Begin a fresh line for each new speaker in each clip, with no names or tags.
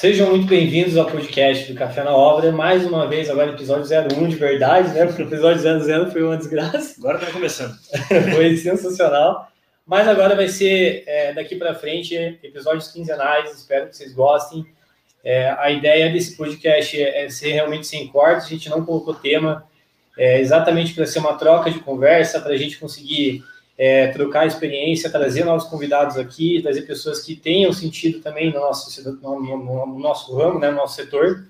Sejam muito bem-vindos ao podcast do Café na Obra. Mais uma vez, agora episódio 01 de verdade, né? Porque o episódio 00 foi uma desgraça.
Agora tá começando.
foi sensacional. Mas agora vai ser, é, daqui para frente, episódios quinzenais. Espero que vocês gostem. É, a ideia desse podcast é, é, ser realmente sem cortes. A gente não colocou tema é, exatamente para ser uma troca de conversa, para a gente conseguir é, trocar experiência, trazer novos convidados aqui, trazer pessoas que tenham sentido também no nosso, no, no, no nosso ramo, né, no nosso setor.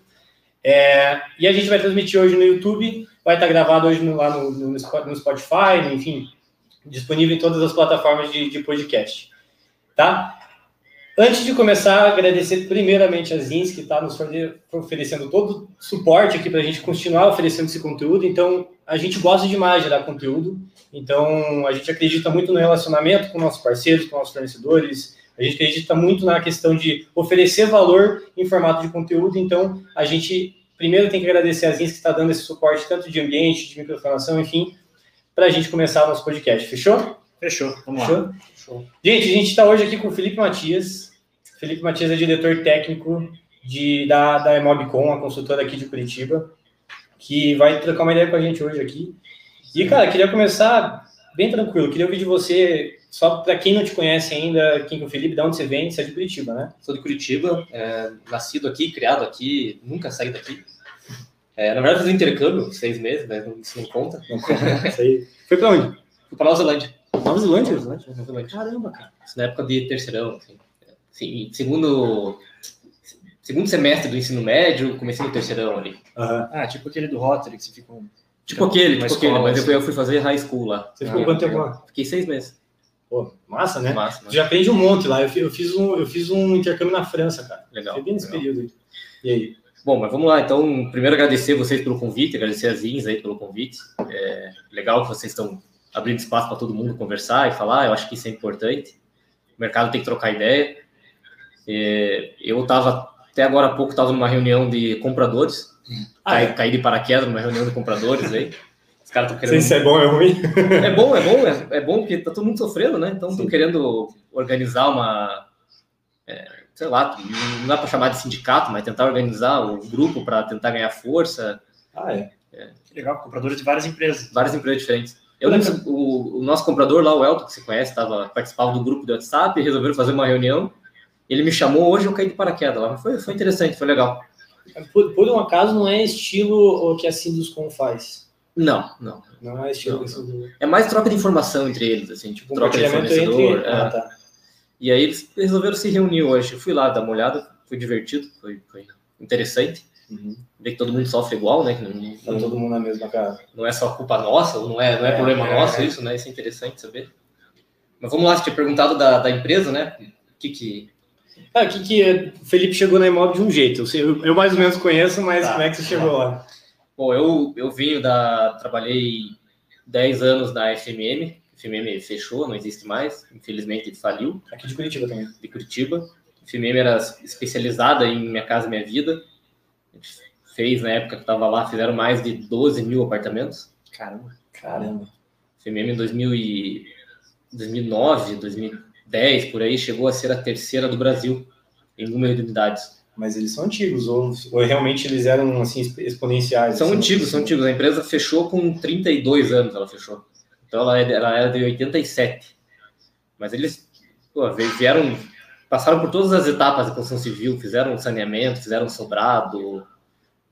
É, e a gente vai transmitir hoje no YouTube, vai estar gravado hoje no, lá no, no, Spotify, enfim, disponível em todas as plataformas de, de podcast. Tá? Antes de começar, agradecer primeiramente a Zins, que está nos oferecendo todo o suporte aqui para a gente continuar oferecendo esse conteúdo. Então, a gente gosta demais de gerar conteúdo. Então, a gente acredita muito no relacionamento com nossos parceiros, com nossos fornecedores. A gente acredita muito na questão de oferecer valor em formato de conteúdo. Então, a gente primeiro tem que agradecer a Zins, que está dando esse suporte tanto de ambiente, de microfonação, enfim, para a gente começar o nosso podcast. Fechou?
Fechou. Vamos
Fechou? lá. Fechou. Gente, a gente está hoje aqui com o Felipe Matias. Felipe Matias é diretor técnico de, da, da Emobcom, a consultora aqui de Curitiba, que vai trocar uma ideia com a gente hoje aqui. E, cara, queria começar bem tranquilo. Queria ouvir de você, só para quem não te conhece ainda, quem é o Felipe, de onde você vem? Você é de Curitiba, né?
Sou de Curitiba, é, nascido aqui, criado aqui, nunca saí daqui. É, na verdade, fiz um intercâmbio, seis meses, mas isso não conta. Não conta.
Isso aí. Foi para onde?
Fui para Nova Zelândia.
Nova Zelândia?
Nova Zelândia. Caramba, cara. Isso na época de terceirão, assim. Sim, segundo, segundo semestre do ensino médio, comecei no terceirão ali.
Uhum. Ah, tipo aquele do Rotary, que você fica um...
Tipo aquele, tipo aquele, mas depois eu fui fazer high school lá.
Você ficou ah, quanto tempo lá?
Fiquei seis meses.
Pô, massa, né? Massa. Já aprende um monte lá. Eu fiz, um, eu fiz um intercâmbio na França, cara.
Legal.
Foi bem nesse legal. período aí. E aí?
Bom, mas vamos lá. Então, primeiro agradecer vocês pelo convite, agradecer as Zins aí pelo convite. É legal que vocês estão abrindo espaço para todo mundo conversar e falar. Eu acho que isso é importante. O mercado tem que trocar ideia. É, eu estava, até agora há pouco, estava numa reunião de compradores. Ah, é? caí de paraquedas numa reunião de compradores aí.
Os caras estão querendo. Se é bom ou é ruim.
É bom, é bom, é, é bom porque está todo mundo sofrendo, né? Então estão querendo organizar uma. É, sei lá, não dá para chamar de sindicato, mas tentar organizar o grupo para tentar ganhar força.
Ah, é. é. Legal, compradores de várias empresas.
Várias empresas diferentes. Eu lembro o, o nosso comprador lá, o Elton, que você conhece, tava, participava do grupo do WhatsApp e resolveram fazer uma reunião. Ele me chamou hoje, eu caí de paraquedas lá. Foi, foi interessante, foi legal.
Por, por um acaso, não é estilo o que a Sinduscom faz?
Não, não.
Não é estilo
não, não. É mais troca de informação entre eles, assim, tipo, troca de fornecedor. Entre... É. Ah, tá. E aí eles resolveram se reunir hoje. Eu fui lá dar uma olhada, foi divertido, foi, foi interessante. Uhum. Ver que todo mundo sofre igual, né? Que
não, tá todo mundo na mesma casa.
Não é só culpa nossa, não é, não é, é problema é, nosso isso, né? Isso é interessante saber. Mas vamos lá, você tinha perguntado da, da empresa, né? O que, que
ah, que, que o Felipe chegou na Imob de um jeito. Eu, eu, mais ou menos conheço, mas tá. como é que você chegou lá?
Bom, eu, eu vim da. Trabalhei 10 anos na FMM. A FMM fechou, não existe mais. Infelizmente faliu.
Aqui de Curitiba também.
De Curitiba. A FMM era especializada em Minha Casa Minha Vida. A gente fez, na época que estava lá, fizeram mais de 12 mil apartamentos.
Caramba. Caramba.
FMM em 2000 e 2009, 2000 10 por aí, chegou a ser a terceira do Brasil em número de unidades.
Mas eles são antigos, ou, ou realmente eles eram assim exponenciais?
São
assim,
antigos, são antigos. A empresa fechou com 32 anos, ela fechou. Então ela, é ela era de 87. Mas eles pô, vieram, passaram por todas as etapas da construção civil, fizeram saneamento, fizeram sobrado,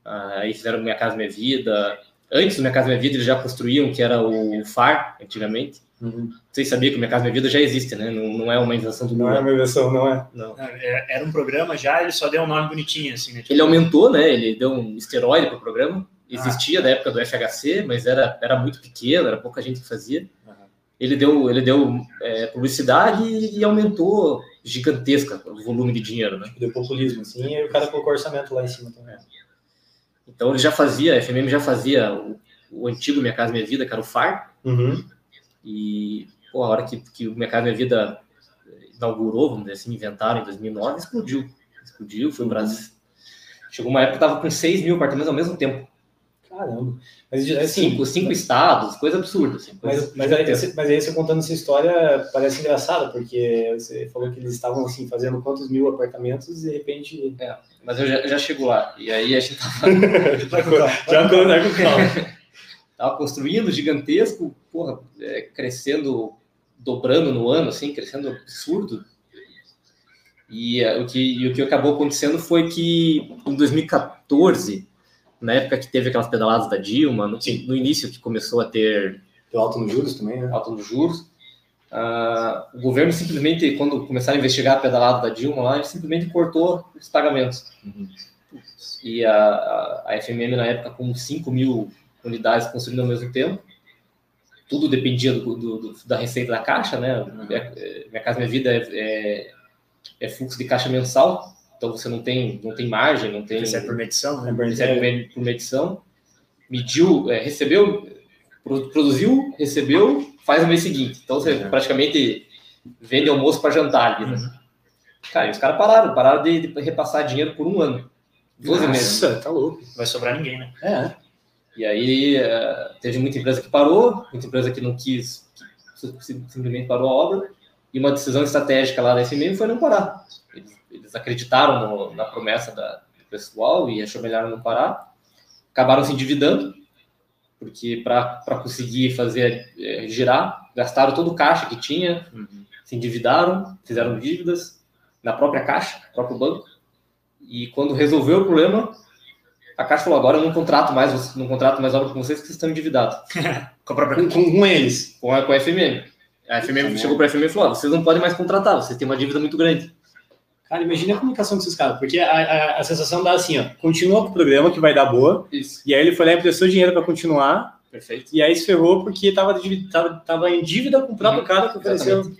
ah, aí fizeram Minha Casa Minha Vida. Antes do Minha Casa Minha Vida, eles já construíam, que era o FAR, antigamente Vocês sabiam que o Minha Casa Minha Vida já existe, né? Não, não é uma invenção do
Não é uma invenção, não é?
Não. É, era um programa já, ele só deu um nome bonitinho, assim, né?
Tipo... Ele aumentou, né? Ele deu um esteroide para o programa. Existia ah. da época do FHC, mas era, era muito pequeno, era pouca gente que fazia. Uhum. Ele deu, ele deu é, publicidade e, aumentou gigantesca o volume de dinheiro, né?
Deu populismo, assim, e o cara colocou orçamento lá em cima também.
Então ele já fazia, a FMM já fazia o, o antigo Minha Casa Minha Vida, que era o FAR.
Uhum
e pô, a hora que, que o Mercado Minha Vida inaugurou, vamos dizer assim, inventaram em 2009, explodiu. Explodiu, foi o Brasil. Chegou uma época que estava com 6 mil apartamentos ao mesmo tempo.
Caramba. Mas assim,
cinco, cinco estados, coisa absurda. Assim, coisa
mas, mas, aí,
gigantesca.
mas aí você contando essa história parece engraçada, porque você falou que eles estavam assim fazendo quantos mil apartamentos e de repente.
Mas eu já, já chego lá. E aí a gente tava,
Já vai com calma.
tava construindo gigantesco, porra, é, crescendo, dobrando no ano, assim, crescendo absurdo. E, é, o que, e o que acabou acontecendo foi que em 2014, na época que teve aquelas pedaladas da Dilma, no, no início que começou a ter
Deu alto nos juros também, né?
alta dos juros, ah, o governo simplesmente, quando começaram a investigar a pedalada da Dilma lá, ele simplesmente cortou os pagamentos. E a, a, a FMM, na época, com 5 mil unidades construídas ao mesmo tempo, tudo dependia do, do- do- da receita da caixa, né? Minha, eh, Minha Casa Minha Vida é, é, é fluxo de caixa mensal, então você não tem, não tem margem, não tem
Recebe por medição, né?
recebe por medição, mediu, é, recebeu, pro- produziu, recebeu, faz no mês seguinte. Então você
Uhum.
praticamente vende almoço para jantar ali, né? Cara, e os caras pararam, pararam de, de repassar dinheiro por um ano. 12 meses.
Nossa, tá louco.
Não vai sobrar ninguém, né?
É.
E aí eh, teve muita empresa que parou, muita empresa que não quis, que simplesmente parou a obra, e uma decisão estratégica lá da FMM foi não parar. Eles, eles acreditaram no- na promessa da, do pessoal e achou melhor não parar. Acabaram se endividando, porque para conseguir fazer eh, girar, gastaram todo o caixa que tinha, se endividaram, fizeram dívidas na própria caixa, no próprio banco. E quando resolveu o problema, a Caixa falou: agora eu não contrato mais, não contrato mais obra com vocês, que vocês estão endividados.
Com
Com, com, com eles.
Com a, com a FMM. A FMM chegou para a FMM e falou: ó, vocês não podem mais contratar, vocês têm uma dívida muito grande.
Cara, imagina a comunicação desses caras, porque a, a, a sensação dá assim, ó, continua com o programa que vai dar boa,
Isso.
e aí ele foi lá e emprestou dinheiro para continuar,
Perfeito.
e aí se ferrou porque tava, dívida- tava, tava em dívida com o próprio
Uhum,
cara que ofereceu,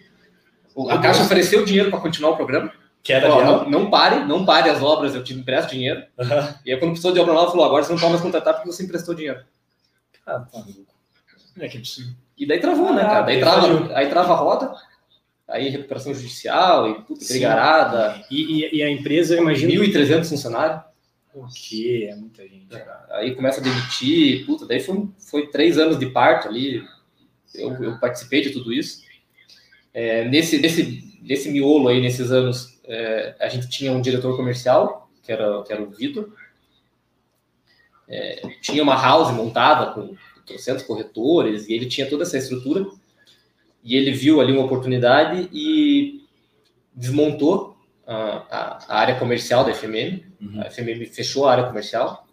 A Caixa ofereceu dinheiro para continuar o programa.
Que era
não, não pare, não pare as obras, eu te empresto dinheiro. E aí, quando precisou de obra nova, falou: agora você não pode mais contratar porque você emprestou dinheiro.
Ah, tá.
É que absurdo.
E daí travou, né,
Ah,
cara? Daí
aí
trava, aí trava a roda, aí recuperação judicial, e puta,
Sim.
brigarada,
E, e, e a empresa, eu imagino...
1.300 funcionários.
O que? É muita gente.
Aí começa a demitir, puta, daí foi, foi três anos de parto ali. Eu, eu participei de tudo isso. É, nesse, nesse, nesse miolo aí, nesses anos, é, a gente tinha um diretor comercial, que era, que era o Vitor. É, tinha uma house montada com trocentos corretores, e ele tinha toda essa estrutura. E ele viu ali uma oportunidade e desmontou a, a, a área comercial da FMM.
Uhum.
A FMM fechou a área comercial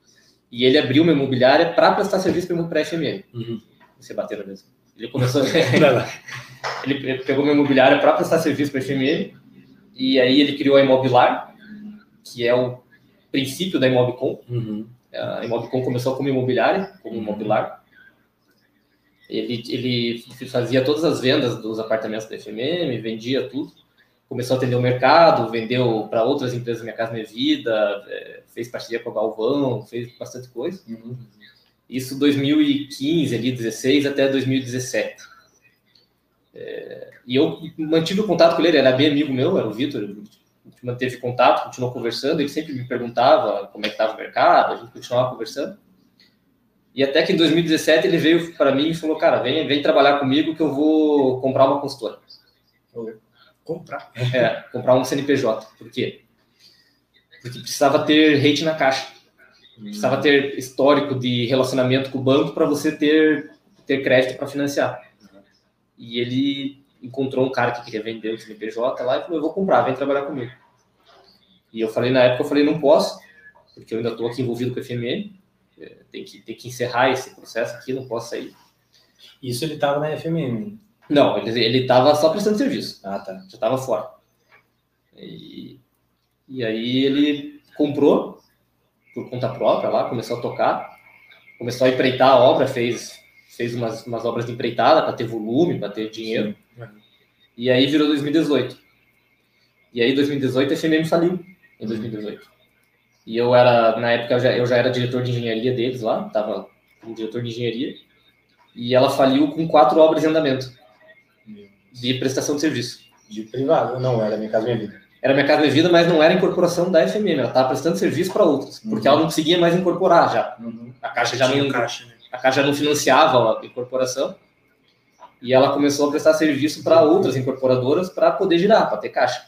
e ele abriu uma imobiliária para prestar serviço para a FMM.
Uhum.
Você bateram mesmo. Ele começou, ele pegou uma imobiliária para prestar serviço para a FMM e aí ele criou a Imobilar, que é o princípio da Imobcom.
Uhum.
A Imobcom começou como imobiliária, como imobilar. Ele, ele fazia todas as vendas dos apartamentos da FMM, vendia tudo. Começou a atender o mercado, vendeu para outras empresas Minha Casa Minha Vida, eh, fez parceria com a Galvão, fez bastante coisa.
Uhum.
Isso 2015, ali, 16 até 2017. É, e eu mantive o contato com ele, ele era bem amigo meu, era o Vitor, a gente manteve contato, continuou conversando, ele sempre me perguntava como é que estava o mercado, a gente continuava conversando. E até que em 2017 ele veio para mim e falou, cara, vem, vem trabalhar comigo que eu vou comprar uma consultora.
Comprar.
É, comprar um CNPJ. Por quê? Porque precisava ter rate na caixa. Precisava ter histórico de relacionamento com o banco para você ter, ter crédito para financiar. E ele encontrou um cara que queria vender o CNPJ lá e falou: Eu vou comprar, vem trabalhar comigo. E eu falei, na época, eu falei: Não posso, porque eu ainda estou aqui envolvido com a FMN, é, tem que, tem que encerrar esse processo aqui, não posso sair.
Isso ele tava na FMM.
Não, ele ele estava só prestando serviço.
Ah, tá.
já estava fora. E, e aí ele comprou por conta própria lá, começou a tocar, começou a empreitar a obra, fez, fez umas, umas obras de empreitada para ter volume, para ter dinheiro. E aí virou 2018. E aí 2018 a FMM faliu em 2018. E eu era, na época, eu já, eu já era diretor de engenharia deles lá, estava como diretor de engenharia, e ela faliu com quatro obras em andamento de prestação de serviço.
De privado. Não, era minha casa, minha vida.
era Minha Casa Minha Vida, mas não era incorporação da FMM, ela estava prestando serviço para outras, porque ela não conseguia mais incorporar já. A Caixa já não,
caixa, né?
A Caixa não financiava a incorporação e ela começou a prestar serviço para outras incorporadoras para poder girar, para ter caixa.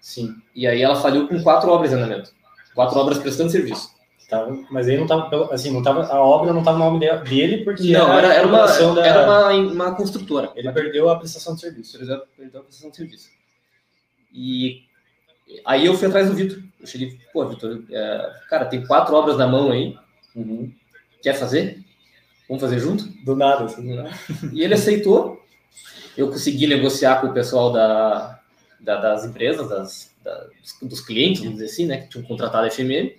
Sim.
E aí ela faliu com quatro obras em andamento, quatro obras prestando serviço.
Tava, mas aí não tava, assim, não tava, a obra não tava no nome de- dele, porque
Não, era, era, uma,
da-
era uma, uma construtora.
Ele perdeu a prestação de serviço.
Exemplo, perdeu a prestação de serviço. E aí eu fui atrás do Vitor. Eu cheguei, pô, Vitor, é, cara, tem quatro obras na mão aí, quer fazer? Vamos fazer junto?
Do nada, assim.
E ele aceitou. Eu consegui negociar com o pessoal da, da- das empresas, das, da- dos clientes, vamos dizer assim, né, que tinham contratado a FMM,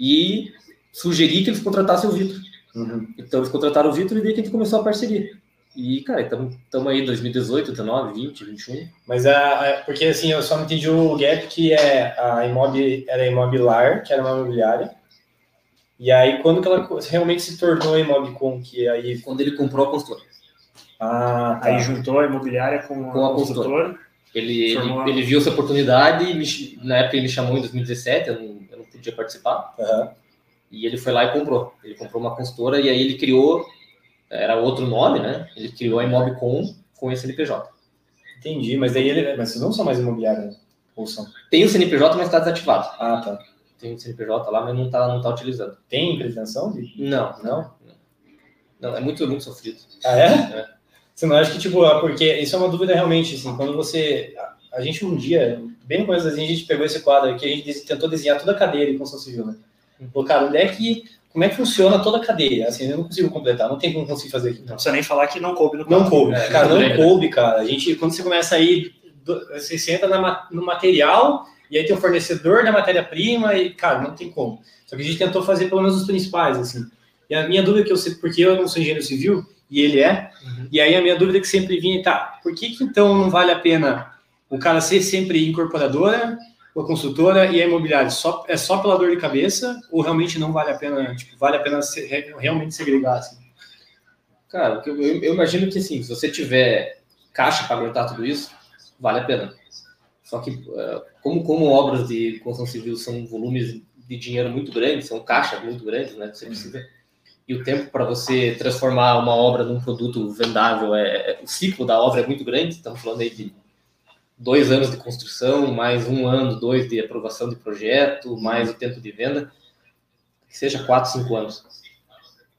e sugeri que eles contratassem o Vitor.
Uhum.
Então eles contrataram o Vitor e daí que a gente começou a parceria. E, cara, estamos aí em 2018, 19, 20, 21.
Mas a, a- porque assim, eu só não entendi o gap que é a Imob, era a Imobilar, que era uma imobiliária. E aí, quando que ela realmente se tornou a Imobcom, que aí...
Quando ele comprou a construtora.
Ah, tá.
Aí juntou a imobiliária com a,
Com a
construtora.
Ele,
Formou
ele,
a-
ele viu essa oportunidade, e me na época ele me chamou em 2017, eu não, eu não podia participar,
Aham.
e ele foi lá e comprou. Ele comprou uma consultora e aí ele criou, era outro nome, né? Ele criou a Imobcom com esse CNPJ.
Entendi, mas daí ele... Mas vocês não são mais imobiliária, né? ou são?
Tem o CNPJ, mas está desativado.
Ah, tá.
Tem o CNPJ lá, mas não está não tá utilizando.
Tem pretensão? de-
Não,
Não?
não, é muito, muito sofrido.
Ah, é?
É.
Você não acha que, tipo, é porque isso é uma dúvida realmente, assim, quando você... A, gente um dia, bem no começo da a gente pegou esse quadro aqui, a gente tentou desenhar toda a cadeia de construção civil, né? Falou, cara, onde é que... Como é que funciona toda a cadeia? Assim, eu não consigo completar, não tem como conseguir fazer aqui.
Não precisa nem falar que não coube no
Não
quadro.
coube,
É,
cara, não
né?
coube, cara. A gente, quando você começa a ir, do- você na ma- no material e aí tem o fornecedor da matéria-prima e, cara, não tem como. Só que a gente tentou fazer pelo menos os principais, assim. E a minha dúvida que eu sei, porque eu não sou engenheiro civil e ele é, e aí a minha dúvida que sempre vinha, tá, por que que então não vale a pena o cara ser sempre incorporadora, ou construtora e a imobiliária? Só, é só pela dor de cabeça ou realmente não vale a pena, tipo, vale a pena se- re- realmente segregar, assim?
Cara, eu- eu imagino que assim, se você tiver caixa para aguentar tudo isso, vale a pena. Só que, eh, como, como obras de construção civil são volumes de dinheiro muito grandes, são caixas muito grandes, né? Você precisa. E o tempo para você transformar uma obra num produto vendável, é, é- o ciclo da obra é muito grande. Estamos falando aí de dois anos de construção, mais um ano, dois de aprovação de projeto, mais o tempo de venda, que seja quatro, cinco anos.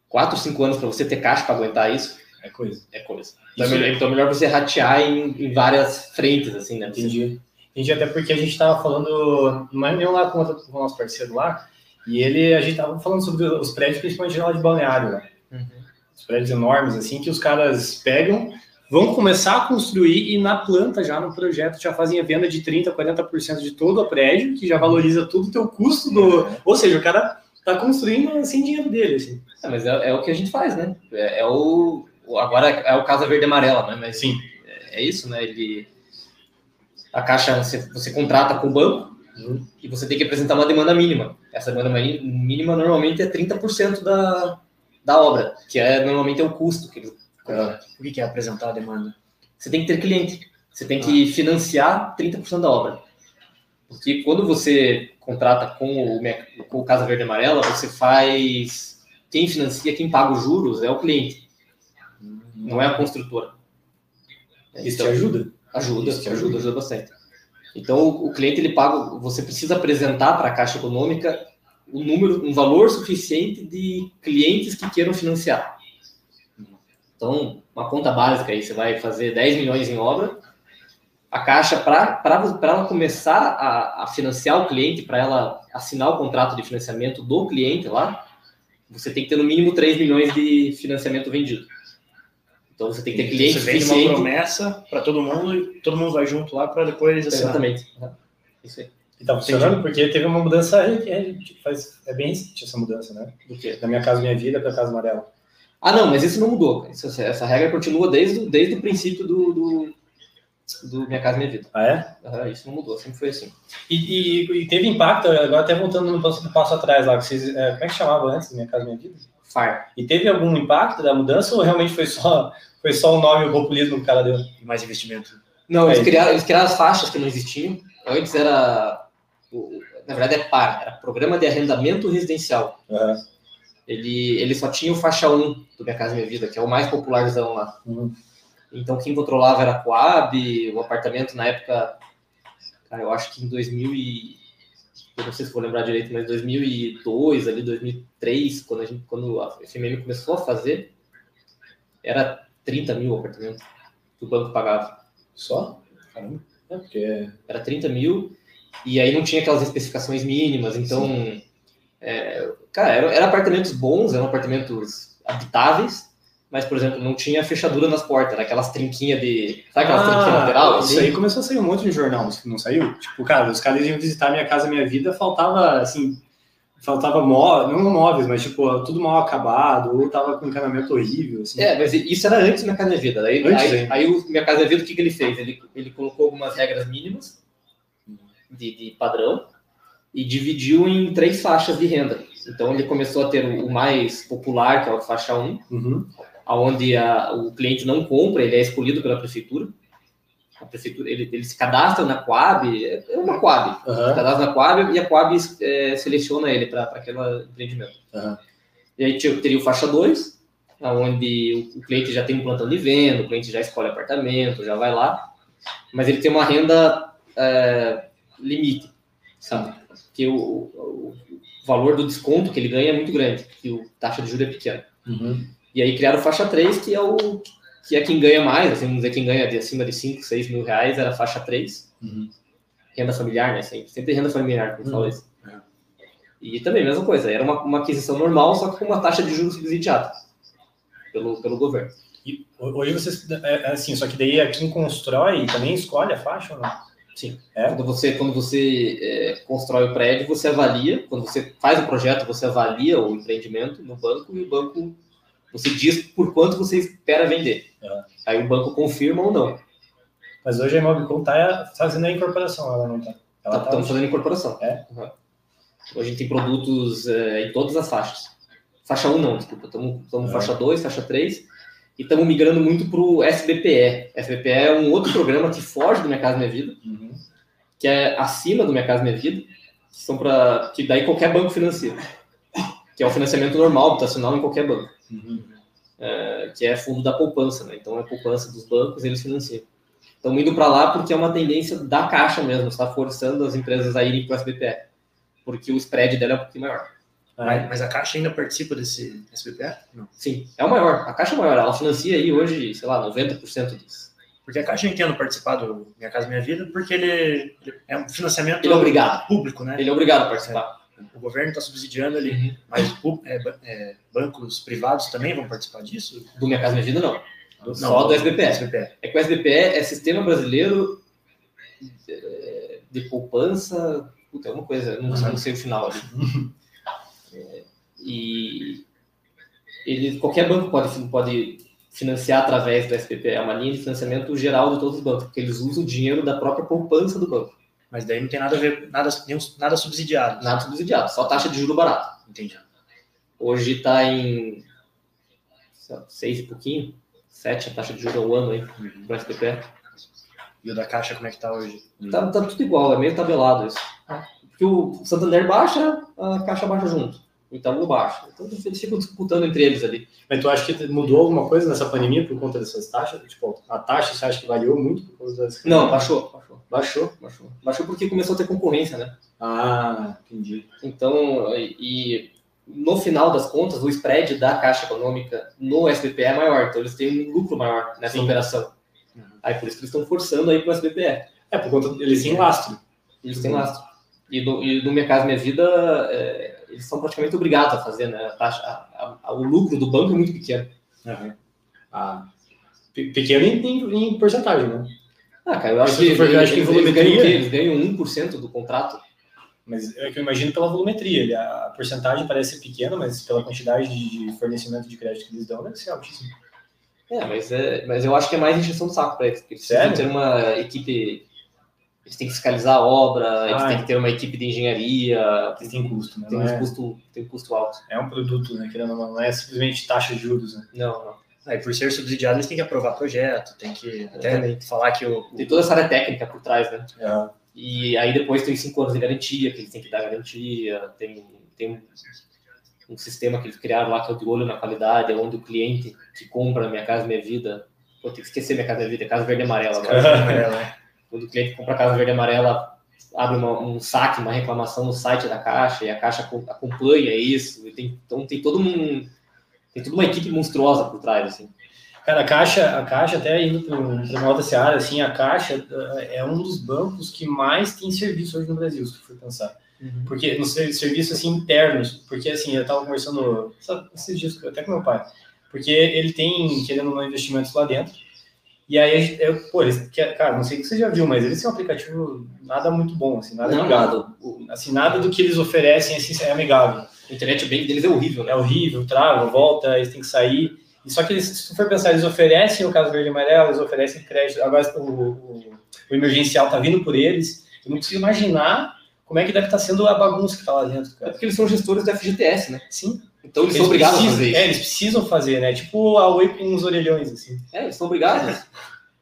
Quatro, cinco anos para você ter caixa para aguentar isso,
É coisa.
é coisa. Então,
Isso
é melhor, então é melhor você ratear em, em várias frentes, assim, né?
Entendi. Entendi, até porque a gente estava falando numa reunião lá com, o nosso parceiro lá, e ele, a gente estava falando sobre os prédios, principalmente lá de balneário, né?
Uhum.
Os prédios enormes, assim, que os caras pegam, vão começar a construir e na planta, já no projeto, já fazem a venda de 30%, 40% de todo o prédio, que já valoriza tudo o teu custo do... Ou seja, o cara tá construindo sem dinheiro dele, assim.
É, mas é, é o que a gente faz, né? É, é o, Agora é o Casa Verde e Amarela, né? Mas
Sim.
é, é isso, né? Ele, a Caixa, você, você contrata com o banco
Uhum.
e você tem que apresentar uma demanda mínima. Essa demanda mínima normalmente é 30% da, da obra, que é normalmente é o custo que eles
O que é apresentar a demanda?
você tem que ter cliente. Você tem que financiar 30% da obra. Porque quando você contrata com o, com o Casa Verde e Amarela, você faz. Quem financia, quem paga os juros é o cliente, não é a construtora.
Isso
Então,
te ajuda?
Ajuda,
isso
ajuda, ajuda bastante. Então, o, o cliente ele paga, você precisa apresentar para a Caixa Econômica um número, um valor suficiente de clientes que queiram financiar. Então, uma conta básica aí, você vai fazer 10 milhões em obra, a Caixa, para ela começar a, a financiar o cliente, para ela assinar o contrato de financiamento do cliente lá, você tem que ter no mínimo 3 milhões de financiamento vendido. Então, você tem que ter cliente
Você vende uma promessa para todo mundo e todo mundo vai junto lá para depois assinar.
Exatamente. Isso aí.
E tá funcionando porque teve uma mudança aí que é, faz, é bem recente essa mudança, né?
Do quê?
Da minha casa, minha vida para casa amarela.
Ah, não, mas isso não mudou. Isso- essa regra continua desde, o- desde o princípio do, do, do Minha Casa Minha Vida.
Ah, é?
Ah, isso não mudou, sempre foi assim.
E, e- e teve impacto, agora até voltando no passo, no passo atrás lá, que vocês, é, como é que chamava antes, Minha Casa Minha Vida?
FAR.
E teve algum impacto da mudança ou realmente foi só, foi só o nome e o populismo que o cara deu?
E mais investimento.
Não, eles
É.
criaram, eles criaram as faixas que não existiam. Antes era. Na verdade é PAR, era Programa de Arrendamento Residencial. Ele, ele só tinha o faixa 1 do Minha Casa Minha Vida, que é o mais popularzão lá.
Uhum.
Então quem controlava era a Coab, o apartamento na época, cara, eu acho que em 2000 e... Eu não sei se vou lembrar direito, mas 2002, ali 2003, quando, a gente, quando a FMM começou a fazer, era 30 mil o apartamento que o banco pagava.
Só? Caramba. É, porque.
Era 30 mil, e aí não tinha aquelas especificações mínimas, então... é, cara, eram, eram apartamentos bons, eram apartamentos habitáveis, mas, por exemplo, não tinha fechadura nas portas, era aquelas trinquinhas de... Sabe aquelas trinquinhas lateral?
Ah, Isso
assim?
aí começou a sair um monte de jornal, não saiu? Tipo, cara, os caras iam visitar minha casa, minha vida, faltava, assim, faltava móveis, não móveis, mas, tipo, tudo mal acabado, ou tava com encanamento horrível, assim.
É, mas isso era antes Minha Casa Minha Vida. Daí,
Antes
aí,
ainda.
aí o Minha Casa Minha Vida, o que, que ele fez? Ele, ele colocou algumas regras mínimas de, de padrão e dividiu em três faixas de renda. Então ele começou a ter o, mais popular, que é o faixa 1,
Uhum.
onde o cliente não compra, ele é escolhido pela prefeitura. A prefeitura, ele, ele se cadastra na Coab, é uma Coab, se
Aham.
cadastra na Coab e a Coab é, seleciona ele para aquele empreendimento.
Aham.
E aí teria o faixa 2, onde o, o cliente já tem um plantão de venda, o cliente já escolhe apartamento, já vai lá, mas ele tem uma renda é, limite, sabe? Porque o, o- o valor do desconto que ele ganha é muito grande, que o taxa de juros é pequena.
Uhum.
E aí criaram o faixa 3, que é o que é quem ganha mais, assim, vamos dizer, quem ganha de acima de 5, 6 mil reais era faixa 3
Uhum.
renda familiar, né? Sempre, sempre renda familiar, como
Uhum.
fala isso.
É.
E também, mesma coisa, era uma, uma aquisição normal, só que com uma taxa de juros subsidiada pelo, pelo governo.
E hoje vocês, é, é assim, só que daí é quem constrói também escolhe a faixa ou não?
Sim.
É?
Quando você, quando você é, constrói o prédio, você avalia, quando você faz o projeto, você avalia o empreendimento no banco e o banco, você diz por quanto você espera vender.
É.
Aí o banco confirma ou não.
Mas hoje a Imobicom tá fazendo a incorporação, ela não tá. Ela tá.
Estamos fazendo incorporação.
É?
Uhum. Hoje a gente tem produtos é, em todas as faixas. Faixa 1 não, desculpa. Estamos
É.
faixa 2, faixa 3. E estamos migrando muito para o SBPE. SBPE é um outro programa que foge do Minha Casa Minha Vida,
Uhum.
que é acima do Minha Casa Minha Vida, que são para que daí qualquer banco financia. Que é o financiamento normal, habitacional em qualquer banco.
Uhum.
É, que é fundo da poupança, né? Então é poupança dos bancos, eles financiam. Estamos indo para lá porque é uma tendência da Caixa mesmo, está forçando as empresas a irem para o SBPE, porque o spread dela é um pouquinho maior.
Mas, mas a Caixa ainda participa desse SBPE? Não.
Sim, é o maior. A Caixa é maior, ela financia aí hoje, sei lá, 90% disso.
Porque a Caixa eu entendo participar do Minha Casa Minha Vida, porque ele, ele é um financiamento
Ele é obrigado.
público, né?
Ele é obrigado a participar.
O governo está subsidiando ali,
Uhum.
mas é, é, bancos privados também vão participar disso?
Do Minha Casa Minha Vida, não.
Do-
Só do SBPE.
SBPE.
É que o SBPE é Sistema Brasileiro é, de Poupança. Puta, é uma coisa, não, não sei o final ali. É, e ele, qualquer banco pode, pode financiar através do SBPE, é uma linha de financiamento geral de todos os bancos, porque eles usam o dinheiro da própria poupança do banco.
Mas daí não tem nada a ver, nada, nenhum- nada subsidiado.
Nada subsidiado, só taxa de juro barato.
Entendi.
Hoje está em seis e pouquinho, sete a taxa de juro ao ano aí,
Uhum.
para SBPE.
E o da Caixa, como é que tá hoje?
Tá, tá tudo igual, é meio tabelado isso. Porque o Santander baixa, a Caixa baixa junto. O Itaú baixa. Então eles ficam disputando entre eles ali.
Mas tu acha que mudou alguma coisa nessa pandemia por conta dessas taxas? Tipo, a taxa você acha que variou muito por causa das.
Não, baixou. Baixou.
Baixou?
Baixou, baixou porque começou a ter concorrência, né?
Ah, entendi.
Então, e, no final das contas, o spread da Caixa Econômica no SBPE é maior. Então eles têm um lucro maior nessa
Sim.
operação.
Uhum.
Aí por isso que eles estão forçando aí para o SBPE.
É, por conta eles têm lastro.
Eles têm lastro. E no, e no Minha Casa Minha Vida, é, eles são praticamente obrigados a fazer, né? A taxa, a- a- o lucro do banco é muito pequeno.
Ah, pe- pequeno em, em- em porcentagem, né?
Ah, cara, eu acho que,
for eu acho que
eles, eles ganham? Eles ganham 1% do contrato.
Mas é que eu imagino pela volumetria. A porcentagem parece ser pequena, mas pela quantidade de, fornecimento de crédito que eles dão, deve ser altíssimo.
É, mas, é, mas eu acho que é mais injeção de saco para eles. Eles precisam ter uma equipe. Eles têm que fiscalizar a obra, eles
Ah,
têm
é.
que ter uma equipe de engenharia,
Eles têm custo, né?
tem um
é,
custo, tem um custo alto.
é um produto, né? Querendo ou não, não é simplesmente taxa de juros, né?
Não, não.
Aí, por ser subsidiado, eles têm que aprovar projeto, tem que até
Exatamente.
falar que o, o-
Tem toda essa área técnica por trás, né?
É.
E aí depois tem cinco anos de garantia, que eles têm que dar garantia, tem, tem um, um sistema que eles criaram lá que é de olho na qualidade, onde o cliente que compra Minha Casa Minha Vida, vou ter que esquecer Minha Casa Minha Vida, é Casa Verde e Amarela agora. quando o cliente compra Casa Verde e Amarela, abre uma, um saque, uma reclamação no site da Caixa, e a Caixa acompanha isso, e tem, então tem todo um, tem toda uma equipe monstruosa por trás, assim.
Cara, a Caixa, a Caixa até indo para uma outra seara, assim, a Caixa eh, é um dos bancos que mais tem serviço hoje no Brasil, se for pensar. Uhum. Porque no serviço assim internos, porque assim, eu estava conversando esses dias até com meu pai, porque ele tem querendo um investimentos lá dentro. E aí, eu, pô, eles, cara, não sei se você já viu, mas eles têm um aplicativo nada muito bom, assim, nada
não,
amigável. Assim, nada do que eles oferecem assim, é amigável.
A internet bem deles é horrível, né?
É horrível, trava, volta, eles têm que sair. E só que eles, se for pensar, eles oferecem o caso verde e amarelo, eles oferecem crédito, agora o, o, o emergencial está vindo por eles. Eu não consigo imaginar como é que deve estar tá sendo a bagunça que está lá dentro.
Cara. É porque eles são gestores da FGTS, né?
Sim.
Então eles, eles são obrigados
precisam,
a fazer.
É, eles precisam fazer, né? Tipo a Oi com os orelhões, assim.
É, eles são obrigados.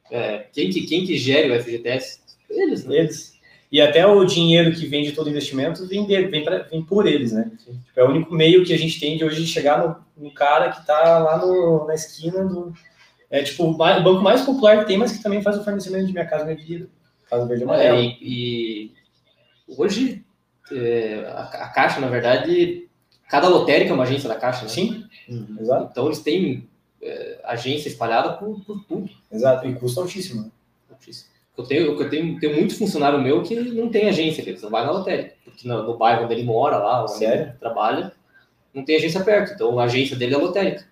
É, quem, que, quem que gere o FGTS?
Eles, né? Eles. E até o dinheiro que vem de todo investimento vem, dele, vem, pra, vem por eles, né? Tipo, é o único meio que a gente tem de hoje chegar no, no cara que está lá no, na esquina do. É tipo o banco mais popular que tem, mas que também faz o fornecimento de minha casa, minha vida. Casa verde amarela.
É, e, e, hoje é, a, a, Caixa, na verdade, cada lotérica é uma agência da Caixa, né?
Sim, uhum. exato.
Então eles têm é, agência espalhada por, por tudo.
Exato, e custo altíssimo. Né?
Altíssimo. Eu tenho, eu tenho, tenho muito funcionário meu que não tem agência, eles não vai na lotérica. Porque no, no, bairro onde ele mora, lá, onde
Sério?
ele trabalha, não tem agência perto. Então a agência dele é lotérica.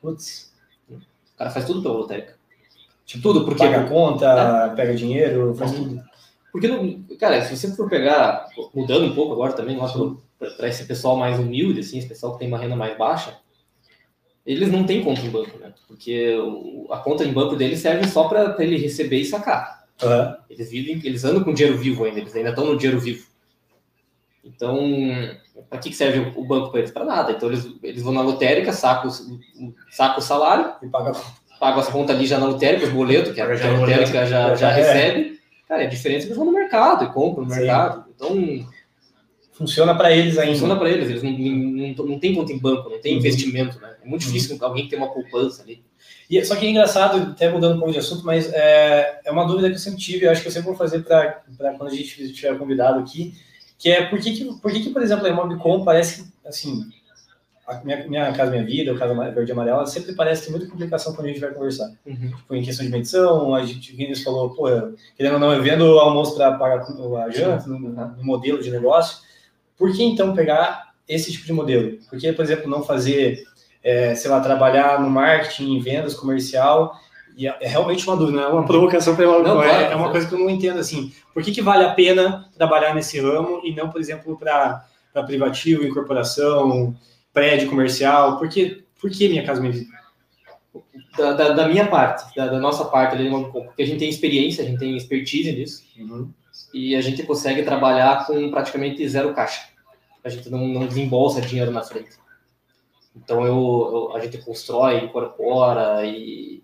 Putz.
O cara faz tudo pela lotérica. Tipo, tudo, porque.
Paga a conta, é. pega dinheiro, faz uhum. tudo.
Porque, cara, se você for pegar, mudando um pouco agora também, para esse pessoal mais humilde, assim, esse pessoal que tem uma renda mais baixa, eles não têm conta em banco, né? Porque a conta em banco deles serve só para ele receber e sacar.
Uhum.
Eles vivem, eles andam com dinheiro vivo ainda, eles ainda estão no dinheiro vivo. Então, para que serve o banco para eles? Para nada. Então, eles, eles vão na lotérica, sacam, sacam o salário,
e pagam
paga as contas ali já na lotérica, os boletos, que a, a lotérica já, já é. recebe. Cara, é diferente eles vão no mercado e compram no Sim. mercado. Então.
Funciona para eles ainda.
Funciona para eles. Eles não, não, não tem conta em banco, não tem uhum. investimento, né? É muito uhum. difícil alguém ter uma poupança ali.
E, só que é engraçado, até mudando um pouco de assunto, mas é, é uma dúvida que eu sempre tive, eu acho que eu sempre vou fazer para quando a gente tiver convidado aqui, que é por que, que, por, que, que por exemplo, a Imobicom parece assim, a minha, minha Casa Minha Vida, o Casa Verde e Amarela, sempre parece ter muita complicação quando a gente vai conversar.
Uhum.
Tipo, em questão de medição, a gente, Vinícius falou, pô, querendo ou não, eu vendo o almoço para pagar a janta, no, no, modelo de negócio, por que então pegar esse tipo de modelo? Por que, por exemplo, não fazer, é, sei lá, trabalhar no marketing, em vendas, comercial, e é, é realmente uma dúvida, não é uma provocação para não, é, é uma coisa que eu não entendo assim. Por que, que vale a pena trabalhar nesse ramo e não, por exemplo, para privativo, incorporação, prédio comercial? Por que, por que Minha Casa Vida?
Da, da, da, minha parte, da, da nossa parte ali porque a gente tem experiência, a gente tem expertise nisso,
uhum.
e a gente consegue trabalhar com praticamente zero caixa. A gente não, não desembolsa dinheiro na frente. Então eu, eu, a gente constrói, incorpora e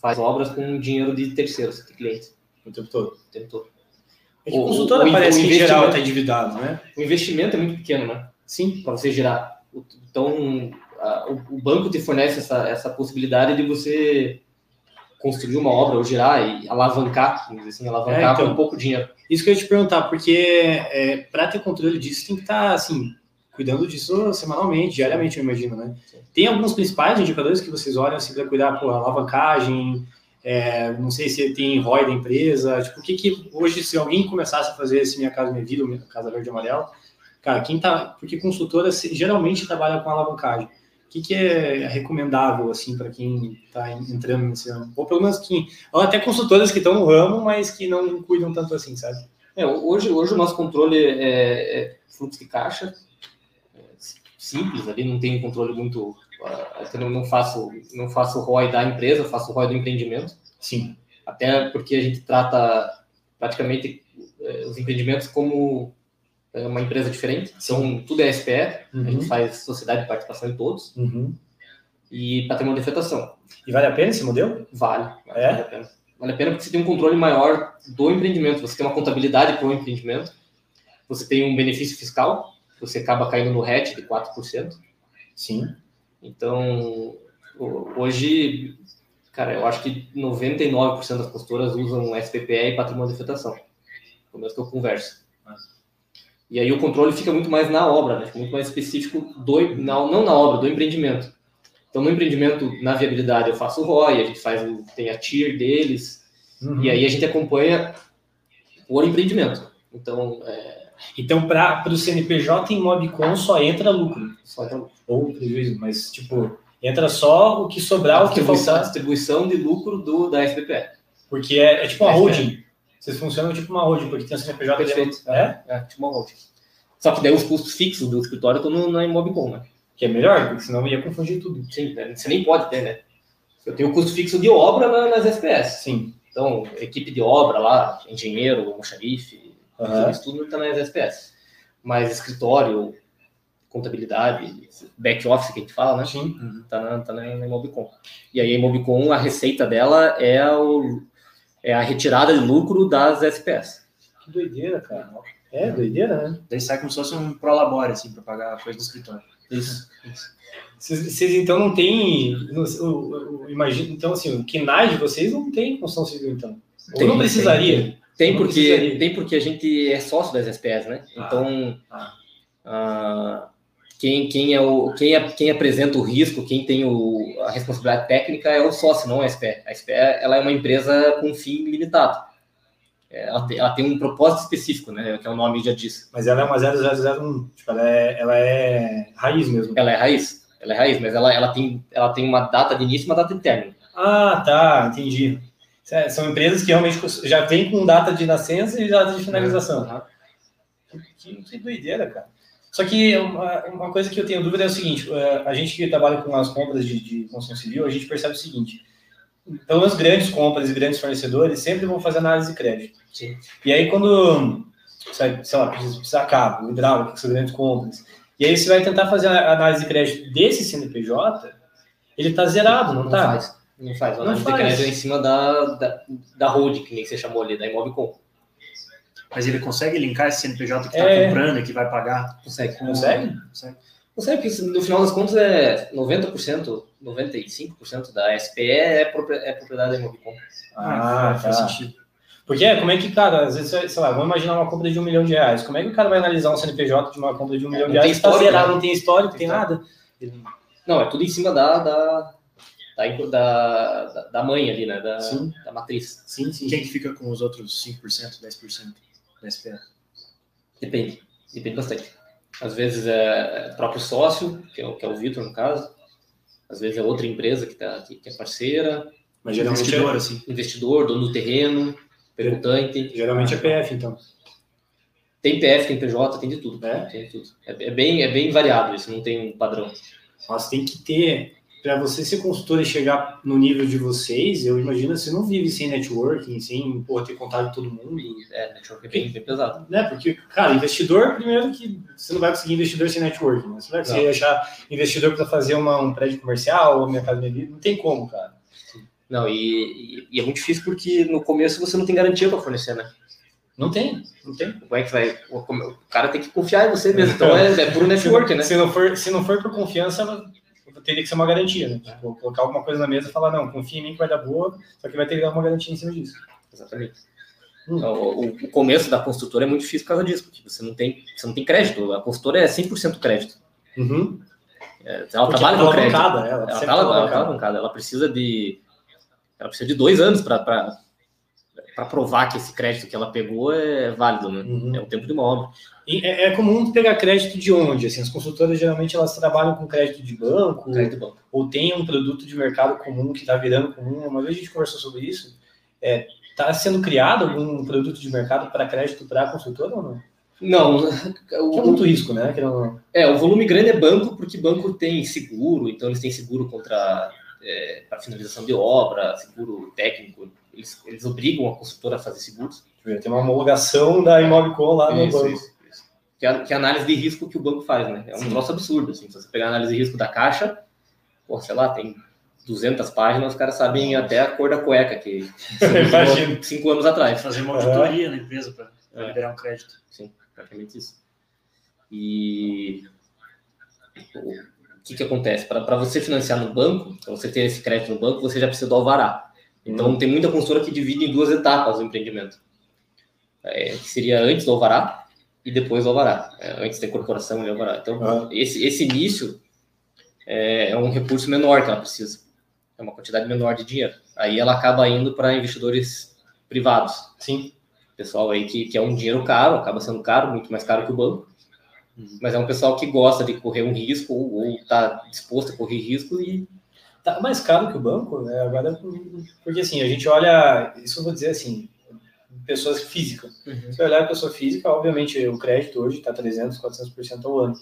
faz obras com dinheiro de terceiros, de clientes.
O tempo todo.
O tempo todo.
É que o, consultora o, parece que em geral está endividado, né?
O investimento é muito pequeno, né?
Sim.
Para você girar. Então, a, o, banco te fornece essa, essa possibilidade de você construir uma obra ou girar e alavancar, assim, alavancar é, então, com pouco dinheiro.
Isso que eu ia te perguntar, porque é, para ter controle disso tem que estar, tá, assim, cuidando disso semanalmente, diariamente, eu imagino, né? Tem alguns principais indicadores que vocês olham assim, para cuidar, por alavancagem, é, não sei se tem ROI da empresa, tipo, o que que hoje, se alguém começasse a fazer esse Minha Casa Minha Vida, Minha Casa Verde e Amarelo, Cara, quem tá. Porque consultora geralmente trabalha com alavancagem. O que, que é recomendável, assim, para quem está entrando nesse ramo? Ou pelo menos quem. Ou até consultoras que estão no ramo, mas que não cuidam tanto assim, sabe?
É, hoje, hoje o nosso controle é, é fluxo de caixa, é simples, ali não tem um controle muito. Eu não faço, não faço ROI da empresa, faço ROI do empreendimento.
Sim.
Até porque a gente trata praticamente uh, os empreendimentos como é uma empresa diferente, então tudo é SPE, uhum. a gente uhum. faz sociedade de participação em todos,
uhum.
e patrimônio de afetação.
E vale a pena esse modelo?
Vale,
vale, é?
vale a pena. Vale a pena porque você tem um controle maior do empreendimento, você tem uma contabilidade para o empreendimento, você tem um benefício fiscal, você acaba caindo no RET de 4%.
Sim.
Então, ho- hoje, cara, eu acho que 99% das consultoras usam SPPE e patrimônio de afetação. Pelo menos que eu converso. E aí o controle fica muito mais na obra, né? Fica muito mais específico do, não, não na obra, do empreendimento. Então, no empreendimento, na viabilidade, eu faço o ROI, a gente faz o, tem a TIR deles,
Uhum.
e aí a gente acompanha o empreendimento. Então, é,
Então, para o CNPJ em Mobcom só entra lucro.
só então,
Ou prejuízo, mas, tipo, entra só o que sobrar, o que
distribuição, a
faltar.
distribuição de lucro do, da SPPE.
Porque é, é tipo uma holding. Vocês funcionam tipo uma holding, porque tem o CNPJ
Perfeito.
dentro. É?
É, tipo uma holding. Só que daí os custos fixos do escritório estão no, na Imobcom, né?
Que é melhor, porque senão ia confundir tudo.
Sim, né? você nem pode ter, né? Eu tenho o custo fixo de obra na- nas SPS.
Sim.
Então, equipe de obra lá, engenheiro, almoxarife,
Aham.
isso tudo está nas SPS. Mas escritório, contabilidade, back office que a gente fala, né?
Sim.
Tá na, tá na Imobcom. E aí a Imobcom, a receita dela é, o, é a retirada de lucro das SPS.
Que doideira, cara. É, doideira, né?
Daí sai como se fosse um prolabore, assim, para pagar a coisa do escritório.
Isso.
Vocês, vocês, então não tem. não- o- o- o- Imagina, então, assim, o KINAI de vocês não tem construção civil, então. Ou
Tem,
não precisaria.
Tem
Não
porque,
precisaria.
tem porque a gente é sócio das SPS, né?
Ah.
Então,
Ah.
ah, quem, quem, é o, quem, é, quem apresenta o risco, quem tem o, a responsabilidade técnica é o sócio, não a SPE. A SPE ela é uma empresa com fim limitado. É, Ela tem, ela tem um propósito específico, né? Que é o nome já diz.
Mas ela é uma 0001. Tipo, ela é, ela é raiz mesmo.
Ela é raiz, ela é raiz, mas ela, ela, tem, ela tem uma data de início e uma data de término.
Ah, tá, entendi. É, São empresas que realmente já vêm com data de nascença e data de finalização.
Aham.
Que, que doideira, cara. Só que uma, uma coisa que eu tenho dúvida é o seguinte: eh, a gente que trabalha com as compras de, de construção civil, a gente percebe o seguinte: pelo menos grandes compras e grandes fornecedores sempre vão fazer análise de crédito.
Sim.
E aí, quando, sei lá, precisa cabo, hidráulica, que são grandes compras, e aí você vai tentar fazer a análise de crédito desse CNPJ, ele tá zerado, não,
Não
tá?
faz. Não faz. A
Não
análise de
faz.
crédito é em cima da, da, da que nem você chamou ali, da Imobcom.
Mas ele consegue linkar esse CNPJ que está
É.
comprando e que vai pagar?
Consegue.
Consegue?
Consegue.
Consegue, porque no final das contas é 90%, 95% da SPE é, propri- é propriedade da Imobcom.
Ah,
faz
tá.
sentido.
Porque é, como é que, cara, às vezes, sei lá, vamos imaginar uma compra de um milhão de reais. Como é que o cara vai analisar um CNPJ de uma compra de um milhão de
não tem
reais? Tá
histórico,
zerado,
né?
não tem histórico, não tem
Tem
nada.
Não, é tudo em cima da, da, da, da, da- da mãe ali, né? Da,
Sim.
da matriz.
Sim, sim.
Quem que fica com os outros 5%, 10% SPA?
Depende. Depende bastante. Às vezes é o próprio sócio, que é o, que é o Vitor, no caso. Às vezes é outra empresa que, tá, que, que é parceira,
Mas geralmente
Investidor,
é,
assim.
investidor, dono do terreno, perguntante.
geralmente é PF, então.
Tem PF, tem PJ, tem de tudo.
É?
Tem de tudo. É, é bem, é bem variado isso, não tem um padrão.
Nossa, tem que ter. Para você ser consultor e chegar no nível de vocês, eu imagino você não vive sem networking, sem porra, ter contato com todo mundo.
É, network é bem, bem pesado.
Né? Porque, cara, investidor, primeiro que você não vai conseguir investidor sem networking. Né? Você vai conseguir achar investidor para fazer uma, um prédio comercial minha casa minha vida. Não tem como, cara.
Não, e, e- é muito difícil porque no começo você não tem garantia para fornecer, né?
Não tem, não tem.
Como é que vai. O, cara tem que confiar em você mesmo. Então é, é puro network, né?
Se não for, se não for por confiança, teria que ser uma garantia, né? Tipo, colocar alguma coisa na mesa e falar, não, confia em mim que vai dar boa, só que vai ter que dar uma garantia em cima disso.
Exatamente.
Hum.
Então, o, o começo da construtora é muito difícil por causa disso, porque você não tem, você não tem crédito. A construtora é 100% crédito.
Uhum.
É, ela
Porque
trabalha
ela
com
é
crédito.
ela,
Ela tá,
alavancada.
Ela precisa de. Ela precisa de dois anos para provar que esse crédito que ela pegou é válido, né?
Uhum.
É o tempo de uma obra.
E é, é comum pegar crédito de onde? Assim, as consultoras geralmente elas trabalham com crédito de banco,
Crédito bom.
ou tem um produto de mercado comum que está virando comum. Uma vez a gente conversou sobre isso. Está sendo criado algum produto de mercado para crédito para a consultora ou não?
Não,
Que é
o,
muito risco, né? Não...
é, o volume grande é banco, porque banco tem seguro, então eles têm seguro contra é, para finalização de obra, seguro técnico. Eles, eles obrigam a consultora a fazer seguros.
Tem uma homologação da Imobcom lá no
Isso,
banco.
isso, isso. Que, é, a- que é a análise de risco que o banco faz, né? É um
Sim.
troço absurdo, assim. Se você pegar a análise de risco da Caixa, pô, sei lá, tem 200 páginas, os caras sabem até a cor da cueca, que
Imagino.
cinco anos atrás.
Fazer uma auditoria na empresa para
É.
liberar um crédito.
Sim, praticamente isso. E que, que acontece? Para você financiar no banco, para você ter esse crédito no banco, você já precisa do alvará. Então, tem muita consultora que divide em duas etapas o empreendimento. É, que seria antes do alvará e depois do alvará. É, antes da incorporação e alvará. Então,
Ah.
esse, esse início é, é um recurso menor que ela precisa. É uma quantidade menor de dinheiro. Aí ela acaba indo para investidores privados
Sim.
pessoal aí que, que é um dinheiro caro, acaba sendo caro, muito mais caro que o banco, mas é um pessoal que gosta de correr um risco ou está disposto a correr risco e
Tá mais caro que o banco, né? Agora, porque assim, a gente olha, isso eu vou dizer assim, pessoas físicas. Se olhar a pessoa física, obviamente o crédito hoje está 300, 400% ao ano.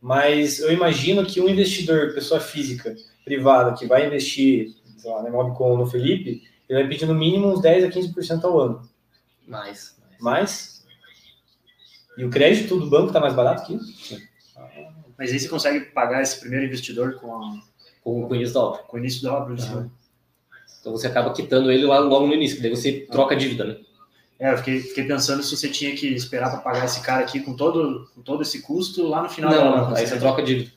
Mas eu imagino que um investidor, pessoa física, privada, que vai investir, sei lá, na Mobcom no Felipe, ele vai pedir no mínimo uns 10 a 15% ao ano.
mais. mais.
Mas. E o crédito do banco está mais barato que isso?
Mas aí você consegue pagar esse primeiro investidor com, a-
Com, o início da obra.
com o início da obra.
Aham.
Então você acaba quitando ele lá logo no início, daí você troca a dívida, né?
É, eu fiquei, fiquei pensando se você tinha que esperar para pagar esse cara aqui com todo, com todo esse custo lá no final da
Não,
obra.
não, aí você troca a dívida.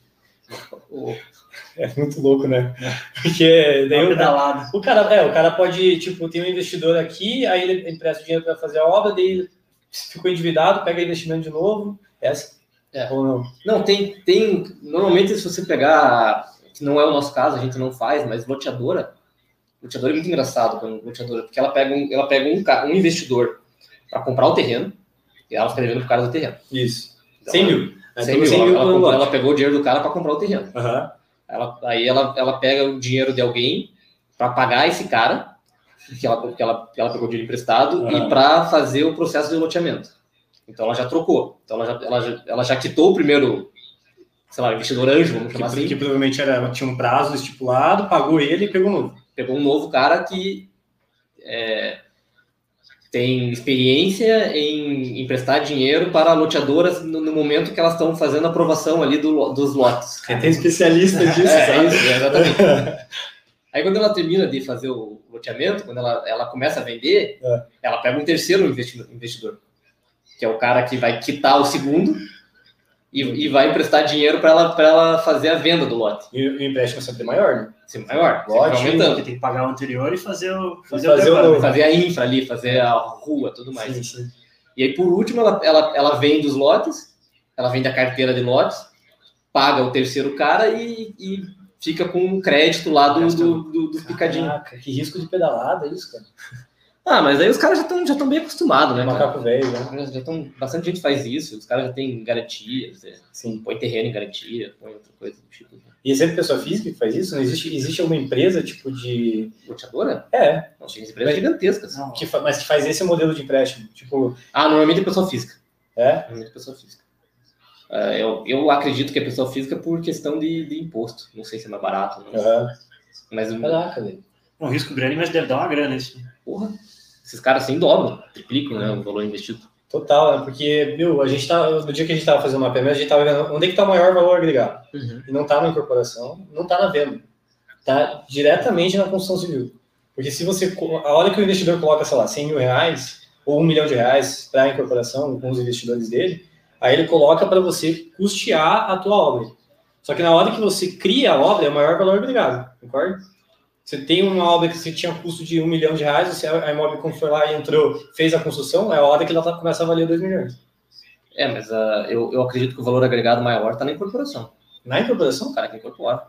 É muito louco, né? Porque
Dá
daí o,
pedalada.
o cara, é, o cara pode, tipo, tem um investidor aqui, aí ele empresta dinheiro para fazer a obra, daí ficou endividado, pega investimento de novo. É assim?
É.
Ou não?
Não, tem, tem. Normalmente, se você pegar, que não é o nosso caso, a gente não faz, mas loteadora, loteadora é muito engraçado com loteadora, porque ela pega um, ela pega um, um investidor para comprar o terreno e ela fica devendo pro cara do terreno.
Isso.
Então,
100 mil. É
100
tudo
mil.
100 mil
ela,
lote.
ela pegou o dinheiro do cara para comprar o terreno.
Aham.
Ela, aí ela, ela pega o dinheiro de alguém para pagar esse cara, que ela, que ela, que ela pegou dinheiro emprestado,
Aham.
e para fazer o processo de loteamento. Então ela já trocou. Então ela já, ela já, ela já quitou o primeiro, sei lá, investidor anjo, vamos
Que,
chamar assim.
que provavelmente era, tinha um prazo estipulado, pagou ele e pegou novo.
Pegou um novo cara que é, tem experiência em emprestar dinheiro para loteadoras no, no momento que elas estão fazendo a aprovação ali do dos lotes.
Tem especialista disso,
É, é
sabe?
isso, é, exatamente. Aí quando ela termina de fazer o loteamento, quando ela, ela começa a vender,
É.
ela pega um terceiro investi- investidor, que é o cara que vai quitar o segundo e, e vai emprestar dinheiro para ela, pra ela fazer a venda do lote.
E o empréstimo é sempre maior, né?
Ser maior, sempre
Lógico,
aumentando.
Porque tem que pagar o anterior e fazer o, fazer
fazer o
o
novo.
Fazer a infra ali, fazer a rua, tudo mais.
Sim, sim.
E aí, por último, ela, ela, ela vende os lotes, ela vende a carteira de lotes, paga o terceiro cara e, e fica com um crédito lá do, do, do, do picadinho.
Caraca, que risco de pedalada isso, cara.
Ah, mas aí os caras já estão já tão bem acostumados, né?
Macaco velho, né?
Já tão, bastante gente faz isso, os caras já têm garantias, é,
Sim.
põe terreno em garantia, põe outra coisa do tipo.
E é sempre pessoa física que faz isso? Não existe, existe alguma empresa, tipo, de.
Loteadora?
É,
Não, tem empresas gigantescas.
Que fa- mas que faz esse modelo de empréstimo. Tipo,
Ah, normalmente é pessoa física.
é?
Normalmente é pessoa física. Ah, eu, eu acredito que é pessoa física por questão de, de imposto. Não sei se é mais barato, mas
Caraca, velho.
um risco grande, mas deve dar uma grana isso.
Porra, esses caras assim dobram, triplicam né, o valor investido.
Total, né? Porque, meu, a gente tá. No dia que a gente tava fazendo o mapeamento, a gente tava vendo onde é que tá o maior valor agregado. E não tá na incorporação, não tá na venda. Tá diretamente na construção civil. Porque se você. A hora que o investidor coloca, sei lá, 100 mil reais ou um milhão de reais para a incorporação com os investidores dele, aí ele coloca para você custear a tua obra. Só que na hora que você cria a obra, é o maior valor agregado, concorda? Você tem uma obra que você tinha custo de um milhão de reais, você, a imóvel quando foi lá e entrou, fez a construção, é a hora que ela tá, começa a valer 2 milhões.
É, mas ah, eu, eu acredito que o valor agregado maior está na incorporação.
Na incorporação,
O cara que incorpora.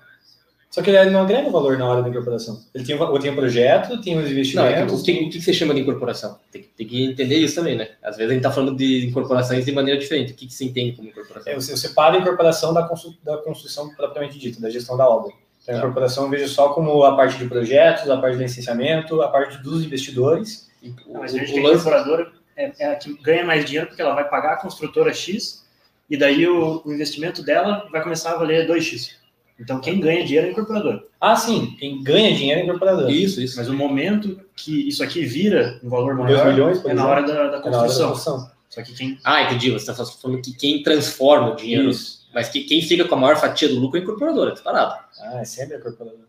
Só que ele não agrega valor na hora da incorporação. Ele tem, o- tem um projeto, tem os
Não, é que,
investimentos.
o, que, o que você chama de incorporação? Tem, que- tem que entender isso também, né? Às vezes a gente está falando de incorporações de maneira diferente. O que, que você entende como incorporação?
É, você separa a incorporação da, constru- da construção propriamente dita, da gestão da obra. Então, a
Tá.
incorporação eu vejo só como a parte de projetos, a parte do licenciamento, a parte dos investidores.
Não, mas eu vejo
o
a
lance-
incorporadora é, é a que ganha mais dinheiro porque ela vai pagar a construtora X e daí o, o investimento dela vai começar a valer 2x. Então quem ganha dinheiro é a incorporadora.
Ah, sim, quem ganha dinheiro é a incorporadora.
Isso, isso.
Mas o momento que isso aqui vira um valor maior
milhões, por
é na hora da, da
É na hora da
construção. Só que quem
Ah, entendi. Você está falando que quem transforma o dinheiro.
Isso.
Mas que, quem fica com a maior fatia do lucro é a incorporadora, disparado.
Ah, é sempre a incorporadora.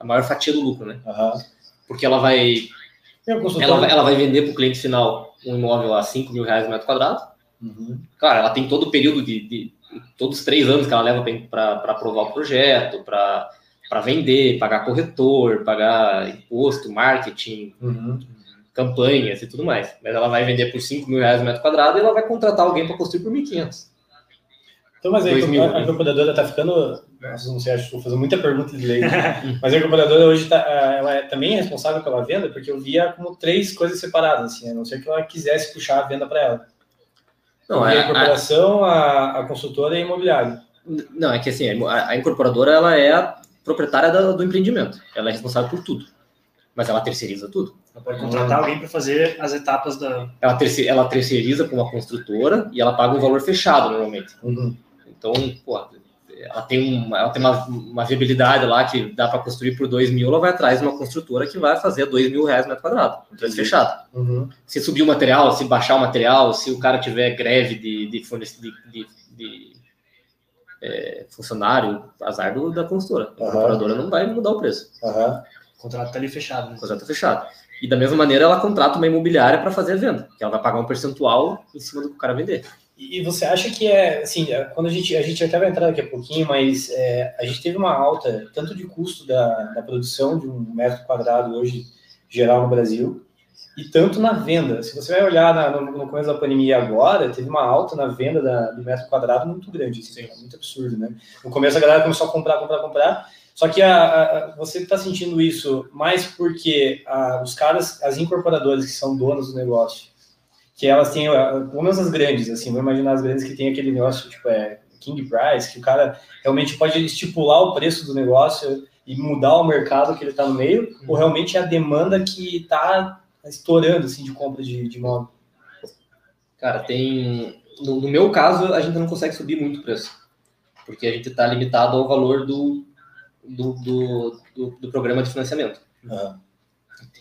a maior fatia do lucro, né?
Aham.
Porque ela vai,
o
ela, vai- ela vai vender para o cliente final um imóvel a 5 mil reais o metro quadrado.
Uhum.
Claro, ela tem todo o período de, de todos os três anos que ela leva para aprovar o projeto, para vender, pagar corretor, pagar imposto, marketing,
Uhum.
campanhas e tudo mais. Mas ela vai vender por 5 mil reais o metro quadrado e ela vai contratar alguém para construir por 1.500.
Então, mas aí
mil,
a,
né?
a incorporadora tá ficando. Nossa, não sei, acho que vou fazer muita pergunta de lei. mas a incorporadora hoje tá, ah, ela é também responsável pela venda, porque eu via como três coisas separadas, assim, a não ser que ela quisesse puxar a venda para ela.
Não,
a
é, a,
incorporação, a, a consultora e a imobiliária.
não, é que assim, a, a incorporadora ela é a proprietária da- do empreendimento. Ela é responsável por tudo. Mas ela terceiriza tudo.
Ela pode contratar alguém para fazer as etapas da.
Ela, terce, ela terceiriza para uma construtora e ela paga um valor fechado normalmente.
Uhum.
Então, pô, ela tem, uma, ela tem uma, uma viabilidade lá que dá para construir por 2 mil, ela vai atrás de uma construtora que vai fazer 2 mil reais metro quadrado, um preço fechado.
Uhum.
Se subir o material, se baixar o material, se o cara tiver greve de, de, fornece- de, de- de, é, funcionário, azar do, da construtora. A
Aham.
incorporadora não vai mudar o preço,
Aham.
O contrato tá ali fechado. Né?
o contrato é fechado. E da mesma maneira, ela contrata uma imobiliária para fazer a venda, que ela vai pagar um percentual em cima do que o cara vender.
E você acha que é, assim, é, quando a gente, a gente até vai entrar daqui a pouquinho, mas é, a gente teve uma alta, tanto de custo da, da produção de um metro quadrado hoje, geral no Brasil, e tanto na venda. Se você vai olhar na- no, no começo da pandemia agora, teve uma alta na venda da- do metro quadrado muito grande, assim, é muito absurdo, né? No começo a galera começou a comprar, comprar, comprar, só que a, a- a- você está sentindo isso mais porque a- os caras, as incorporadoras que são donas do negócio, que elas têm, ah, pelo menos as grandes, assim, vou imaginar as grandes que tem aquele negócio, tipo, é King Price, que o cara realmente pode estipular o preço do negócio e mudar o mercado que ele está no meio, ou realmente é a demanda que está estourando, assim, de compra de, de imóvel.
Cara, tem. No, no meu caso, a gente não consegue subir muito o preço. Porque a gente está limitado ao valor do, do, do, do, do programa de financiamento.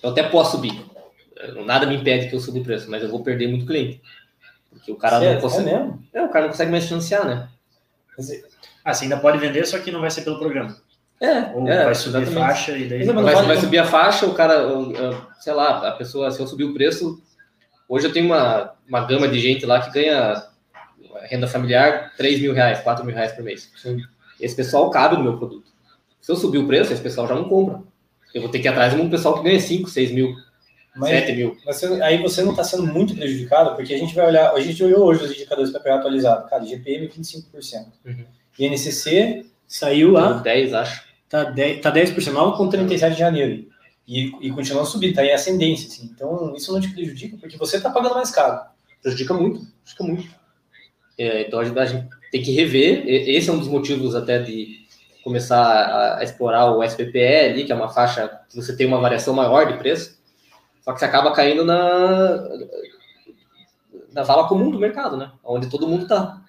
Eu até posso subir. Nada me impede que eu suba o preço, mas eu vou perder muito cliente. Porque o cara
Sério?
não consegue.
É mesmo?
É, o cara não consegue mais financiar, né?
Ah, você ainda pode vender, só que não vai ser pelo programa.
É,
Ou
é,
vai subir
exatamente.
faixa e daí.
Mas é, mas
Vai, vai subir a faixa, o cara, sei lá, a pessoa, se eu subir o preço. Hoje eu tenho uma, uma gama de gente lá que ganha renda familiar 3 mil reais, 4 mil reais por mês. Esse pessoal cabe no meu produto. Se eu subir o preço, esse pessoal já não compra. Eu vou ter que ir atrás de um pessoal que ganha 5, 6 mil,
Mas
7 mil.
Mas você- aí você não está sendo muito prejudicado, porque a gente vai olhar, a gente olhou hoje os indicadores para pegar atualizado. Cara, GPM 25%.
Uhum.
INCC saiu lá,
10, acho.
tá 10%, tá 10% 9,37 de janeiro. E, e continua subindo, tá em ascendência. Assim. Então, isso não te prejudica, porque você está pagando mais caro.
Prejudica muito, prejudica muito. É, então a gente, tem que rever. Esse é um dos motivos até de começar a, a explorar o SPPE ali, que é uma faixa que você tem uma variação maior de preço, só que você acaba caindo na, na vala comum do mercado, né? Onde todo mundo está.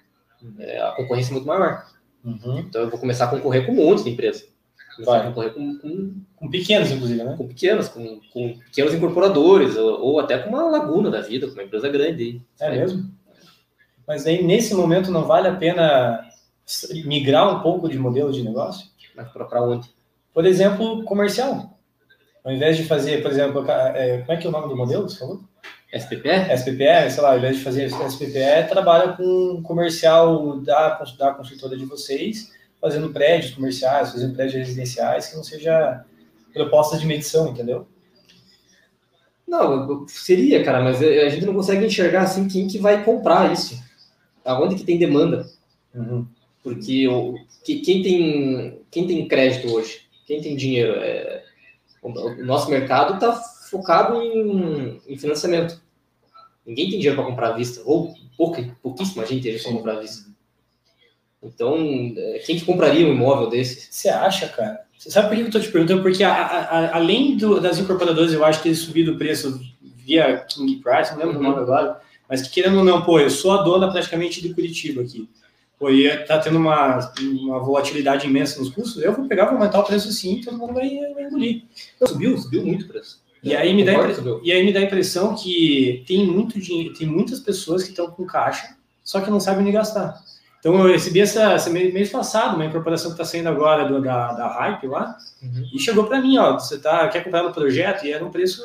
a concorrência é muito maior. Então eu vou começar a concorrer com um monte de empresas. Começar
Vai.
a concorrer com, com,
Com pequenos, inclusive, né?
com pequenas, com, com pequenos incorporadores, ou, ou até com uma laguna da vida, com uma empresa grande.
É mesmo? Mas aí, nesse momento, não vale a pena migrar um pouco de modelo de negócio?
Mas para onde?
Por exemplo, comercial. Ao invés de fazer, por exemplo, é, como é que é o nome do modelo? Você falou?
SPPE?
SPPE, sei lá, ao invés de fazer SPPE, trabalha com comercial da, da consultora de vocês, fazendo prédios comerciais, fazendo prédios residenciais, que não seja proposta de medição, entendeu?
Não, seria, cara, mas a gente não consegue enxergar assim quem que vai comprar isso. Aonde que tem demanda?
Uhum.
Porque o, que, quem, tem, quem tem crédito hoje, quem tem dinheiro, é, o, nosso mercado está focado em, em financiamento. Ninguém tem dinheiro para comprar à vista, ou pouca, pouquíssima gente tem dinheiro para comprar à vista. Então, é, quem que compraria um imóvel desse?
Você acha, cara? Você sabe por que eu estou te perguntando? Porque a, a, a, além do, das incorporadoras, eu acho que eles subido o preço via King Price, não lembro
Uhum.
o nome agora, mas que querendo ou não, pô, eu sou a dona praticamente de Curitiba aqui. Pô, e tá tendo uma, uma volatilidade imensa nos custos, eu vou pegar, vou aumentar o preço sim, todo mundo vai, vai engolir.
Subiu, subiu muito o preço.
E aí me dá, impre- e aí me dá a impressão que tem muito dinheiro, tem muitas pessoas que estão com caixa, só que não sabem onde gastar. Então eu recebi essa, essa mês, passado uma incorporação que está saindo agora do, da, da Hype lá,
Uhum.
e chegou para mim, ó, você tá, quer comprar no projeto? E era um preço,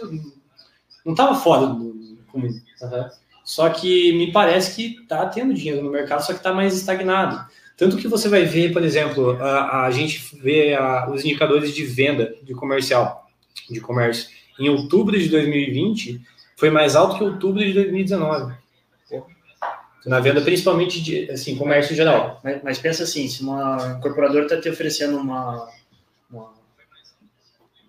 não estava fora do do comum.
Aham.
Só que me parece que está tendo dinheiro no mercado, só que está mais estagnado. Tanto que você vai ver, por exemplo, a, a gente vê a- os indicadores de venda de comercial, de comércio, em outubro de 2020 foi mais alto que outubro de 2019. Na venda, principalmente de assim, comércio geral.
Mas, mas pensa assim, se uma incorporadora está te oferecendo uma, uma,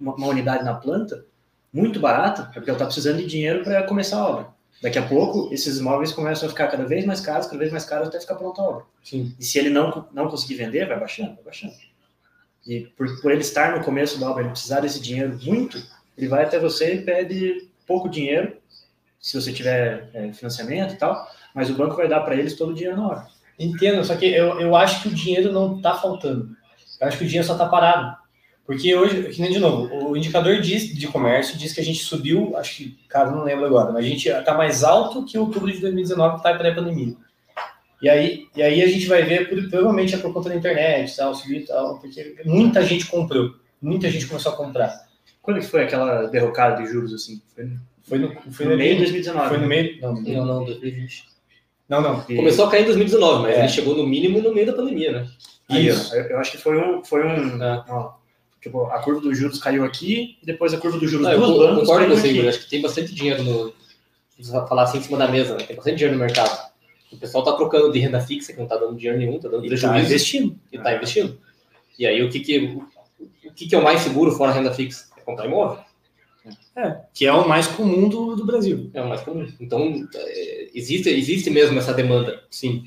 uma unidade na planta muito barata, é porque ela está precisando de dinheiro para começar a obra. Daqui a pouco, esses imóveis começam a ficar cada vez mais caros, cada vez mais caros até ficar pronta a obra.
Sim.
E se ele não, não conseguir vender, vai baixando, vai baixando. E por, por ele estar no começo da obra, ele precisar desse dinheiro muito, ele vai até você e pede pouco dinheiro, se você tiver é, financiamento e tal, mas o banco vai dar para eles todo o dinheiro na hora.
Entendo, só que eu, eu acho que o dinheiro não está faltando. Eu acho que o dinheiro só está parado. Porque hoje, que nem de novo, o indicador diz, de comércio diz que a gente subiu, acho que, cara, não lembro agora, mas a gente está mais alto que outubro de 2019, que está pré-pandemia. E aí, e aí a gente vai ver, provavelmente é por conta da internet, tal, subir e tal, porque muita gente comprou, muita gente começou a comprar.
Quando que foi aquela derrocada de juros assim? Foi no,
Foi no, foi
no
no
meio de
meio,
2019.
foi no meio, não,
Não, não, 2020.
não, não.
E-
Começou a cair em 2019, mas
É.
ele chegou no mínimo no meio da pandemia, né?
Aí,
Isso.
eu, eu acho que foi um, foi um,
É.
ó, tipo, a curva dos juros caiu aqui e depois a curva dos juros
Não, eu
dos
co-
bancos
concordo com
caiu
você,
aqui.
Igor. Acho que tem bastante dinheiro no. Precisa falar assim em cima da mesa, né? Tem bastante dinheiro no mercado. O pessoal tá trocando de renda fixa, que não tá dando dinheiro nenhum, tá dando
E tá
prejuízo
investindo.
e tá investindo. E aí o que que, o, que que é o mais seguro fora a renda fixa? É comprar imóvel.
Que é o mais comum do, do Brasil.
É o mais comum. Então, é, existe, existe mesmo essa demanda.
Sim.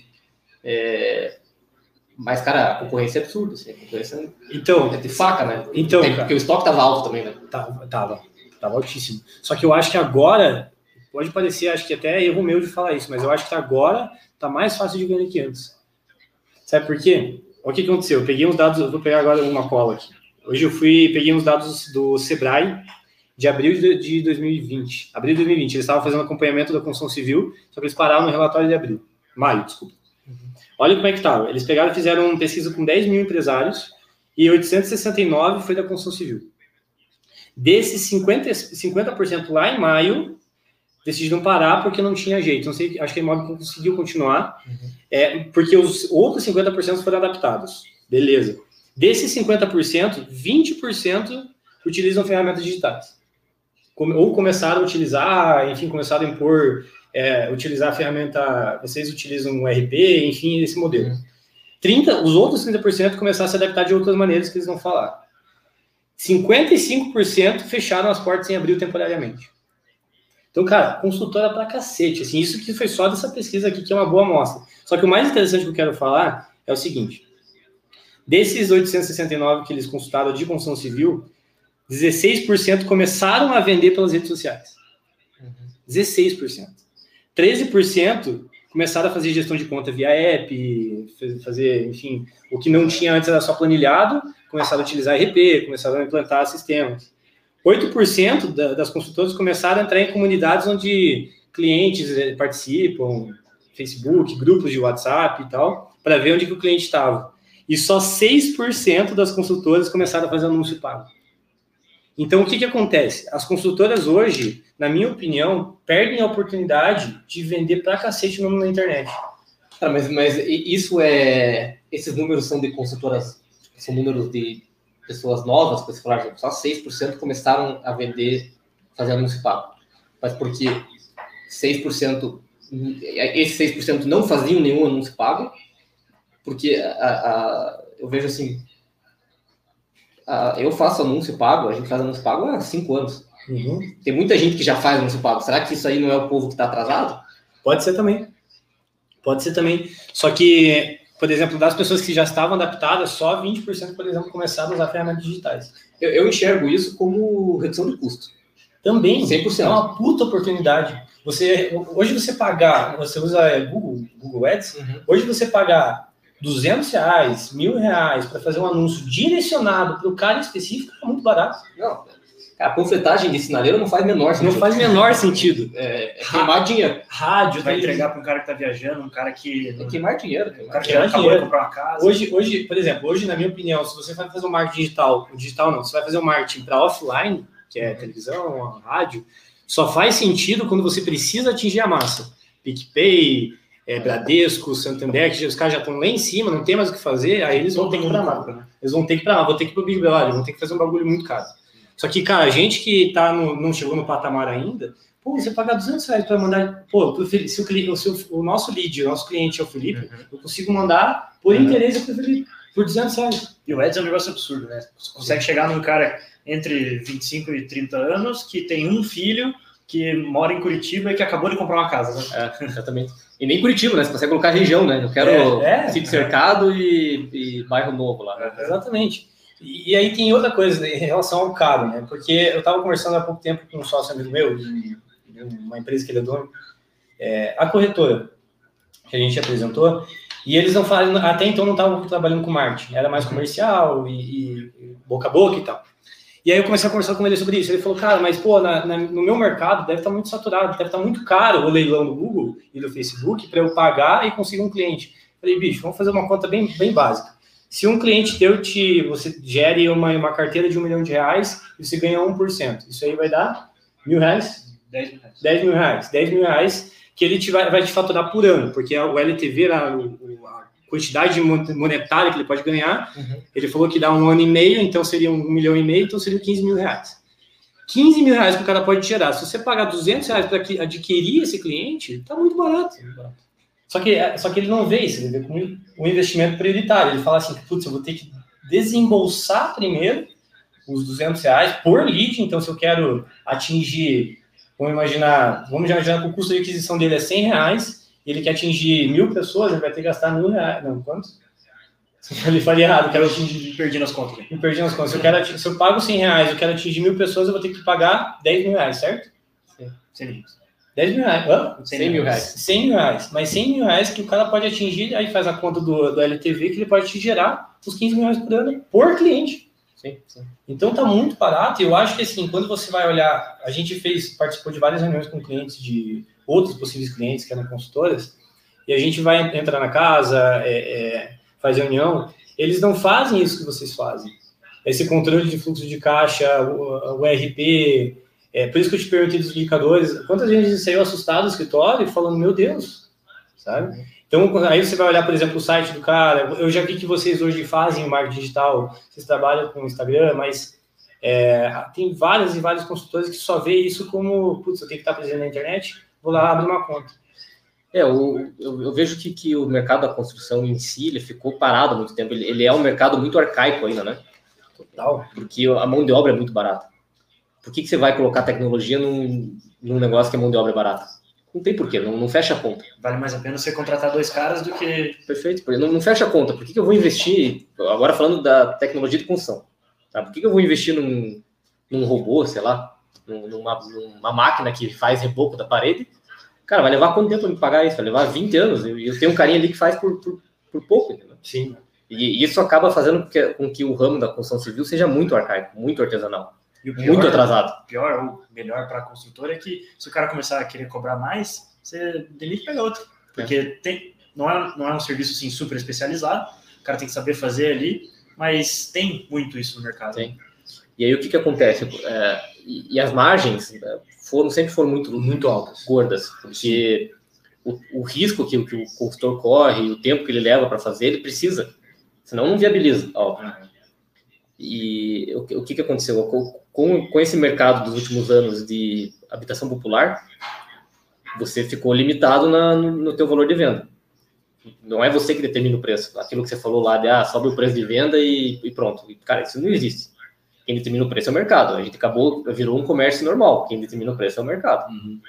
Mas, cara, a concorrência é absurda. Assim, a concorrência
Então,
é de faca, né?
Então,
Tem- porque o estoque tava alto também, né?
Tava, tava, tava altíssimo. Só que eu acho que agora, pode parecer, acho que até é erro meu de falar isso, mas eu acho que agora tá mais fácil de vender que antes. Sabe por quê? O que aconteceu? Eu peguei uns dados, eu vou pegar agora uma cola aqui. Hoje eu fui, peguei uns dados do Sebrae de abril de de 2020. Abril de 2020, eles estavam fazendo acompanhamento da construção civil, só que eles pararam no relatório de abril. Maio, desculpa. Olha como é que estava. Eles pegaram e fizeram uma pesquisa com 10 mil empresários e 869 foi da construção civil. Desses 50%, 50% lá em maio, decidiram parar porque não tinha jeito. Não sei, acho que a imóvel conseguiu continuar, é, porque os outros 50% foram adaptados. Beleza. Desses 50%, 20% utilizam ferramentas digitais. Ou começaram a utilizar, enfim, começaram a impor, é, utilizar a ferramenta, vocês utilizam o RP, enfim, esse modelo. 30, os outros 30% começaram a se adaptar de outras maneiras que eles vão falar. 55% fecharam as portas em abril temporariamente. Então, cara, consultora pra cacete. Assim, isso que foi só dessa pesquisa aqui, que é uma boa amostra. Só que o mais interessante que eu quero falar é o seguinte: desses 869 que eles consultaram de construção civil, 16% começaram a vender pelas redes sociais. 16%. 13% começaram a fazer gestão de conta via app, fazer, enfim, o que não tinha antes era só planilhado, começaram a utilizar RP, começaram a implantar sistemas. 8% da, das consultoras começaram a entrar em comunidades onde clientes eh, participam, Facebook, grupos de WhatsApp e tal, para ver onde que o cliente estava. E só 6% das consultoras começaram a fazer anúncio pago. Então, o que, que acontece? As consultoras hoje, na minha opinião, perdem a oportunidade de vender pra cacete nome na internet.
Cara, mas, mas i- isso é. Esses números são de consultoras, são números de pessoas novas, que você falar, só 6% começaram a vender, fazer anúncio pago. Mas porque 6%, esses 6% não faziam nenhum anúncio pago, porque a, a- eu vejo assim, a- eu faço anúncio pago, a gente faz anúncio pago há 5 anos. Tem muita gente que já faz anúncio pago. Será que isso aí não é o povo que está atrasado?
Pode ser também. Pode ser também. Só que, por exemplo, das pessoas que já estavam adaptadas, só 20%, por exemplo, começaram a usar ferramentas digitais.
Eu, eu enxergo isso como redução de custo.
Também
100%.
é uma puta oportunidade. Você, hoje você pagar, você usa é, Google, Google Ads,
Uhum.
hoje você pagar 200 reais, mil reais para fazer um anúncio direcionado para o cara específico é muito barato.
Não, a panfletagem de sinaleiro não faz menor sentido.
Não faz menor sentido.
É, é queimar dinheiro.
Rádio,
Vai entregar para um cara que tá viajando, um cara que.
É queimar dinheiro.
Um cara que
queimar
acabou de
dinheiro.
comprar uma casa.
Hoje, hoje, por exemplo, hoje, na minha opinião, se você vai fazer um marketing digital, o digital não, você vai fazer um marketing para offline, que é televisão, rádio, só faz sentido quando você precisa atingir a massa. PicPay, é, Bradesco, Santander, que os caras já estão lá em cima, não tem mais o que fazer, aí eles vão
todo
ter que ir pra lá.
compra, né?
Eles vão ter que ir pra lá, vão ter que ir pro Big Brother, vão ter que fazer um bagulho muito caro. Só que, cara, a gente que tá no, não chegou no patamar ainda, pô, você pagar 200 reais para mandar, pô, pro se o, se o, o nosso lead, o nosso cliente é o Felipe, eu consigo mandar por
Uhum.
interesse pro Felipe, por 200 reais.
E o Eds é um negócio absurdo, né? Você consegue chegar num cara entre 25 e 30 anos que tem um filho que mora em Curitiba e que acabou de comprar uma casa. Né?
É, exatamente. E nem Curitiba, né? Você consegue colocar região, né? Eu quero
É, é.
sítio cercado e, e bairro novo lá. né?
Exatamente. E, e aí tem outra coisa né, em relação ao caro, né? Porque eu estava conversando há pouco tempo com um sócio amigo meu, de uma empresa que ele é dono, é, a corretora que a gente apresentou, e eles não fazem, até então não estavam trabalhando com marketing, era mais comercial e, e boca a boca e tal. E aí eu comecei a conversar com ele sobre isso. Ele falou, cara, mas pô, na- na- no meu mercado deve estar muito saturado, deve estar muito caro o leilão do Google e do Facebook para eu pagar e conseguir um cliente. Falei, bicho, vamos fazer uma conta bem, bem básica. Se um cliente teu te, você gere uma, uma carteira de um milhão de reais e você ganha 1%, isso aí vai dar mil reais?
10 mil reais.
10 mil reais. 10 mil reais que ele te vai, vai te faturar por ano, porque o LTV, o- a quantidade mon- monetária que ele pode ganhar,
Uhum.
ele falou que dá um ano e meio, então seria um milhão e meio, então seria 15 mil reais. 15 mil reais que o cara pode gerar. Se você pagar 200 reais para adquirir esse cliente, tá muito barato. Só que, só que ele não vê isso, ele vê como um investimento prioritário. Ele fala assim, putz, eu vou ter que desembolsar primeiro os 200 reais por lead, então se eu quero atingir, vamos imaginar, vamos imaginar que o custo de aquisição dele é 100 reais, ele quer atingir mil pessoas, ele vai ter que gastar mil reais, não, quantos? Ele faria errado, quero atingir
Perdi nas contas.
me perdi nas contas. Se eu, quero, ati- se eu pago 100 reais, eu quero atingir mil pessoas, eu vou ter que pagar 10 mil reais, certo?
100 mil.
10 mil reais. Hã?
100 mil reais.
100 mil reais. Mas 100 mil reais que o cara pode atingir, aí faz a conta do, do LTV, que ele pode te gerar os 15 mil reais por ano por cliente.
Sim, sim.
Então tá muito barato. E eu acho que assim, quando você vai olhar, a gente fez, participou de várias reuniões com clientes de outros possíveis clientes que eram consultoras, e a gente vai entrar na casa, é, é, faz reunião, eles não fazem isso que vocês fazem. Esse controle de fluxo de caixa, o, o RP, é por isso que eu te perguntei dos indicadores. Quantas vezes saiu assustado do escritório falando, meu Deus, sabe? Então, aí você vai olhar, por exemplo, o site do cara. Eu já vi que vocês hoje fazem marketing digital, vocês trabalham com Instagram, mas é, tem várias e vários consultores que só vê isso como, putz, eu tenho que estar presente na internet, vou lá abrir uma conta.
É, o- eu, eu vejo que, que o mercado da construção em si, ele ficou parado há muito tempo. Ele, ele é um mercado muito arcaico ainda, né?
Total.
Porque a mão de obra é muito barata. Por que, que você vai colocar tecnologia num, num negócio que a mão de obra é barata? Não tem porquê, não, não fecha a conta.
Vale mais a pena você contratar dois caras do que.
Perfeito, porque não, não fecha a conta. Por que, que eu vou investir, agora falando da tecnologia de construção, tá? por que, que eu vou investir num, num robô, sei lá, numa, numa máquina que faz reboco da parede? Cara, vai levar quanto tempo para me pagar isso? Vai levar 20 anos. E eu, tenho um carinha ali que faz por, por, por pouco, entendeu?
Sim.
E, e isso acaba fazendo com que, com que o ramo da construção civil seja muito arcaico, muito artesanal,
E o
muito atrasado.
pior ou melhor para a construtora é que se o cara começar a querer cobrar mais, você demite pega outro. Porque tem, não, é, não é um serviço assim, super especializado, o cara tem que saber fazer ali, mas tem muito isso no mercado.
Tem. E aí o que, que acontece? É, e, e as margens é, foram sempre foram muito, muito altas, gordas, porque o, o risco que, que o consultor corre, o tempo que ele leva para fazer, ele precisa, senão não viabiliza. Ó. E o, o que, que aconteceu? Com, com, esse mercado dos últimos anos de habitação popular, você ficou limitado na, no, no teu valor de venda. Não é você que determina o preço. Aquilo que você falou lá de ah, sobe o preço de venda e, e pronto. Cara, isso não existe. Quem determina o preço é o mercado. A gente acabou, virou um comércio normal. Quem determina o preço é o mercado.
Uhum.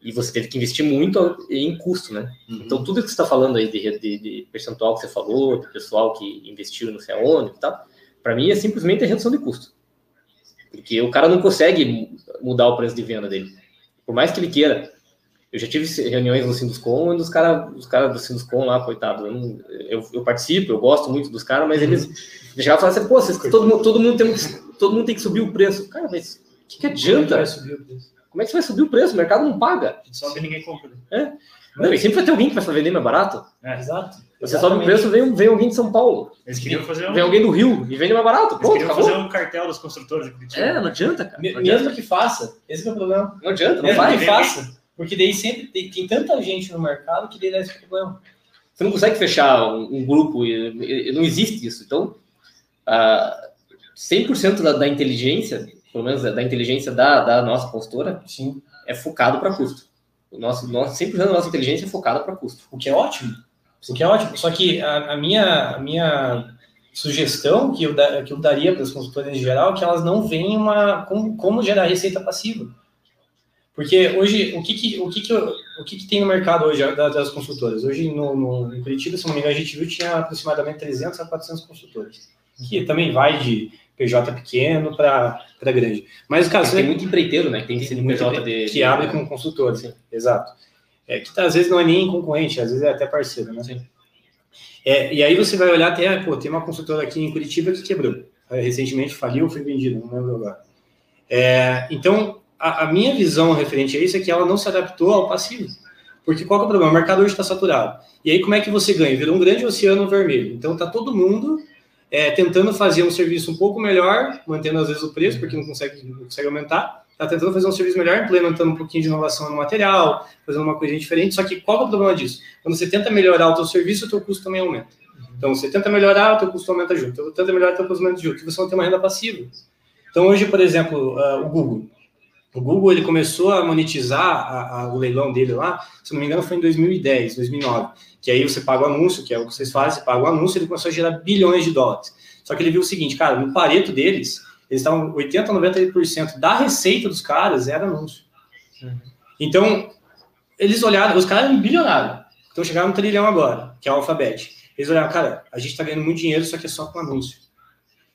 E você teve que investir muito em custo, né? Então, tudo que você está falando aí de, de, de percentual que você falou, de pessoal que investiu não sei aonde e tal, para mim é simplesmente a redução de custo. Porque o cara não consegue mudar o preço de venda dele. Por mais que ele queira. Eu já tive reuniões no Sinduscom, onde os caras os cara do Sinduscom lá, coitado, eu, não- eu, eu participo, eu gosto muito dos caras, mas eles chegavam e falavam assim, pô, vocês, todo, mundo- todo, mundo tem, todo mundo tem que subir o preço. Cara, mas o que, que adianta?
O preço.
Como é que você vai subir o preço? O mercado não paga.
Sobe e ninguém compra. né?
Não, e sempre vai ter alguém que vai vender mais barato.
É.
Exato.
Você sobe o preço, vem, vem alguém de São Paulo.
Eles queriam fazer um,
Vem alguém do Rio e vende mais barato.
eles
Pronto,
queriam
acabou.
fazer um cartel dos construtores.
É, não adianta, cara. Não adianta.
Mesmo que faça, esse que é o problema.
Não adianta, não
Mesmo
vai.
que faça, porque daí sempre tem, tem tanta gente no mercado que daí dá esse problema.
Você não consegue fechar um, um grupo, e, e não existe isso. Então, ah, 100% da, da inteligência, pelo menos da inteligência da, da nossa consultora,
Sim.
é focado para custo. O nosso, nosso, 100% da nossa inteligência é focada para custo.
O que é ótimo. O que é ótimo. Só que a, a minha, a minha sugestão que eu, da- que eu daria para as consultoras em geral é que elas não veem uma, como, como gerar receita passiva. Porque hoje, o que, que, o que, que, o que, que tem no mercado hoje da- das consultoras? Hoje, no, no, em Curitiba, se não me engano, a gente viu tinha aproximadamente 300 a 400 consultores. Que também vai de PJ pequeno para grande. Mas, cara, você
tem muito empreiteiro, né? que Tem que ser
tem
PJ de.
que abre como consultor, sim. Exato. É, que às vezes não é nem concorrente, às vezes é até parceiro, né?
Sim.
É, e aí você vai olhar até, pô, tem uma consultora aqui em Curitiba que quebrou. É, Recentemente faliu ou foi vendida, não lembro agora. É, então, a, a minha visão referente a isso é que ela não se adaptou ao passivo. Porque qual é o problema? O mercado hoje está saturado. E aí como é que você ganha? Virou um grande oceano vermelho. Então tá todo mundo é, tentando fazer um serviço um pouco melhor, mantendo às vezes o preço, porque não consegue, não consegue aumentar. Está tentando fazer um serviço melhor, implementando um pouquinho de inovação no material, fazendo uma coisa diferente. Só que qual é o problema disso? Quando você tenta melhorar o teu serviço, o teu custo também aumenta. Então, você tenta melhorar, o teu custo aumenta junto. Então, tenta melhorar, o teu custo aumenta junto. Você não tem uma renda passiva. Então, hoje, por exemplo, ah, o Google. O Google ele começou a monetizar a- a- o leilão dele lá, se não me engano, foi em 2010, 2009. Que aí você paga o anúncio, que é o que vocês fazem, você paga o anúncio, ele começou a gerar bilhões de dólares. Só que ele viu o seguinte, cara, no pareto deles, eles estavam 80% a 90% da receita dos caras era anúncio. Então, eles olharam, os caras eram bilionários. Então chegaram no trilhão agora, que é o Alphabet. Eles olharam, cara, a gente está ganhando muito dinheiro, só que é só com anúncio.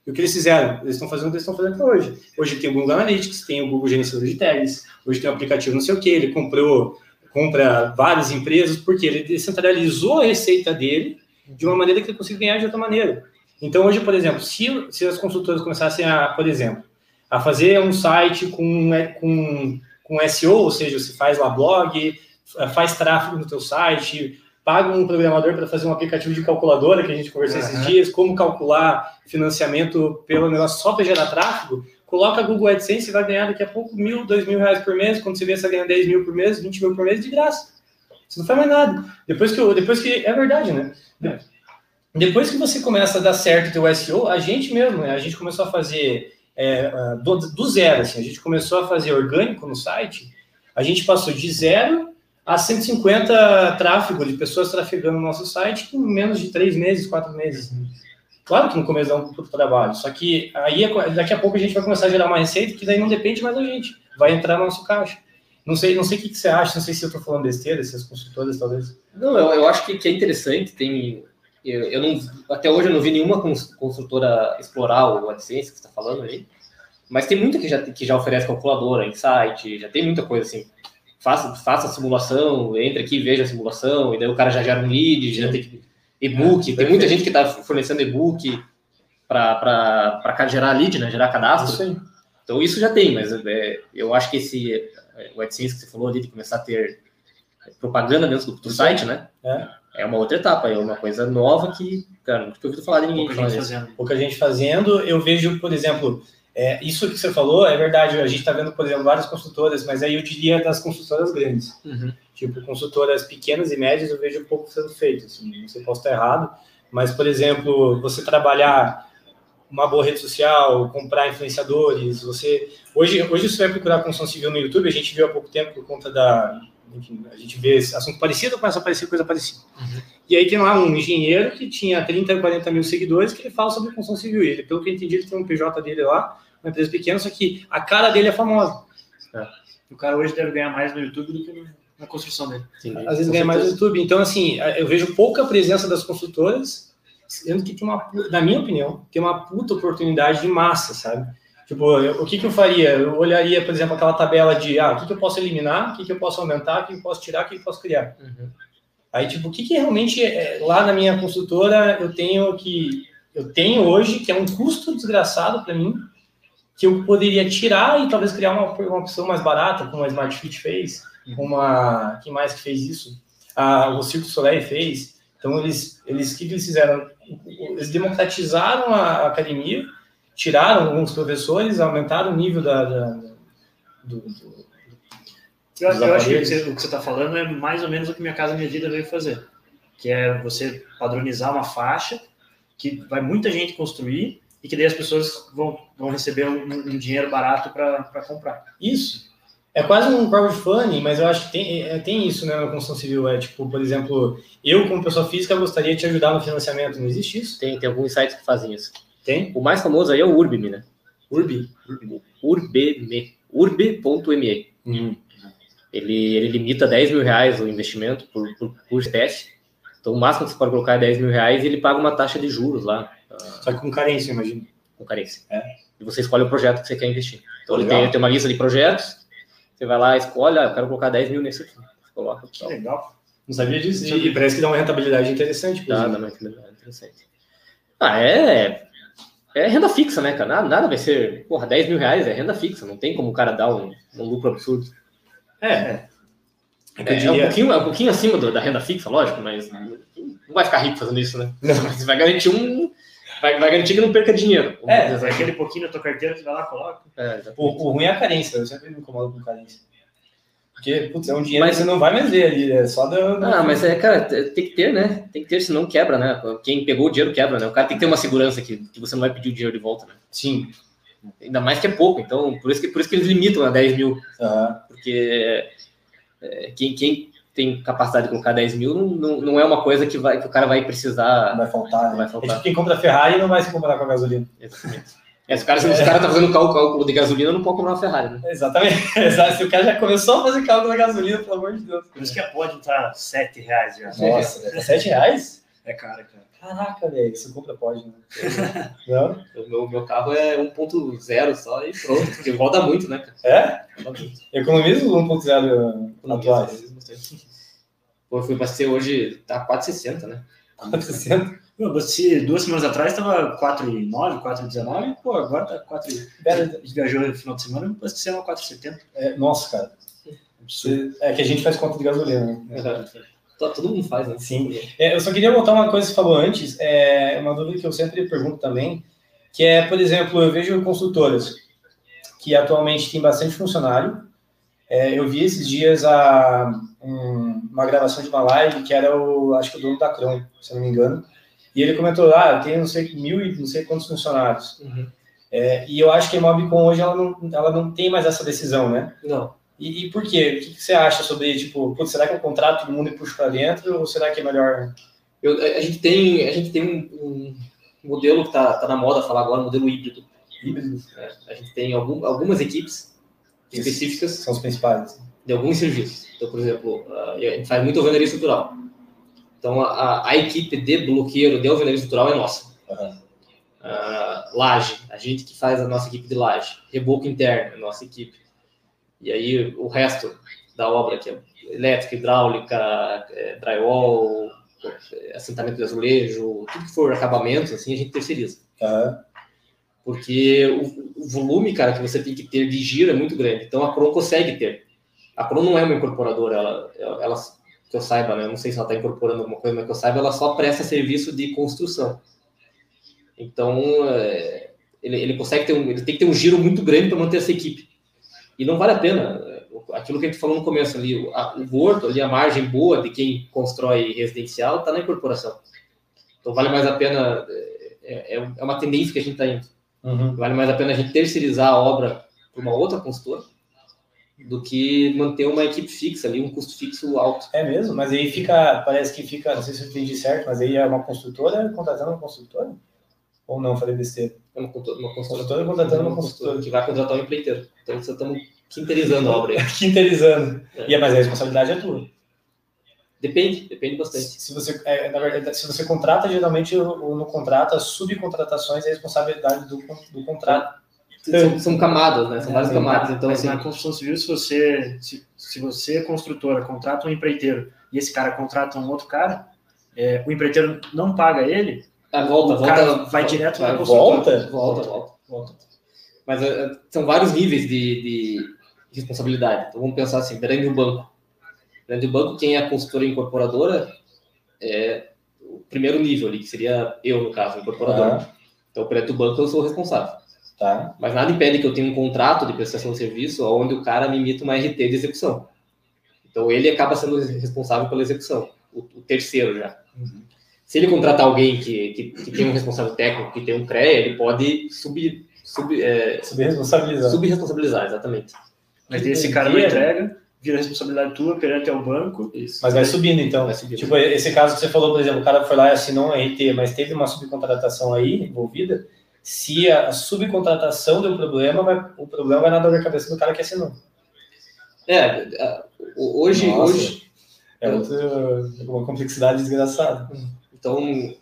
E o que eles fizeram? Eles estão fazendo o que estão fazendo até hoje. Hoje tem o Google Analytics, tem o Google Gerenciador de Tags, hoje tem o aplicativo não sei o que, ele comprou, compra várias empresas, porque ele descentralizou a receita dele de uma maneira que ele consiga ganhar de outra maneira. Então hoje, por exemplo, se, se as consultoras começassem a, por exemplo, a fazer um site com, com, com SEO, ou seja, você faz lá blog, faz tráfego no teu site, paga um programador para fazer um aplicativo de calculadora que a gente conversou esses
Uhum.
dias, como calcular financiamento pelo negócio só para gerar tráfego, coloca Google AdSense e vai ganhar daqui a pouco mil, dois mil reais por mês, quando você vê você ganha 10 mil por mês, 20 mil por mês de graça. Você não faz mais nada. Depois que, eu- depois que é verdade, né? Depois que você começa a dar certo o teu SEO, a gente mesmo, né? a gente começou a fazer é, do, do zero, assim, a gente começou a fazer orgânico no site, a gente passou de zero a 150 tráfego de pessoas trafegando no nosso site em menos de três meses, quatro meses. Claro que no começo dá um puto trabalho, só que aí é- daqui a pouco a gente vai começar a gerar uma receita que daí não depende mais da gente, vai entrar no nosso caixa. Não sei, não sei o que, você acha, não sei se eu estou falando besteira, se as consultoras talvez.
Não, eu, eu acho que, que é interessante. Tem, eu, eu não, até hoje eu não vi nenhuma cons- construtora explorar o AdSense que está falando aí. Mas tem muita que já, que já oferece calculadora, insight, já tem muita coisa assim. Faça, faça a simulação, entre aqui, veja a simulação, e daí o cara já gera um lead, já tem que- e-book. tem muita gente que está fornecendo e-book para gerar lead, né? Gerar cadastro.
Isso.
Então isso já tem, mas é, eu acho que esse é, o AdSense que você falou ali de começar a ter propaganda dentro do, do site, né?
É.
É uma outra etapa, é uma coisa nova que, cara, nunca ouvido falar de ninguém
Pouca
falar
gente
disso.
fazendo.
pouca gente fazendo. Eu vejo, por exemplo, é, isso que você falou é verdade. A gente está vendo, por exemplo, várias consultoras, mas aí eu diria das consultoras grandes.
Uhum.
Tipo, consultoras pequenas e médias, eu vejo pouco sendo feito. Assim, não sei, posso estar errado, mas, por exemplo, você trabalhar uma boa rede social, comprar influenciadores, você... Hoje, hoje você vai procurar construção civil no YouTube, a gente viu há pouco tempo por conta da... Enfim, a gente vê assunto parecido, começa a aparecer coisa parecida. E aí tem lá um engenheiro que tinha 30, 40 mil seguidores que ele fala sobre construção civil. E Ele, pelo que eu entendi, ele tem um PJ dele lá, uma empresa pequena, só que a cara dele é famosa.
O cara hoje deve ganhar mais no YouTube do que na construção dele.
Entendi.
Às vezes ganha mais no. YouTube. Então, assim, eu vejo pouca presença das consultoras, sendo que tem uma, na minha opinião, tem uma puta oportunidade de massa, sabe? Tipo, eu- o que, que eu faria? Eu olharia, por exemplo, aquela tabela de ah, o que, que eu posso eliminar, o que, que eu posso aumentar, o que eu posso tirar, o que eu posso criar.
Uhum.
Aí, tipo, o que, que realmente é, lá na minha consultora eu tenho que eu tenho hoje, que é um custo desgraçado para mim, que eu poderia tirar e talvez criar uma, uma opção mais barata, como a Smart Fit fez, como a. Quem mais que fez isso? A, o Circo Soleil fez. Então, eles, eles, o que, que eles fizeram? Eles democratizaram a academia, tiraram alguns professores, aumentaram o nível da, da do, do,
eu, eu acho que o que você está falando é mais ou menos o que Minha Casa Minha Vida veio fazer, que é você padronizar uma faixa que vai muita gente construir e que daí as pessoas vão, vão receber um, um dinheiro barato para comprar.
Isso. É quase um crowdfunding, mas eu acho que tem, é, tem isso né, na construção civil. É tipo, por exemplo, eu, como pessoa física, gostaria de te ajudar no financiamento. Não existe isso?
Tem, tem alguns sites que fazem isso.
Tem?
O mais famoso aí é o Urbime, né?
Urbi?
Urbime. Urbe.me.
Hum.
Ele, ele limita 10 mil reais o investimento por, por, por teste. Então, o máximo que você pode colocar é 10 mil reais e ele paga uma taxa de juros lá.
Só que com carência, imagino.
Com carência.
É.
E você escolhe o projeto que você quer investir. Então, ele tem, tem uma lista de projetos. Você vai lá, escolhe, ah, eu quero colocar 10 mil nesse aqui. Coloca.
Que legal.
Não sabia disso. E, e parece que dá uma rentabilidade interessante.
Dá, dá uma rentabilidade interessante. Ah, é. É renda fixa, né, cara? Nada, nada vai ser. Porra, 10 mil reais é renda fixa. Não tem como o cara dar um, um lucro absurdo.
É. É, eu
É, é um, pouquinho, é um pouquinho acima do- da renda fixa, lógico, mas não vai ficar rico fazendo isso, né? Você vai garantir um. Vai, vai garantir que não perca dinheiro.
É,
Mas aquele pouquinho da tua carteira, tu vai lá, coloca.
É.
O, o ruim é a carência. Eu sempre me incomodo com carência. Porque, putz, é um dinheiro
Mas-
que você não vai mais ver ali. É só da.
Ah, mas é, cara, tem que ter, né? Tem que ter, senão quebra, né? Quem pegou o dinheiro quebra, né? O cara tem que ter uma segurança que, que você não vai pedir o dinheiro de volta, né?
Sim.
Ainda mais que é pouco, então por isso que, por isso que eles limitam a 10 mil,
Aham.
porque é, quem, quem tem capacidade de colocar 10 mil não, não, é uma coisa que, vai, que o cara vai precisar.
Não vai faltar.
Não
Né?
vai faltar.
É tipo quem compra Ferrari não vai se comparar com a gasolina.
Exatamente. É, se o cara, se o cara tá fazendo cálculo, cálculo de gasolina, não pode comprar uma Ferrari, né?
Exatamente. Exato. Se o cara já começou a fazer cálculo da gasolina, pelo amor de Deus.
Por isso que a pod tá 7 reais já.
Nossa, velho. Tá 7 reais?
É caro, cara.
Caraca, velho. Você compra pode, né? Não?
O meu, meu carro é 1.0 só e pronto, porque roda muito, né, cara?
É?
Roda muito.
Economiza o 1.0 atuais.
Economiza. Pô, eu fui abastecer hoje, tá 4,60, né?
400.
Eu abasteci duas semanas atrás, tava 4,9, 4,19. Pô, agora tá 4.
Pera,
A gente viajou no final de semana, eu abasteci uma 4,70.
é, nossa, cara. Você- É que a gente faz conta de gasolina, né?
Tá, todo mundo faz, né?
Sim. É, eu só queria voltar uma coisa que você falou antes, é uma dúvida que eu sempre pergunto também, que é, por exemplo, eu vejo construtoras que atualmente tem bastante funcionário. É, eu vi esses dias a, um- uma gravação de uma live que era o, acho que o dono da Cron, se não me engano, e ele comentou, ah, tem não sei mil e não sei quantos funcionários.
Uhum.
É, e eu acho que a Mobicon hoje ela não, ela não tem mais essa decisão, né?
Não.
E, e por quê? O que, que você acha sobre, tipo, putz, será que eu contrato todo mundo e puxo para dentro, ou será que é melhor
Eu, a, gente tem, a gente tem um, um modelo que tá, tá na moda falar agora, modelo híbrido.
híbrido?
né? A gente tem algum, algumas equipes específicas
São os principais.
de alguns serviços. Então, por exemplo, a a gente faz muito alvenaria estrutural. Então, a, a- a equipe de bloqueiro de alvenaria estrutural é nossa. Ah, laje, a gente que faz a nossa equipe de laje. Reboco interno, é nossa equipe. E aí, o resto da obra, que é elétrica, hidráulica, é, drywall, assentamento de azulejo, tudo que for acabamentos, assim, a gente terceiriza.
Aham.
Porque o, o volume, cara, que você tem que ter de giro é muito grande. Então a Cron consegue ter. A Cron não é uma incorporadora, ela, ela, ela- que eu saiba, né? Eu não sei se ela está incorporando alguma coisa, mas que eu saiba, ela só presta serviço de construção. Então é, ele, ele consegue ter um, ele tem que ter um giro muito grande para manter essa equipe. E não vale a pena. Aquilo que a gente falou no começo ali, a, o gordo ali, a margem boa de quem constrói residencial está na incorporação. Então vale mais a pena, é, é, é uma tendência que a gente está indo.
Uhum.
Vale mais a pena a gente terceirizar a obra para uma outra consultora do que manter uma equipe fixa ali, um custo fixo alto.
É mesmo? Mas aí fica, parece que fica, não sei se eu entendi certo, mas aí é uma construtora contratando uma construtora? Ou não, falei besteira?
É uma, uma consultora,
Construtora contratando uma construtora.
que vai contratar um empreiteiro. Então, você estamos quinterizando a obra aí.
Quinterizando.
É.
E, mas a responsabilidade é tua.
Depende, depende bastante.
Se você, é, na verdade, se você contrata, geralmente no contrato, as subcontratações é responsabilidade do, do contrato.
São, são camadas, né? São várias
É,
camadas. Então, assim,
na construção civil, se você, se, se você, construtora, contrata um empreiteiro e esse cara contrata um outro cara, é, o empreiteiro não paga ele,
a volta,
o
volta.
cara vai direto na
vai,
construtora.
Volta?
Volta, volta, volta. Mas uh, são vários níveis de, de, responsabilidade. Então vamos pensar assim, perante o banco. Perante o banco, quem é a consultora incorporadora é o primeiro nível ali, que seria eu, no caso, incorporador. Ah. Então, perante o banco, eu sou o responsável. Tá. Mas nada impede que eu tenha um contrato de prestação de serviço onde o cara me imita uma RT de execução. Então, ele acaba sendo responsável pela execução, o, o terceiro já. Uhum. Se ele contratar alguém que, que, que, tem um responsável técnico, que tem um CREA, ele pode sub, sub, é,
subresponsabilizar.
Subresponsabilizar, exatamente.
Mas esse cara não entrega, vira responsabilidade tua perante ao banco.
Isso. Mas vai subindo, então. Vai subindo. Tipo, esse caso que você falou, por exemplo, o cara foi lá e assinou um RT, mas teve uma subcontratação aí envolvida, se a subcontratação deu problema, o problema vai na dor da cabeça do cara que assinou.
É, hoje... Nossa, hoje
é outra, uma complexidade desgraçada.
Então,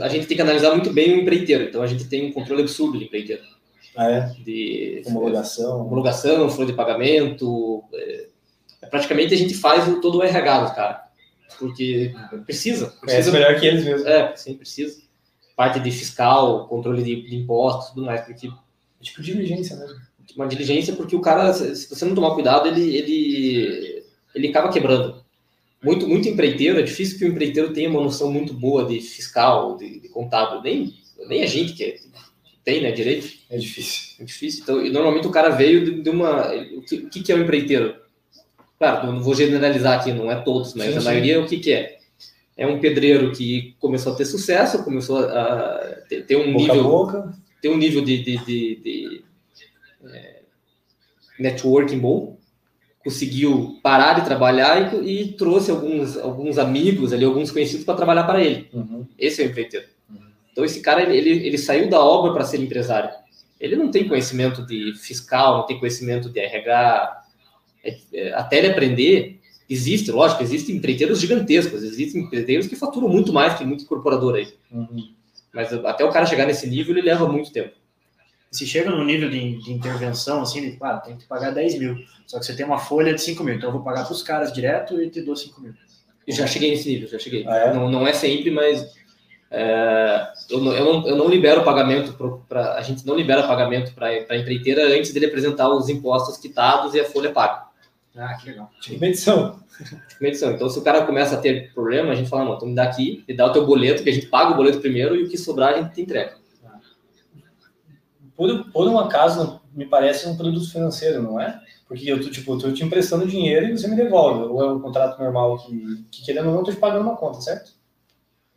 a gente tem que analisar muito bem o empreiteiro. Então, a gente tem um controle absurdo de empreiteiro.
Ah, é?
De
homologação.
Homologação, folha de pagamento. É, praticamente a gente faz o, todo o RH do cara. Porque precisa. precisa
é melhor que eles mesmo.
É, sim, precisa. Parte de fiscal, controle de, de impostos, tudo mais. Porque,
tipo diligência mesmo.
Uma diligência, porque o cara, se você não tomar cuidado, ele, ele, ele acaba quebrando muito, muito empreiteiro, é difícil que o empreiteiro tenha uma noção muito boa de fiscal, de, de contábil, nem, nem a gente que, é, que tem, né, direito.
É difícil.
É difícil. Então, normalmente o cara veio de, uma... O que, o que é o um empreiteiro? Claro, não vou generalizar aqui, não é todos, mas sim, a sim. maioria o que, que é? É um pedreiro que começou a ter sucesso, começou a ter, ter um
boca
nível...
boca.
Ter um nível de, de, de, de é, networking bom, conseguiu parar de trabalhar e, e, trouxe alguns, alguns amigos ali, alguns conhecidos para trabalhar para ele.
Uhum.
Esse é o empreiteiro. Então, esse cara, ele, ele saiu da obra para ser empresário. Ele não tem conhecimento de fiscal, não tem conhecimento de RH. É, é, até ele aprender, existe, lógico, existem empreiteiros gigantescos, existem empreiteiros que faturam muito mais que muito incorporador aí.
Uhum.
Mas até o cara chegar nesse nível, ele leva muito tempo
se chega no nível de, de intervenção, assim, de, ah, tem que pagar 10 mil, só que você tem uma folha de 5 mil, então eu vou pagar para os caras direto e te dou 5 mil.
Eu já cheguei nesse nível, já cheguei.
Ah, é?
Não, não é sempre, mas é, eu, não, eu, não, eu não libero pagamento para a gente não libera pagamento para a empreiteira antes dele apresentar os impostos quitados e a folha paga.
Ah, que legal.
Tipo medição.
Medição. Então, se o cara começa a ter problema, a gente fala, não, então me dá aqui, me dá o teu boleto, que a gente paga o boleto primeiro e o que sobrar a gente te entrega
por, por um acaso, me parece um produto financeiro, não é? Porque eu tô, tipo, tô te emprestando dinheiro e você me devolve. Ou é um contrato normal que, que querendo ou não, tô te pagando uma conta, certo?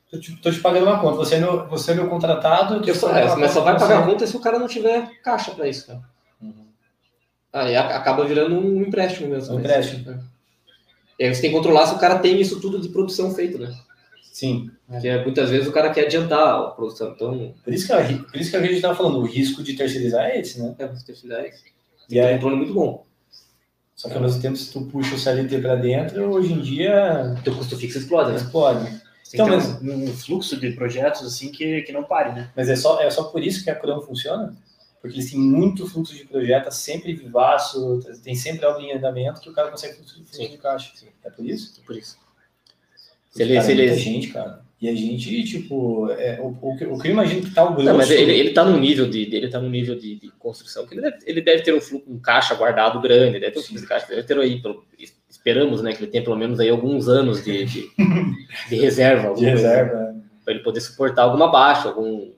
Tô te, tô te pagando uma conta. Você é meu, você é meu contratado.
Eu só, é, mas só vai pagar a conta se o cara não tiver caixa para isso, cara. Uhum. Aí acaba virando um empréstimo mesmo.
Um empréstimo.
É. E aí você tem que controlar se o cara tem isso tudo de produção feito, né?
Sim.
Porque é, muitas vezes o cara quer adiantar a produção. Então...
Por, isso que a, por isso que a gente estava falando, o risco de terceirizar é esse, né?
É, terceirizar é esse. E é um controle muito bom.
Só que ao mesmo tempo, se tu puxa o CLT para dentro, hoje em dia.
Teu custo fixo explode, né?
Explode.
Então, mas... um, um, fluxo de projetos assim que, que não pare, né?
Mas é só, é só por isso que a Chrome funciona? Porque eles têm muito fluxo de projetos, sempre vivaço, tem sempre algo em andamento que o cara consegue fluxo, fluxo de caixa. Sim. É por isso?
É por isso.
Se ele, se ele... muita gente, cara. E a gente, tipo, é, o, o, o que eu imagino que tá o grosso...
Não, mas ele, ele tá num nível de, ele tá num nível de, de construção que ele deve, ele deve ter um fluxo, um caixa guardado grande, deve ter um fluxo de caixa, deve ter aí, pelo, esperamos, né, que ele tenha pelo menos aí alguns anos de, de, de reserva.
De reserva.
Para ele poder suportar alguma baixa, algum,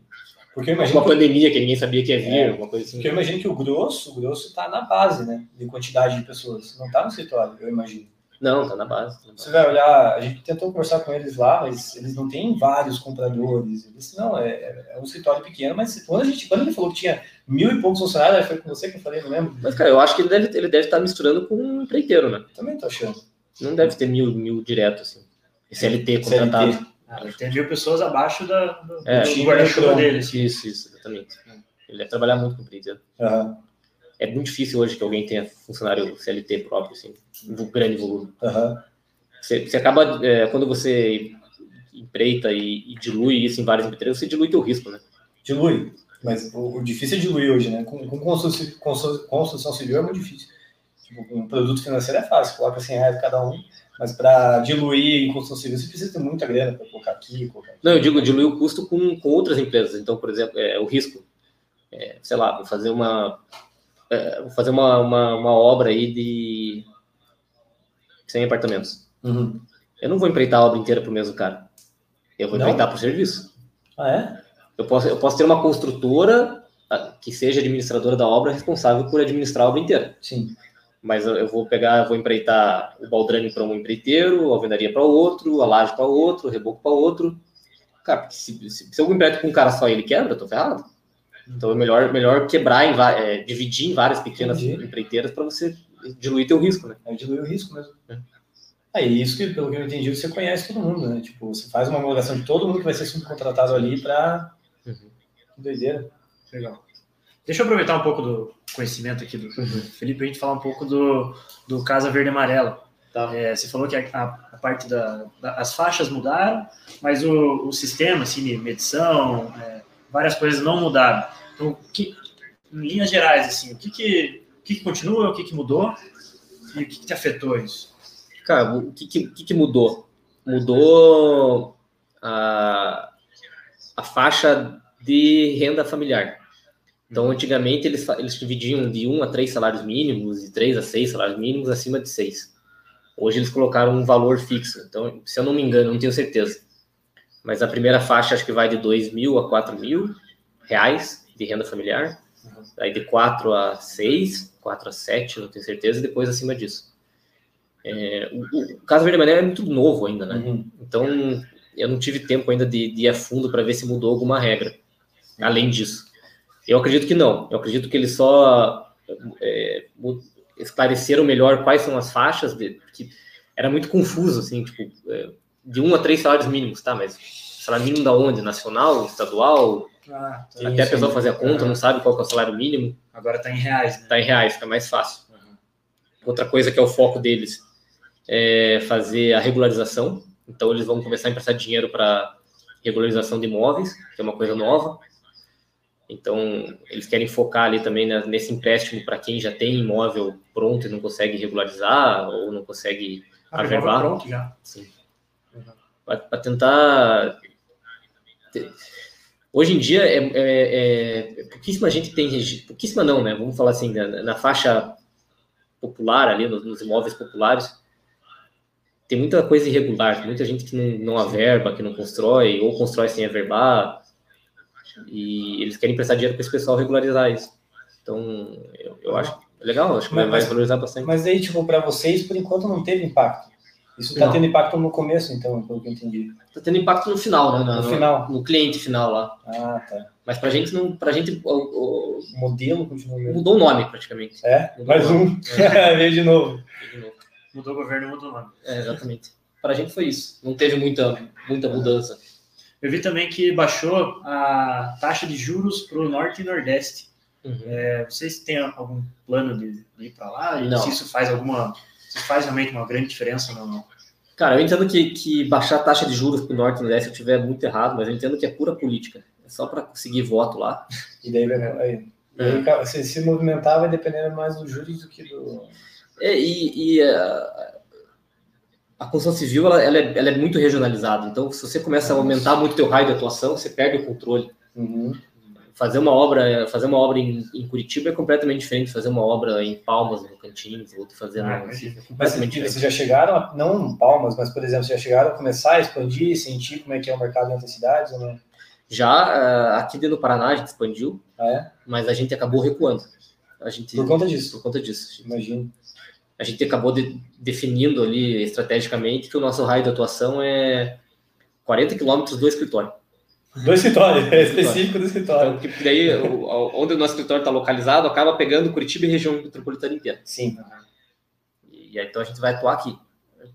porque imagino
uma que... pandemia que ninguém sabia que ia vir, é, alguma coisa assim.
Porque eu imagino que o grosso, o grosso tá na base, né, de quantidade de pessoas, não tá no escritório, eu imagino.
Não, tá na base. Tá
na base. Você vai olhar, a gente tentou conversar com eles lá, mas eles não têm vários compradores. Eles, não, é, é, um escritório pequeno, mas quando, a gente, quando ele falou que tinha mil e poucos funcionários, foi com você que eu falei, não lembro.
Mas, cara, eu acho que ele deve, ele deve estar misturando com um empreiteiro, né?
Também tô achando.
Não deve ter mil, mil direto, assim. SLT contratado.
CLT. Ah, tem mil pessoas abaixo da, do, é, do guarda-chuva dele.
Assim. Isso, isso, exatamente. Ele deve trabalhar muito com empreiteiro.
Uhum
é muito difícil hoje que alguém tenha funcionário CLT próprio, assim, um grande volume.
Uhum.
Você, você acaba, é, quando você empreita e, e, dilui isso em várias empresas, você dilui teu risco, né?
Dilui, mas o, o difícil é diluir hoje, né? Com, com construção, construção, civil é muito difícil. Tipo, um produto financeiro é fácil, coloca 100 reais cada um, mas para diluir em construção civil você precisa ter muita grana para colocar aqui, colocar aqui.
Não, eu digo diluir o custo com, com outras empresas. Então, por exemplo, é, o risco. é, sei lá, vou fazer uma, é, vou fazer uma, uma, uma obra aí de 100 apartamentos.
Uhum.
Eu não vou empreitar a obra inteira para o mesmo cara. Eu vou
Não?
empreitar por serviço.
Ah, é?
Eu posso, eu posso ter uma construtora ah, que seja administradora da obra responsável por administrar a obra inteira.
Sim.
Mas eu, eu vou pegar, vou empreitar o baldrame para um empreiteiro, a alvenaria para outro, a laje para outro, o reboco para outro. Cara, porque se, se, se eu empreito com um cara só e ele quebra, eu tô ferrado. Então é melhor, melhor quebrar, em, é, dividir em várias pequenas
Entendi.
empreiteiras para você diluir teu risco, né?
Aí dilui o risco mesmo.
É.
É isso que, pelo que eu entendi, você conhece todo mundo, né? Tipo, você faz uma homologação de todo mundo que vai ser subcontratado ali pra.
Uhum.
Doideira.
Legal. Deixa eu aproveitar um pouco do conhecimento aqui do Felipe, pra gente falar um pouco do, do Casa Verde e Amarela.
Tá.
É, você falou que a, a- a parte da, da- as faixas mudaram, mas o, o sistema, assim, de medição, é, várias coisas não mudaram. Então, que, em linhas gerais, assim, o que que, o que, que continua, o que, que mudou e o que, que te afetou isso?
Cara, o que, que, que mudou? Mudou a, a faixa de renda familiar. Então, antigamente, eles, eles dividiam de 1 a 3 salários mínimos, de 3 a 6 salários mínimos, acima de 6. Hoje, eles colocaram um valor fixo. Então, se eu não me engano, não tenho certeza. Mas a primeira faixa, acho que vai de 2 mil a 4 mil reais de renda familiar. Aí de 4 a 6, 4 a 7, não tenho certeza, e depois acima disso. É, o, o caso Verde Amarelo é muito novo ainda, né?
Uhum.
Então, eu não tive tempo ainda de, de ir a fundo para ver se mudou alguma regra. Além disso, eu acredito que não. Eu acredito que eles só é, esclareceram melhor quais são as faixas, de, que era muito confuso, assim, tipo, é, de um a três salários mínimos, tá? Mas salário mínimo da onde? Nacional, estadual?
Ah,
Sim,
Até a
sim.
pessoa fazer a conta, não sabe qual que é o salário mínimo,
Agora está em reais, né?
tá em reais, fica mais fácil. Outra coisa que é o foco deles é fazer a regularização. Então, eles vão começar a emprestar dinheiro para regularização de imóveis, que é uma coisa nova. Então, eles querem focar ali também nesse empréstimo para quem já tem imóvel pronto e não consegue regularizar ou não consegue
Ah,
Averbar.
já pronto já.
Sim. Para tentar. Hoje em dia, é, é- é- pouquíssima gente tem registro. Pouquíssima não, né? Vamos falar assim, na, na faixa popular ali, nos, nos imóveis populares, tem muita coisa irregular, muita gente que não, não averba, que não constrói, ou constrói sem averbar, e eles querem prestar dinheiro para esse pessoal regularizar isso. Então, eu, eu acho legal, acho que vai, vai
Mas-
valorizar bastante.
Mas aí, tipo, pra vocês, por enquanto, não teve impacto. Isso tá
Não.
tendo impacto no começo, então, pelo que eu entendi.
Tá tendo impacto no final, né?
No final.
no cliente final lá.
Ah, tá.
Mas pra gente não, pra gente o- o-
O modelo continua
mudou o nome praticamente.
É?
Mudou
Mais um. Veio de novo.
De novo.
Mudou o governo, mudou o nome.
É, exatamente. Pra gente foi isso. Não teve muita, muita mudança.
Eu vi também que baixou a taxa de juros para o Norte e Nordeste.
Uhum.
É, vocês têm algum plano de, de ir para lá? E
Não.
se isso faz alguma. Se faz realmente uma grande diferença ou não?
Cara, eu entendo que, que baixar a taxa de juros pro Norte e Nordeste eu tiver muito errado, mas eu entendo que é pura política. É só para conseguir voto lá.
E daí, vai- aí, aí, ca- se se movimentar, vai dependendo mais do juros do que do.
É, e e, a, a construção civil ela, ela é, ela é muito regionalizada. Então, se você começa a aumentar muito teu raio de atuação, você perde o controle.
Uhum.
Fazer uma obra fazer uma obra em, em Curitiba é completamente diferente de fazer uma obra em Palmas no Cantins ou fazer
Ah,
é completamente diferente.
vocês já chegaram, a, não em palmas, mas, por exemplo, vocês já chegaram a começar a expandir, sentir como é que é o mercado em outras cidades ou não?
já ah, aqui dentro do Paraná a gente expandiu
Ah, é?
mas a gente acabou recuando a gente
Por conta disso,
por conta disso
imagino.
a gente acabou de- definindo ali estrategicamente que o nosso raio de atuação é 40 quilômetros do escritório
Do escritório, é específico do escritório.
então que daí onde o nosso escritório está localizado acaba pegando Curitiba e região metropolitana inteira
Sim.
E aí, então a gente vai atuar aqui.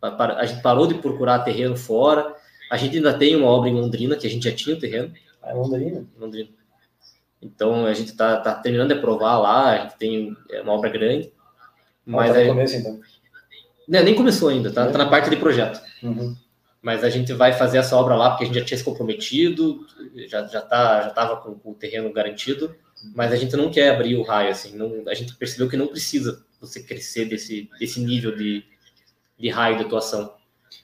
A gente parou de procurar terreno fora. A gente ainda tem uma obra em Londrina, que a gente já tinha o terreno
Ah, é Londrina.
Londrina. Então a gente está tá terminando de aprovar lá, a gente tem é, uma obra grande.
Mas
Mas
tá no
aí,
começo, então.
né, nem começou ainda, tá, tá na parte de projeto.
Uhum.
Mas a gente vai fazer essa obra lá porque a gente já tinha se comprometido, já já tá, já estava com, com o terreno garantido. Mas a gente não quer abrir o raio assim. Não, a gente percebeu que não precisa você crescer desse, desse nível de, de raio de atuação.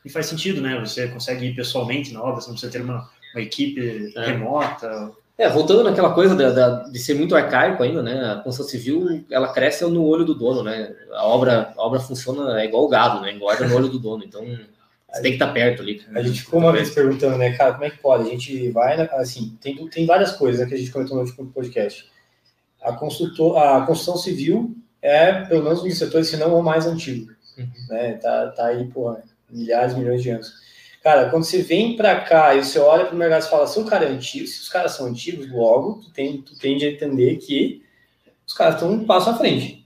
E faz sentido, né? Você consegue ir pessoalmente na obra, você não precisa ter uma, uma equipe
É.
remota.
É, voltando naquela coisa da, da- de ser muito arcaico ainda, né? A construção civil, ela cresce no olho do dono, né? A obra, a obra funciona é igual o gado, né? Engorda no olho do dono. Então, você tem que estar perto ali.
A gente ficou uma vez perguntando, né, cara, como é que pode? A gente vai, assim, tem, tem várias coisas né, que a gente comentou no último podcast. A, consultor, a construção civil é, pelo menos um dos setores, se não o mais antigo.
Uhum.
Né? Tá, tá aí, porra, milhares, milhões de anos. Cara, quando você vem para cá e você olha para o mercado e fala, se o cara é antigo, se os caras são antigos, logo tu, tem, tu tende a entender que os caras estão um passo à frente.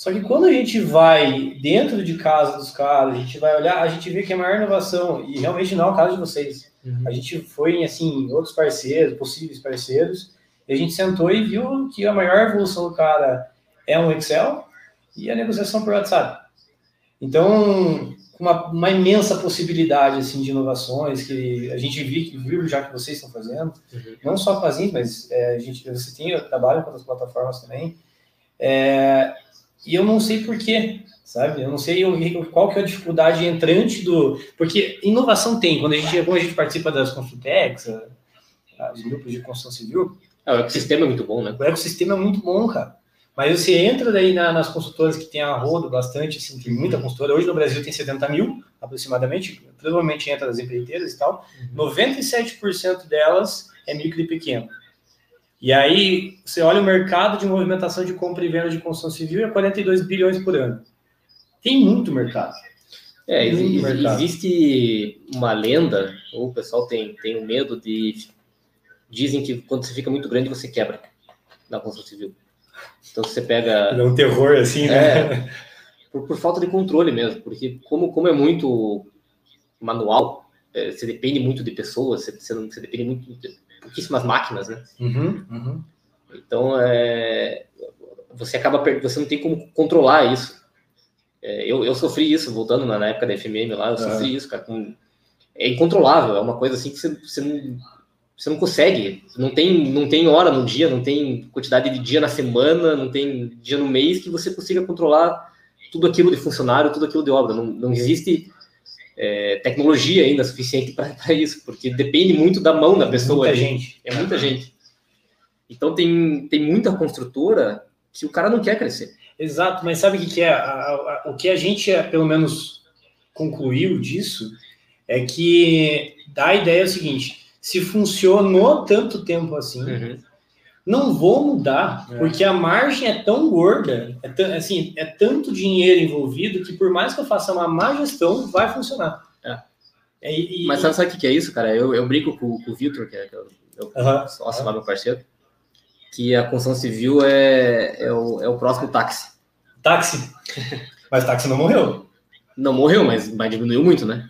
Só que quando a gente vai dentro de casa dos caras, a gente vai olhar, a gente vê que a maior inovação, e realmente não é o caso de vocês, a gente foi em assim, outros parceiros, possíveis parceiros, e a gente sentou e viu que a maior evolução do cara é um Excel e a negociação por WhatsApp. Então, uma, uma imensa possibilidade assim de inovações que a gente viu, viu já que vocês estão fazendo,
Uhum.
não só com a Zint, mas é, a gente, você tem, eu trabalho com outras plataformas também, é, e eu não sei porquê, sabe? Eu não sei qual que é a dificuldade entrante do... Porque inovação tem, quando a gente, quando a gente participa das Construtex, a- os grupos de construção civil,
É, o ecossistema é muito bom, né?
o ecossistema é muito bom, cara. Mas você entra daí na- nas consultoras que tem a rodo bastante, assim, tem muita consultora. Hoje no Brasil tem 70 mil, aproximadamente. Provavelmente entra nas empreiteiras e tal. 97% delas é micro e pequeno. E aí, você olha o mercado de movimentação de compra e venda de construção civil é 42 bilhões por ano. Tem muito mercado.
É,
Muito
exi-
mercado.
existe uma lenda, ou o pessoal tem, tem o medo de. Dizem que quando você fica muito grande, você quebra na construção civil. Então você pega.
É um terror, assim, né?
Por, por falta de controle mesmo, porque como, como é muito manual, é, você depende muito de pessoas, você, você, não- você depende muito de pouquíssimas máquinas, né?
Uhum, uhum.
Então, é, você acaba per- você não tem como controlar isso. É, eu, eu sofri isso voltando na, na época da FMM lá, eu sofri isso, cara. com- é incontrolável, é uma coisa assim que você, você não você não consegue, não tem não tem hora no dia, não tem quantidade de dia na semana, não tem dia no mês que você consiga controlar tudo aquilo de funcionário, tudo aquilo de obra. Não, não existe é, tecnologia ainda suficiente para isso, porque depende muito da mão da pessoa.
Muita
ali.
gente.
É muita gente. Então tem, tem muita construtora que o cara não quer crescer.
Exato, mas sabe o que, que é? A- a- a- o que a gente, é, pelo menos, concluiu disso é que dá a ideia é o seguinte: se funcionou tanto tempo assim, não vou mudar,
É.
porque a margem é tão gorda, é, assim, é tanto dinheiro envolvido que por mais que eu faça uma má gestão, vai funcionar.
É.
É, e-
Mas sabe, sabe o que é isso, cara? Eu, eu brinco com, com o Vitor, que é, que é o
Aham.
sócio lá, meu parceiro, que a construção civil é, é, o, é o próximo táxi.
Táxi. Mas táxi não morreu.
Não morreu, mas, mas diminuiu muito, né?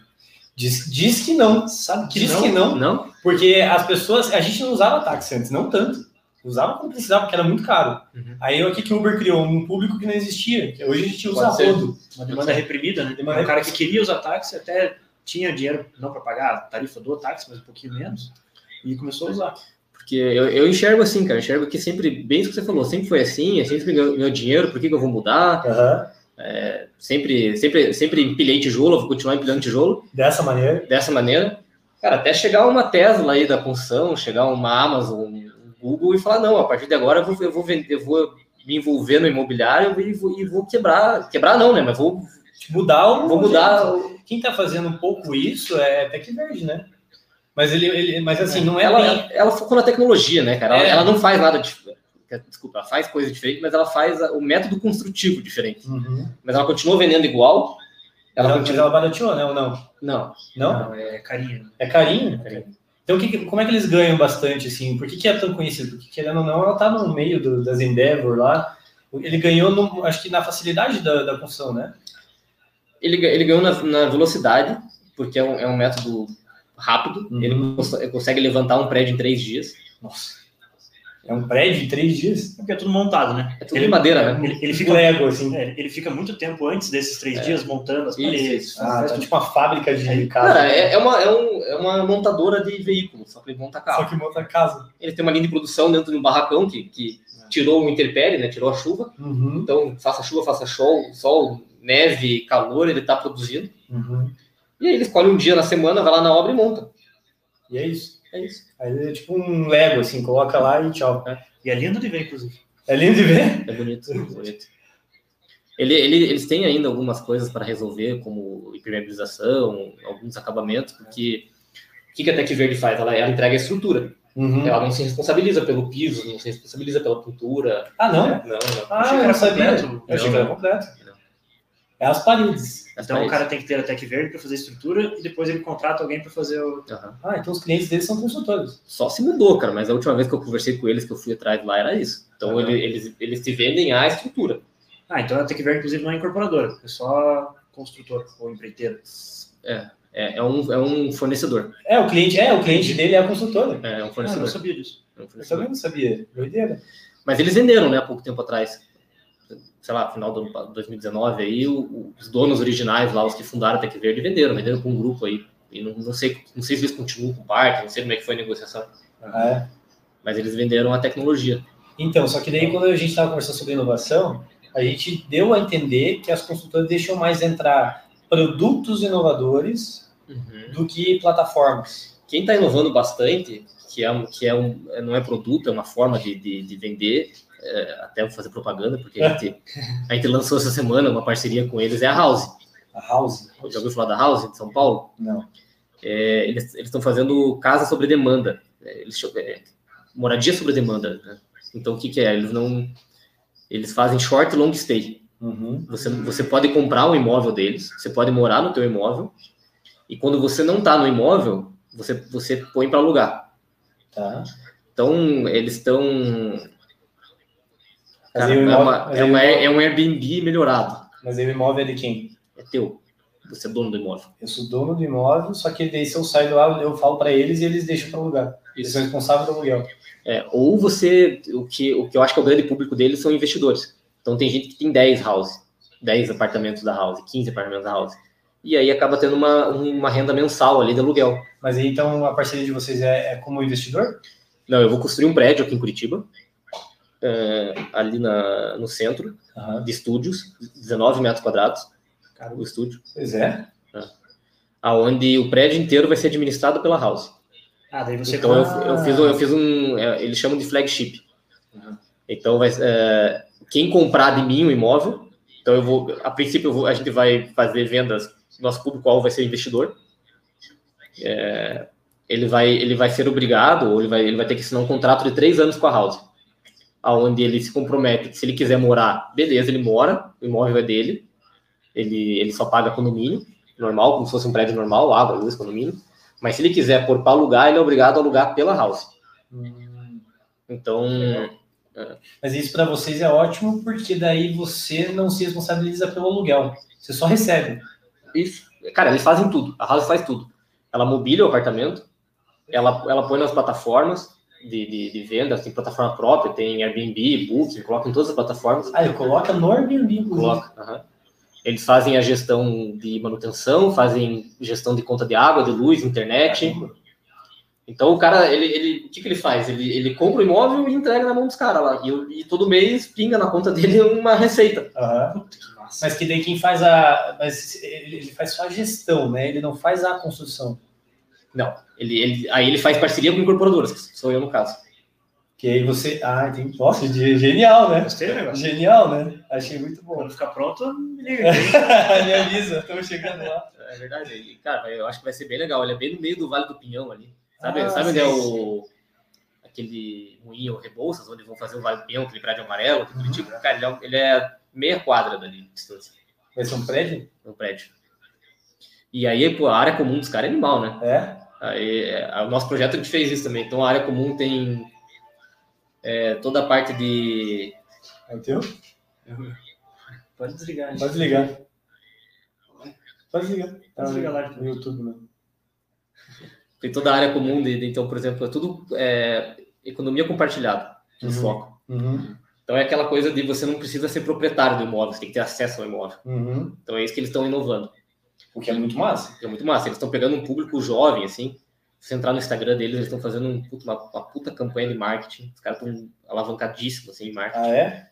Diz, diz que não.
Sabe que
Diz
não?
que não.
Não?
Porque as pessoas, a gente não usava táxi antes, não tanto. Usava quando precisava, porque era muito caro.
Uhum.
Aí o que, que o Uber criou? Um público que não existia. que Hoje a gente usa
Pode ser.
rodo.
Uma demanda reprimida, né?
Demanda
um cara que queria usar táxi até tinha dinheiro não para pagar a tarifa do táxi, mas um pouquinho menos, e começou a usar.
Porque eu, eu enxergo assim, cara. Eu enxergo que sempre, bem isso que você falou, sempre foi assim, eu sempre ganhou ganhou dinheiro, por que, que eu vou mudar?
Aham.
Sempre, sempre, sempre empilhei tijolo, vou continuar empilhando tijolo.
Dessa maneira.
dessa maneira, cara, até chegar uma Tesla aí da construção, chegar uma Amazon, Google e falar, não, a partir de agora eu vou, eu vou vender, eu vou me envolver no imobiliário e vou, e vou quebrar, quebrar não, né, mas vou,
Mudar o.
vou mudar, o-
Quem tá fazendo um pouco isso é Tec Verde, né? Mas ele, ele mas assim, não é
ela,
bem-
ela focou na tecnologia, né, cara, ela,
É.
ela não faz nada de, desculpa, ela faz coisa diferente, mas ela faz o método construtivo diferente,
Uhum.
mas ela continua vendendo igual, ela
Ela,
continua,
ela barateou, né? Ou não?
não,
Não?
é carinho.
É carinho?
carinho.
Então, que, como é que eles ganham bastante, assim? Por que, que é tão conhecido? Porque, querendo ou não, ela tá no meio do- das Endeavor lá. Ele ganhou, no- acho que na facilidade da, da construção, né?
ele, ele ganhou na, na velocidade, porque é um, é um método rápido,
Uhum.
ele cons- ele consegue levantar um prédio em três dias,
Nossa. É um prédio de três dias?
Porque é tudo montado, né?
é tudo de madeira, né?
Ele, ele
Fica Lego, assim.
é, ele fica muito tempo antes desses três
É.
dias montando as paredes.
Ah, tá tipo uma fábrica de casa.
Cara, é, é uma, é, um- é uma montadora de veículos, só que ele monta
Só
carro.
que monta casa.
Ele tem uma linha de produção dentro de um barracão que, que tirou o interpérie, né? Tirou a chuva.
Uhum.
Então, faça chuva, faça sol, sol, neve, calor, ele está produzindo.
Uhum.
E aí ele escolhe um dia na semana, vai lá na obra e monta.
E é isso.
É isso.
Aí é tipo um Lego, assim, coloca lá e tchau.
E é lindo de ver, inclusive.
É lindo de ver.
É bonito, é bonito. Ele, ele, eles têm ainda algumas coisas para resolver, como impermeabilização, alguns acabamentos, porque o que que a Tec Verde faz? Ela, ela entrega a estrutura.
Uhum.
Ela não se responsabiliza pelo piso, não se responsabiliza pela pintura.
Ah, não?
Não, não.
Ah, eu não sabia. Eu achei que era completo. É as paredes.
Então o
paredes.
cara tem que ter a Tech Verde para fazer a estrutura e depois ele contrata alguém para fazer o.
Aham.
Ah, então os clientes deles são consultores.
Só se mudou, cara, mas a última vez que eu conversei com eles, que eu fui atrás lá, era isso. Então ele- eles, eles te vendem a estrutura.
Ah, então a Tech Verde, inclusive, não é incorporadora, é só construtor ou empreiteiro.
É, é, um, é um fornecedor.
É, o cliente, é, o cliente dele é a consultora.
É um
Ah, eu não
fornecedor.
sabia disso.
É um
Eu
fornecedor.
também não sabia. Doideira.
Mas eles venderam, né, há pouco tempo atrás. Sei lá, final do ano 2019 aí, o- os donos originais lá, os que fundaram a Tec Verde, venderam, venderam para um grupo aí. E não, não sei, não sei se eles continuam com o parque, não sei como é que foi a negociação.
Ah, é.
Mas eles venderam a tecnologia.
Então, só que daí quando a gente estava conversando sobre inovação, a gente deu a entender que as consultoras deixam mais entrar produtos inovadores do que plataformas.
Quem está inovando bastante, que é, um- que é um, não é produto, é uma forma de, de, de vender, é, até vou fazer propaganda, porque a gente, a gente lançou essa semana uma parceria com eles, é a House.
A House?
Já ouviu falar da House de São Paulo?
Não.
É, eles estão fazendo casa sobre demanda, é, eles, é, moradia sobre demanda. né? Então o que, que é? Eles não, eles fazem short e long stay.
Uhum.
Você, você pode comprar um imóvel deles, você pode morar no teu imóvel e quando você não está no imóvel, você você põe para alugar.
Tá.
Então eles estão cara, é,
imóvel-
uma- é, uma- é um Airbnb melhorado.
Mas aí o imóvel é de quem?
É teu. Você é dono do imóvel.
Eu sou dono do imóvel, só que daí se eu saio do lá, eu falo para eles e eles deixam para alugar. Eles são responsáveis do aluguel.
É, ou você, o que, o que eu acho que é o grande público deles são investidores. Então tem gente que tem 10 house, 10 apartamentos da house, 15 apartamentos da house. E aí acaba tendo uma, uma renda mensal ali de aluguel.
Mas aí então a parceria de vocês é, é como investidor?
Não, eu vou construir um prédio aqui em Curitiba, é, ali na, no centro,
Aham.
de estúdios, 19 metros quadrados, o estúdio,
Pois é.
aonde o prédio inteiro vai ser administrado pela house.
Ah, daí você
Então eu, eu fiz, um- eu fiz um, é, eles chamam de flagship. Então vai, é, quem comprar de mim o imóvel, então eu vou, a princípio vou- a gente vai fazer vendas, nosso público-alvo vai ser investidor. É, ele vai, ele vai ser obrigado, ou ele vai, ele vai ter que assinar um contrato de três anos com a house, aonde ele se compromete que se ele quiser morar, beleza, ele mora, o imóvel é dele, ele, ele só paga condomínio, normal, como se fosse um prédio normal, água, luz, condomínio. Mas se ele quiser pôr para alugar, ele é obrigado a alugar pela house.
Hum.
Então,
Mas isso para vocês é ótimo, porque daí você não se responsabiliza pelo aluguel. Você só recebe.
isso, cara, eles fazem tudo. A house faz tudo. Ela mobília o apartamento, ela, ela põe nas plataformas de, de, de venda, tem plataforma própria, tem Airbnb, Booking, coloca em todas as plataformas.
Ah, ele coloca no Airbnb, inclusive.
Coloca. aham. Eles fazem a gestão de manutenção, fazem gestão de conta de água, de luz, internet. Então o cara, ele, ele, o que, que ele faz? Ele, ele compra o imóvel e entrega na mão dos caras lá. E, e todo mês pinga na conta dele uma receita.
Massa.
Mas que daí quem faz a. Mas ele faz só a gestão, né? Ele não faz a construção.
Não, ele, ele, aí ele faz parceria com incorporadoras, que sou eu no caso.
Que aí você. Ah, entendi. Nossa, de- genial, né?
Gostei do negócio.
Genial, né? Achei muito bom.
Quando ficar pronto, me liga.
Me avisa, estamos chegando lá.
É verdade. E, cara, eu acho que vai ser bem legal. Ele é bem no meio do Vale do Pinhão ali. Sabe,
Ah,
sabe onde é
sim,
o. Aquele moinho Rebouças, onde vão fazer o Vale do Pinhão, aquele prédio amarelo, aquele
Uhum.
tipo. Cara, ele é, ele é meia quadra dali de distância,
Vai ser um prédio?
no prédio. E aí, pô, a área comum dos caras é animal, né?
É?
Aí, é, o nosso projeto a gente fez isso também. Então a área comum tem é, toda a parte de.
É o teu?
Pode desligar.
Pode ligar. Pode ligar. Tá
Pode ligar lá.
no YouTube, né?
Tem toda a área comum de, de- então, por exemplo, é tudo é, economia compartilhada, de
Uhum.
foco.
Uhum.
Então é aquela coisa de você não precisa ser proprietário do imóvel, você tem que ter acesso ao imóvel.
Uhum.
Então é isso que eles estão inovando.
O que é muito massa.
É muito massa. Eles estão pegando um público jovem, assim. Se você entrar no Instagram deles, eles estão fazendo um uma, uma puta campanha de marketing. Os caras estão alavancadíssimos assim, em marketing.
Ah, é?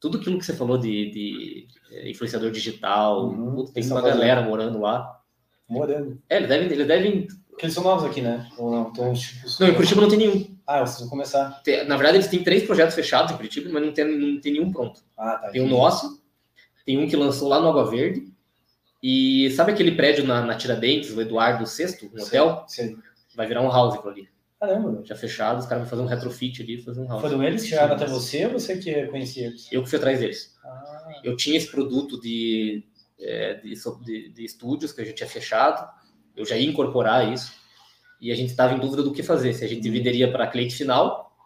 Tudo aquilo que você falou de, de, eh, influenciador digital,
Uhum.
puta, tem uma
fazendo.
galera morando lá.
Morando.
É, eles devem, eles devem
Porque eles são novos aqui, né? Ou não? Então, tipo,
Não, em Curitiba não tem nenhum.
Ah, vocês vão começar.
Na verdade, eles têm três projetos fechados em Curitiba, mas não tem, não tem nenhum pronto.
Ah, tá.
Tem o
entendi.
nosso, tem um que lançou lá no Água Verde. E sabe aquele prédio na, na Tiradentes, o Eduardo VI, um hotel?
Sei.
Vai virar um house aquilo ali.
Caramba.
Já fechado, os caras vão fazer um retrofit ali, fazer um house.
Foram eles que chegaram até você ou você que conhecia eles?
Eu que fui atrás deles.
Ah,
Eu tinha esse produto de, é, de, de- de estúdios que a gente tinha fechado, eu já ia incorporar isso, e a gente estava em dúvida do que fazer, se a gente venderia para cliente final,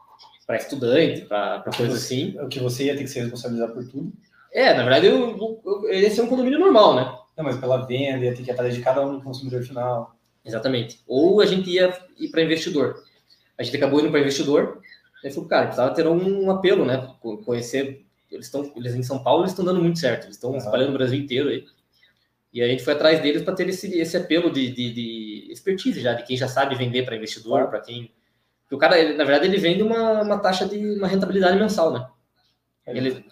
para estudante, para coisa assim.
o que você ia ter que se responsabilizar por tudo.
É, na verdade, eu, eu, eu- esse é um condomínio normal, né?
Não, mas pela venda, ia ter que ir atrás de cada um do consumidor final.
Exatamente. Ou a gente ia ir para investidor. A gente acabou indo para investidor, aí falou, cara, precisava ter um apelo, né? Co- Conhecer. Eles estão eles em São Paulo, eles estão dando muito certo, eles estão
Aham.
espalhando o Brasil inteiro aí. E a gente foi atrás deles para ter esse, esse apelo de, de, de expertise já, de quem já sabe vender para investidor, para quem. Porque o cara, ele, na verdade, ele vende uma, uma taxa de uma rentabilidade mensal, né? Ele-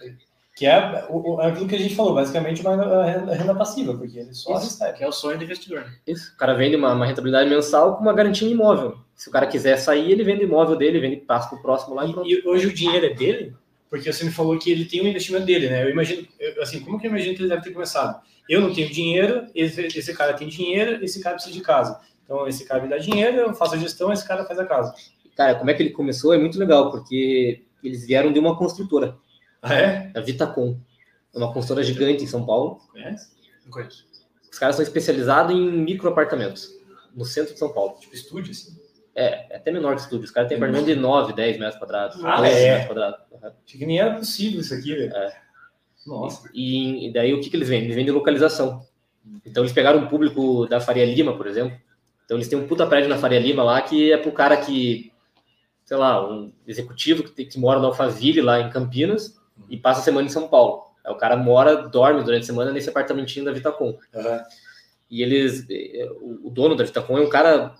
Que é o- o- aquilo que a gente falou, basicamente uma renda, renda passiva, porque ele só
Isso,
recebe.
que é o sonho do investidor. Né?
Isso. O cara vende uma, uma rentabilidade mensal com uma garantia em imóvel. Se o cara quiser sair, ele vende o imóvel dele, vende passa pro próximo lá e pronto.
E, e hoje o dinheiro é dele? Porque você me falou que ele tem um investimento dele, né? Eu imagino, eu- assim, como que eu imagino que ele deve ter começado? Eu não tenho dinheiro, esse, esse cara tem dinheiro, esse cara precisa de casa. Então, esse cara me dá dinheiro, eu faço a gestão, esse cara faz a casa.
Cara, como é que ele começou é muito legal, porque eles vieram de uma construtora,
Ah, é?
a Vitacom. É uma construtora gigante em São Paulo.
Conhece?
Não conheço.
Os caras são especializados em microapartamentos, no centro de São Paulo.
Tipo estúdio, assim.
É, é até menor que estúdio. Os caras têm apartamento de 9, 10 metros quadrados.
Ah,
12
é?
metros quadrados. Uhum.
Achei que nem era possível isso aqui, velho.
É.
Nossa.
E, e daí o que, que eles vendem? Eles vendem localização. Então eles pegaram um público da Faria Lima, por exemplo. Então eles têm um puta prédio na Faria Lima lá que é pro cara que, sei lá, um executivo que, tem- que mora no Alphaville lá em Campinas e passa a semana em São Paulo. Aí o cara mora, dorme durante a semana nesse apartamentinho da Vitacom.
Aham.
E eles, eh, o dono da Vitacom é um cara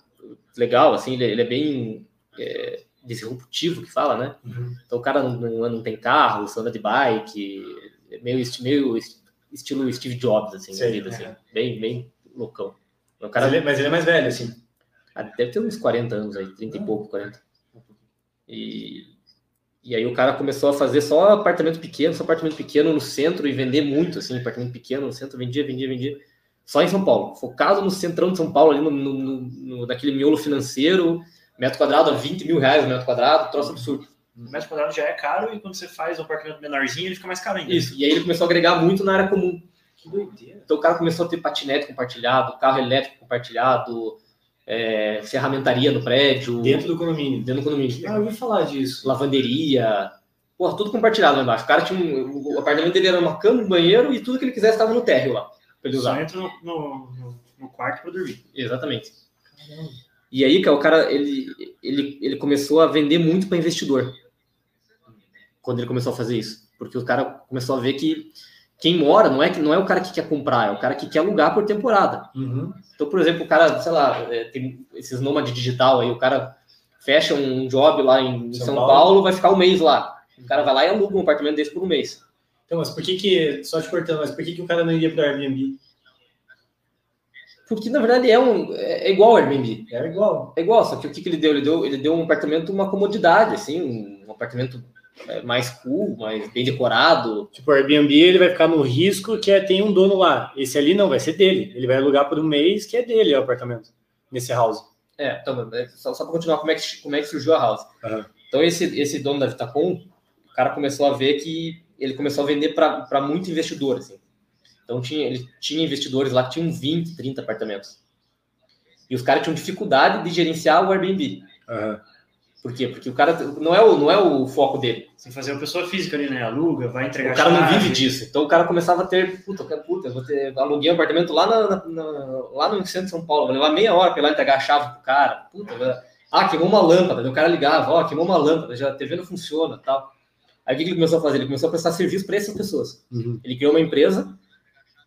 legal, assim, ele, ele é bem é, disruptivo, que fala, né?
Uhum.
Então o cara não, não, não tem carro, só anda de bike, é meio, meio est- estilo Steve Jobs, assim,
Sei,
vida, assim,
é.
bem, bem loucão. O
Mas,
cara
ele, mas ele é mais velho, assim.
ah, deve ter uns 40 anos aí, 30 e pouco, 40. E, e aí o cara começou a fazer só apartamento pequeno, só apartamento pequeno no centro e vender muito, assim, apartamento pequeno no centro, vendia, vendia, vendia. Só em São Paulo, focado no centrão de São Paulo, ali no, no, no- naquele miolo financeiro, metro quadrado a 20 mil reais o metro quadrado, troço absurdo.
O metro quadrado já é caro e quando você faz um apartamento menorzinho, ele fica mais caro ainda.
Isso, e aí ele começou a agregar muito na área comum.
Que doideira.
Então o cara começou a ter patinete compartilhado, carro elétrico compartilhado, é, ferramentaria no prédio,
Dentro do condomínio.
dentro do condomínio.
Ah, eu ouvi falar disso.
lavanderia, porra, tudo compartilhado lá embaixo. O cara tinha um, o apartamento dele era uma cama, um banheiro e tudo que ele quisesse estava no térreo lá, pra ele
Só
usar.
entra no, no, no- quarto para dormir.
Exatamente. E aí, cara, o cara ele, ele, ele começou a vender muito para investidor. Quando ele começou a fazer isso, porque o cara começou a ver que quem mora não é que não é o cara que quer comprar, é o cara que quer alugar por temporada.
Uhum.
Então, por exemplo, o cara, sei lá, é, tem esses nômades digital aí, o cara fecha um job lá em
São
São,
Paulo.
Paulo. vai ficar um mês lá. O cara vai lá e aluga um apartamento desse por um mês.
Então, mas por que que, só te cortando, mas por que que o cara não iria pro Airbnb?
Porque, na verdade, é, um, é é igual ao Airbnb.
Era igual.
É igual, só que o que, que ele deu? Ele deu, ele deu um apartamento, uma comodidade, assim, um apartamento é, mais cool, mais bem decorado.
Tipo, o Airbnb, ele vai ficar no risco que é, tem um dono lá. Esse ali não, vai ser dele. Ele vai alugar por um mês que é dele, é o apartamento. Nesse house.
É, então, é, só, só para continuar, como é, que, como é que surgiu a House.
Aham.
Então, esse, esse dono da Vitacom, o cara começou a ver que ele começou a vender para muito investidor, assim. Então, tinha, ele tinha investidores lá que tinham 20, 30 apartamentos. E os caras tinham dificuldade de gerenciar o Airbnb. Por quê? Porque o cara não é o, não é o foco dele.
Você fazer uma pessoa física ali, né? Aluga, vai entregar
O cara não
chave.
vive disso. Então o cara começava a ter, puta, quero- puta, eu vou ter, aluguei um apartamento lá, na, na- lá no centro de São Paulo, vou levar meia hora pra ir lá entregar a chave pro cara. Puta, vai- ah, queimou uma lâmpada. Daí o cara ligava, ó, queimou uma lâmpada, já a TV não funciona tal. Aí o que que ele começou a fazer? Ele começou a prestar serviço para essas pessoas.
Uhum.
Ele criou uma empresa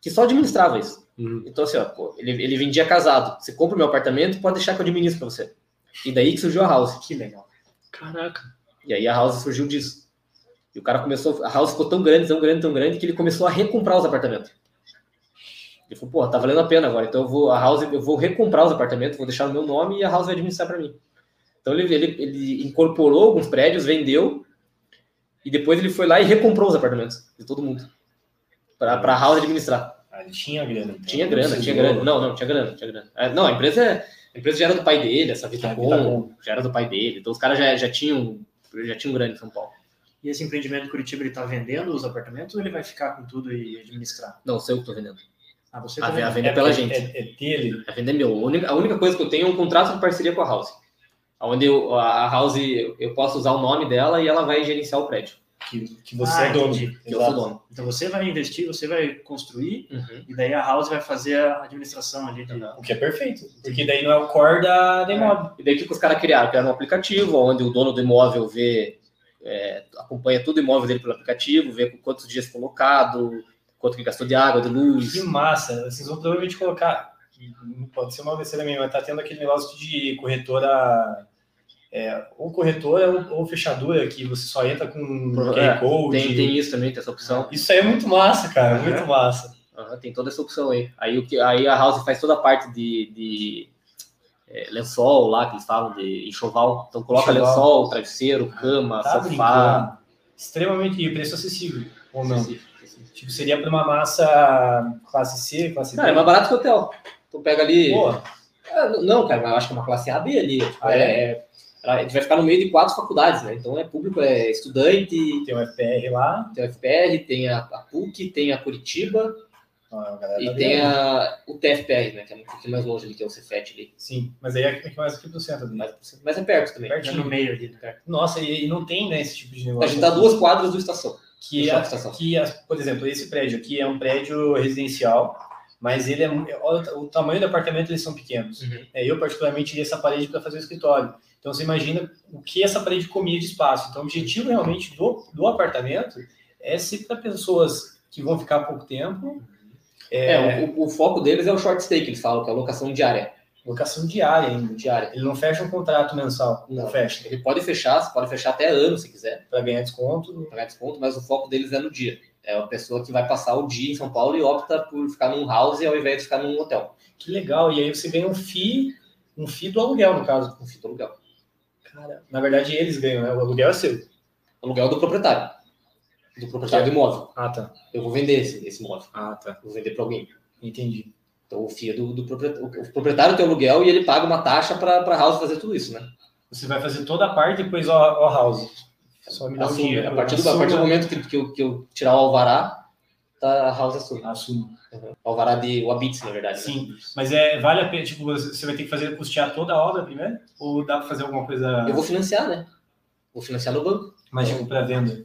que só administrava isso.
Uhum.
Então, assim, ó, pô, ele, ele vendia casado. Você compra o meu apartamento, pode deixar que eu administro pra você. E daí que surgiu a House.
Que legal. Caraca.
E aí a House surgiu disso. E o cara começou, a House ficou tão grande, tão grande, tão grande, que ele começou a recomprar os apartamentos. Ele falou, pô, tá valendo a pena agora, então eu vou, a House, eu vou recomprar os apartamentos, vou deixar no meu nome e a House vai administrar para mim. Então ele, ele, ele incorporou alguns prédios, vendeu, e depois ele foi lá e recomprou os apartamentos de todo mundo. Para a House administrar.
Ah, ele tinha grana. então.
Tinha grana, tinha grana. Não, não, tinha grana, tinha grana. É, não, a empresa, é- a empresa já era do pai dele, essa
A
Vitacom
Vitacom.
já era do pai dele. Então os caras já, já tinham já tinham grana em São Paulo.
E esse empreendimento em Curitiba, ele tá vendendo os apartamentos ou ele vai ficar com tudo e administrar?
Não, sei o que tô vendendo.
Ah, você
A,
tá
a
vendendo.
venda é pela
é,
gente.
É, é dele.
A venda é meu. A única, a única coisa que eu tenho é um contrato de parceria com a House. Onde eu, a a House, eu eu posso usar o nome dela e ela vai gerenciar o prédio.
Que, que você
Ah,
é dono.
entendi.
Que eu sou dono.
Então você vai investir, você vai construir,
Uhum.
e daí a House vai fazer a administração ali. De...
O que é perfeito. Porque daí não é o core da, da imóvel.
E daí o que os caras criaram? Criaram um aplicativo onde o dono do imóvel vê, é, acompanha todo o imóvel dele pelo aplicativo, vê quantos dias ficou locado, quanto que gastou de água, de luz.
Que massa. Vocês vão provavelmente colocar. Pode ser uma besteira minha, mas tá tendo aquele negócio de corretora. É, ou corretora ou, ou fechadura que você só entra com
Pro-
QR
é,
Code.
Tem, tem isso também, tem essa opção.
Isso aí é muito massa, cara.
Uhum.
Muito massa.
Aham, tem toda essa opção aí. Aí, o que, aí a House faz toda a parte de, de é, lençol lá, que eles falam, de enxoval. Então coloca
Enxoval.
lençol, travesseiro, cama,
Tá
sofá.
brincando. Extremamente e preço acessível. Ou não?
Sim.
Tipo, seria para uma massa classe C, classe
Cara, é mais barato que hotel. Tu pega ali.
Pô,
Ah, não, cara, mas eu acho que é uma classe A B ali. Tipo,
Ah,
é,
é?
É- a gente vai ficar no meio de quatro faculdades, né? Então é público, é estudante,
tem um FPR lá.
tem o FPR, tem a, a PUC, tem a Curitiba
Ó, a
e
tá
tem a, o TFPR, né? Que é um pouquinho mais longe ali, que é o Cefet ali.
Sim, mas aí é é mais aqui pro centro ali.
Mas, mas é perto também.
É
Pertinho.
no meio ali, né?
Nossa, e, e não tem né, esse tipo de
A
negócio.
gente dá duas quadras do estação.
que,
do
a,
estação.
que a- por exemplo, esse prédio aqui é um prédio residencial, mas ele é olha o tamanho do apartamento eles são pequenos.
Uhum.
É, eu particularmente iria essa parede para fazer o escritório. Então você imagina o que essa parede comia de espaço. Então o objetivo realmente do, do apartamento é ser para pessoas que vão ficar pouco tempo,
É, o, o foco deles é o short stay, que eles falam, que é a locação diária.
locação diária ainda.
diária.
Ele não fecha um contrato mensal, não,
Não.
fecha
Ele pode fechar, você pode fechar até ano se quiser,
para ganhar desconto.
pagar desconto, mas o foco deles é no dia. É a pessoa que vai passar o dia em São Paulo e opta por ficar num house ao invés de ficar num hotel.
Que legal. E aí você ganha um FII, um FII do aluguel, no caso.
Com fita aluguel.
Cara, na verdade eles ganham, né? O aluguel é seu.
Aluguel do proprietário. Do proprietário do imóvel.
Ah, tá.
Eu vou vender esse, esse imóvel.
Ah, tá.
Vou vender para alguém.
Entendi.
Então o FII é do, do proprietário. O proprietário tem aluguel e ele paga uma taxa para a house fazer tudo isso, né?
Você vai fazer toda a parte e depois ó, ó house. Só me dá o
Assume.
dinheiro.
a, partir do, a partir do momento que, que, eu, que eu tirar o alvará, tá, a house assume.
Assumo.
O alvará de o Abits, na verdade. né?
Sim. Mas é, vale a pena, tipo, você vai ter que fazer custear toda a obra primeiro? Ou dá para fazer alguma coisa
Eu vou financiar, né? Vou financiar no banco.
mais tipo para venda?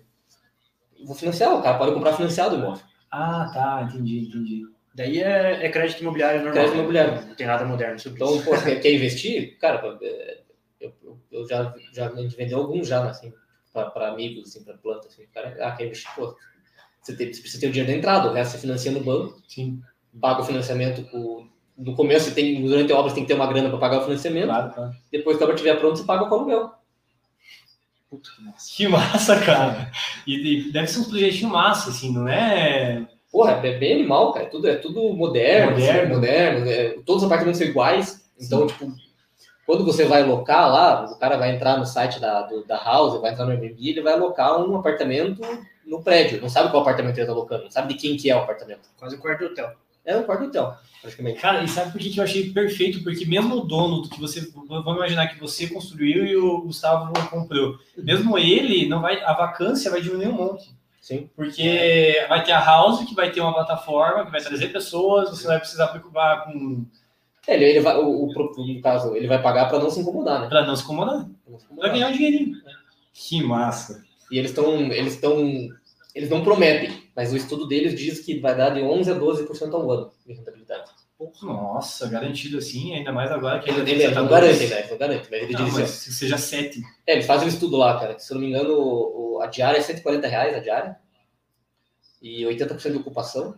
Eu vou financiar, o cara pode comprar financiado o imóvel.
Ah, tá, entendi, entendi.
Daí é, é crédito imobiliário normal.
Crédito imobiliário.
Não tem nada moderno sobre
Então,
isso.
pô, você quer investir? Cara, é, eu, eu, eu já, já a gente vendeu alguns já, assim, para amigos, assim, para planta, assim. Cara, ah, quer investir, pô, você, tem, você precisa ter o dinheiro da entrada, o resto você financia no banco,
Sim,
paga o financiamento com, no começo, você tem, durante a obra, você tem que ter uma grana para pagar o financiamento,
claro, claro.
depois que a obra estiver pronta, você paga o aluguel.
Puta que massa.
Que massa, cara. E, e deve ser um projetinho massa, assim, não é?
Porra, é bem animal, cara. É tudo, é tudo moderno,
Moderno.
assim, moderno. é- todos os apartamentos são iguais. Então, tipo, quando você vai locar lá, o cara vai entrar no site da, do- da House, vai entrar no Airbnb, ele vai alocar um apartamento no prédio. Não sabe qual apartamento ele está alocando, não sabe de quem que é o apartamento.
Quase o quarto de hotel.
É um quarto hotel, praticamente.
Cara, e sabe por que eu achei perfeito? Porque mesmo o dono do que você. Vamos imaginar que você construiu e o Gustavo comprou. Mesmo ele, não vai, a vacância vai diminuir um monte.
Sim.
Porque vai ter a house que vai ter uma plataforma que vai trazer pessoas, você não vai precisar preocupar com.
É, Ele, ele vai, o, o, no caso, ele vai pagar para não se incomodar, né?
para não se incomodar.
Pra
ganhar um dinheirinho. Que massa.
E eles estão, eles estão, eles não prometem, mas o estudo deles diz que vai dar de 11 a 12% ao ano de rentabilidade.
Nossa, garantido assim, ainda mais agora que
Ele, ele
tem
não garante, né? Não garante, mas ele
Não,
diz
mas
assim,
se seja sete.
É, eles fazem um estudo lá, cara, que se eu não me engano, o- a diária é 140 reais a diária e 80% de ocupação.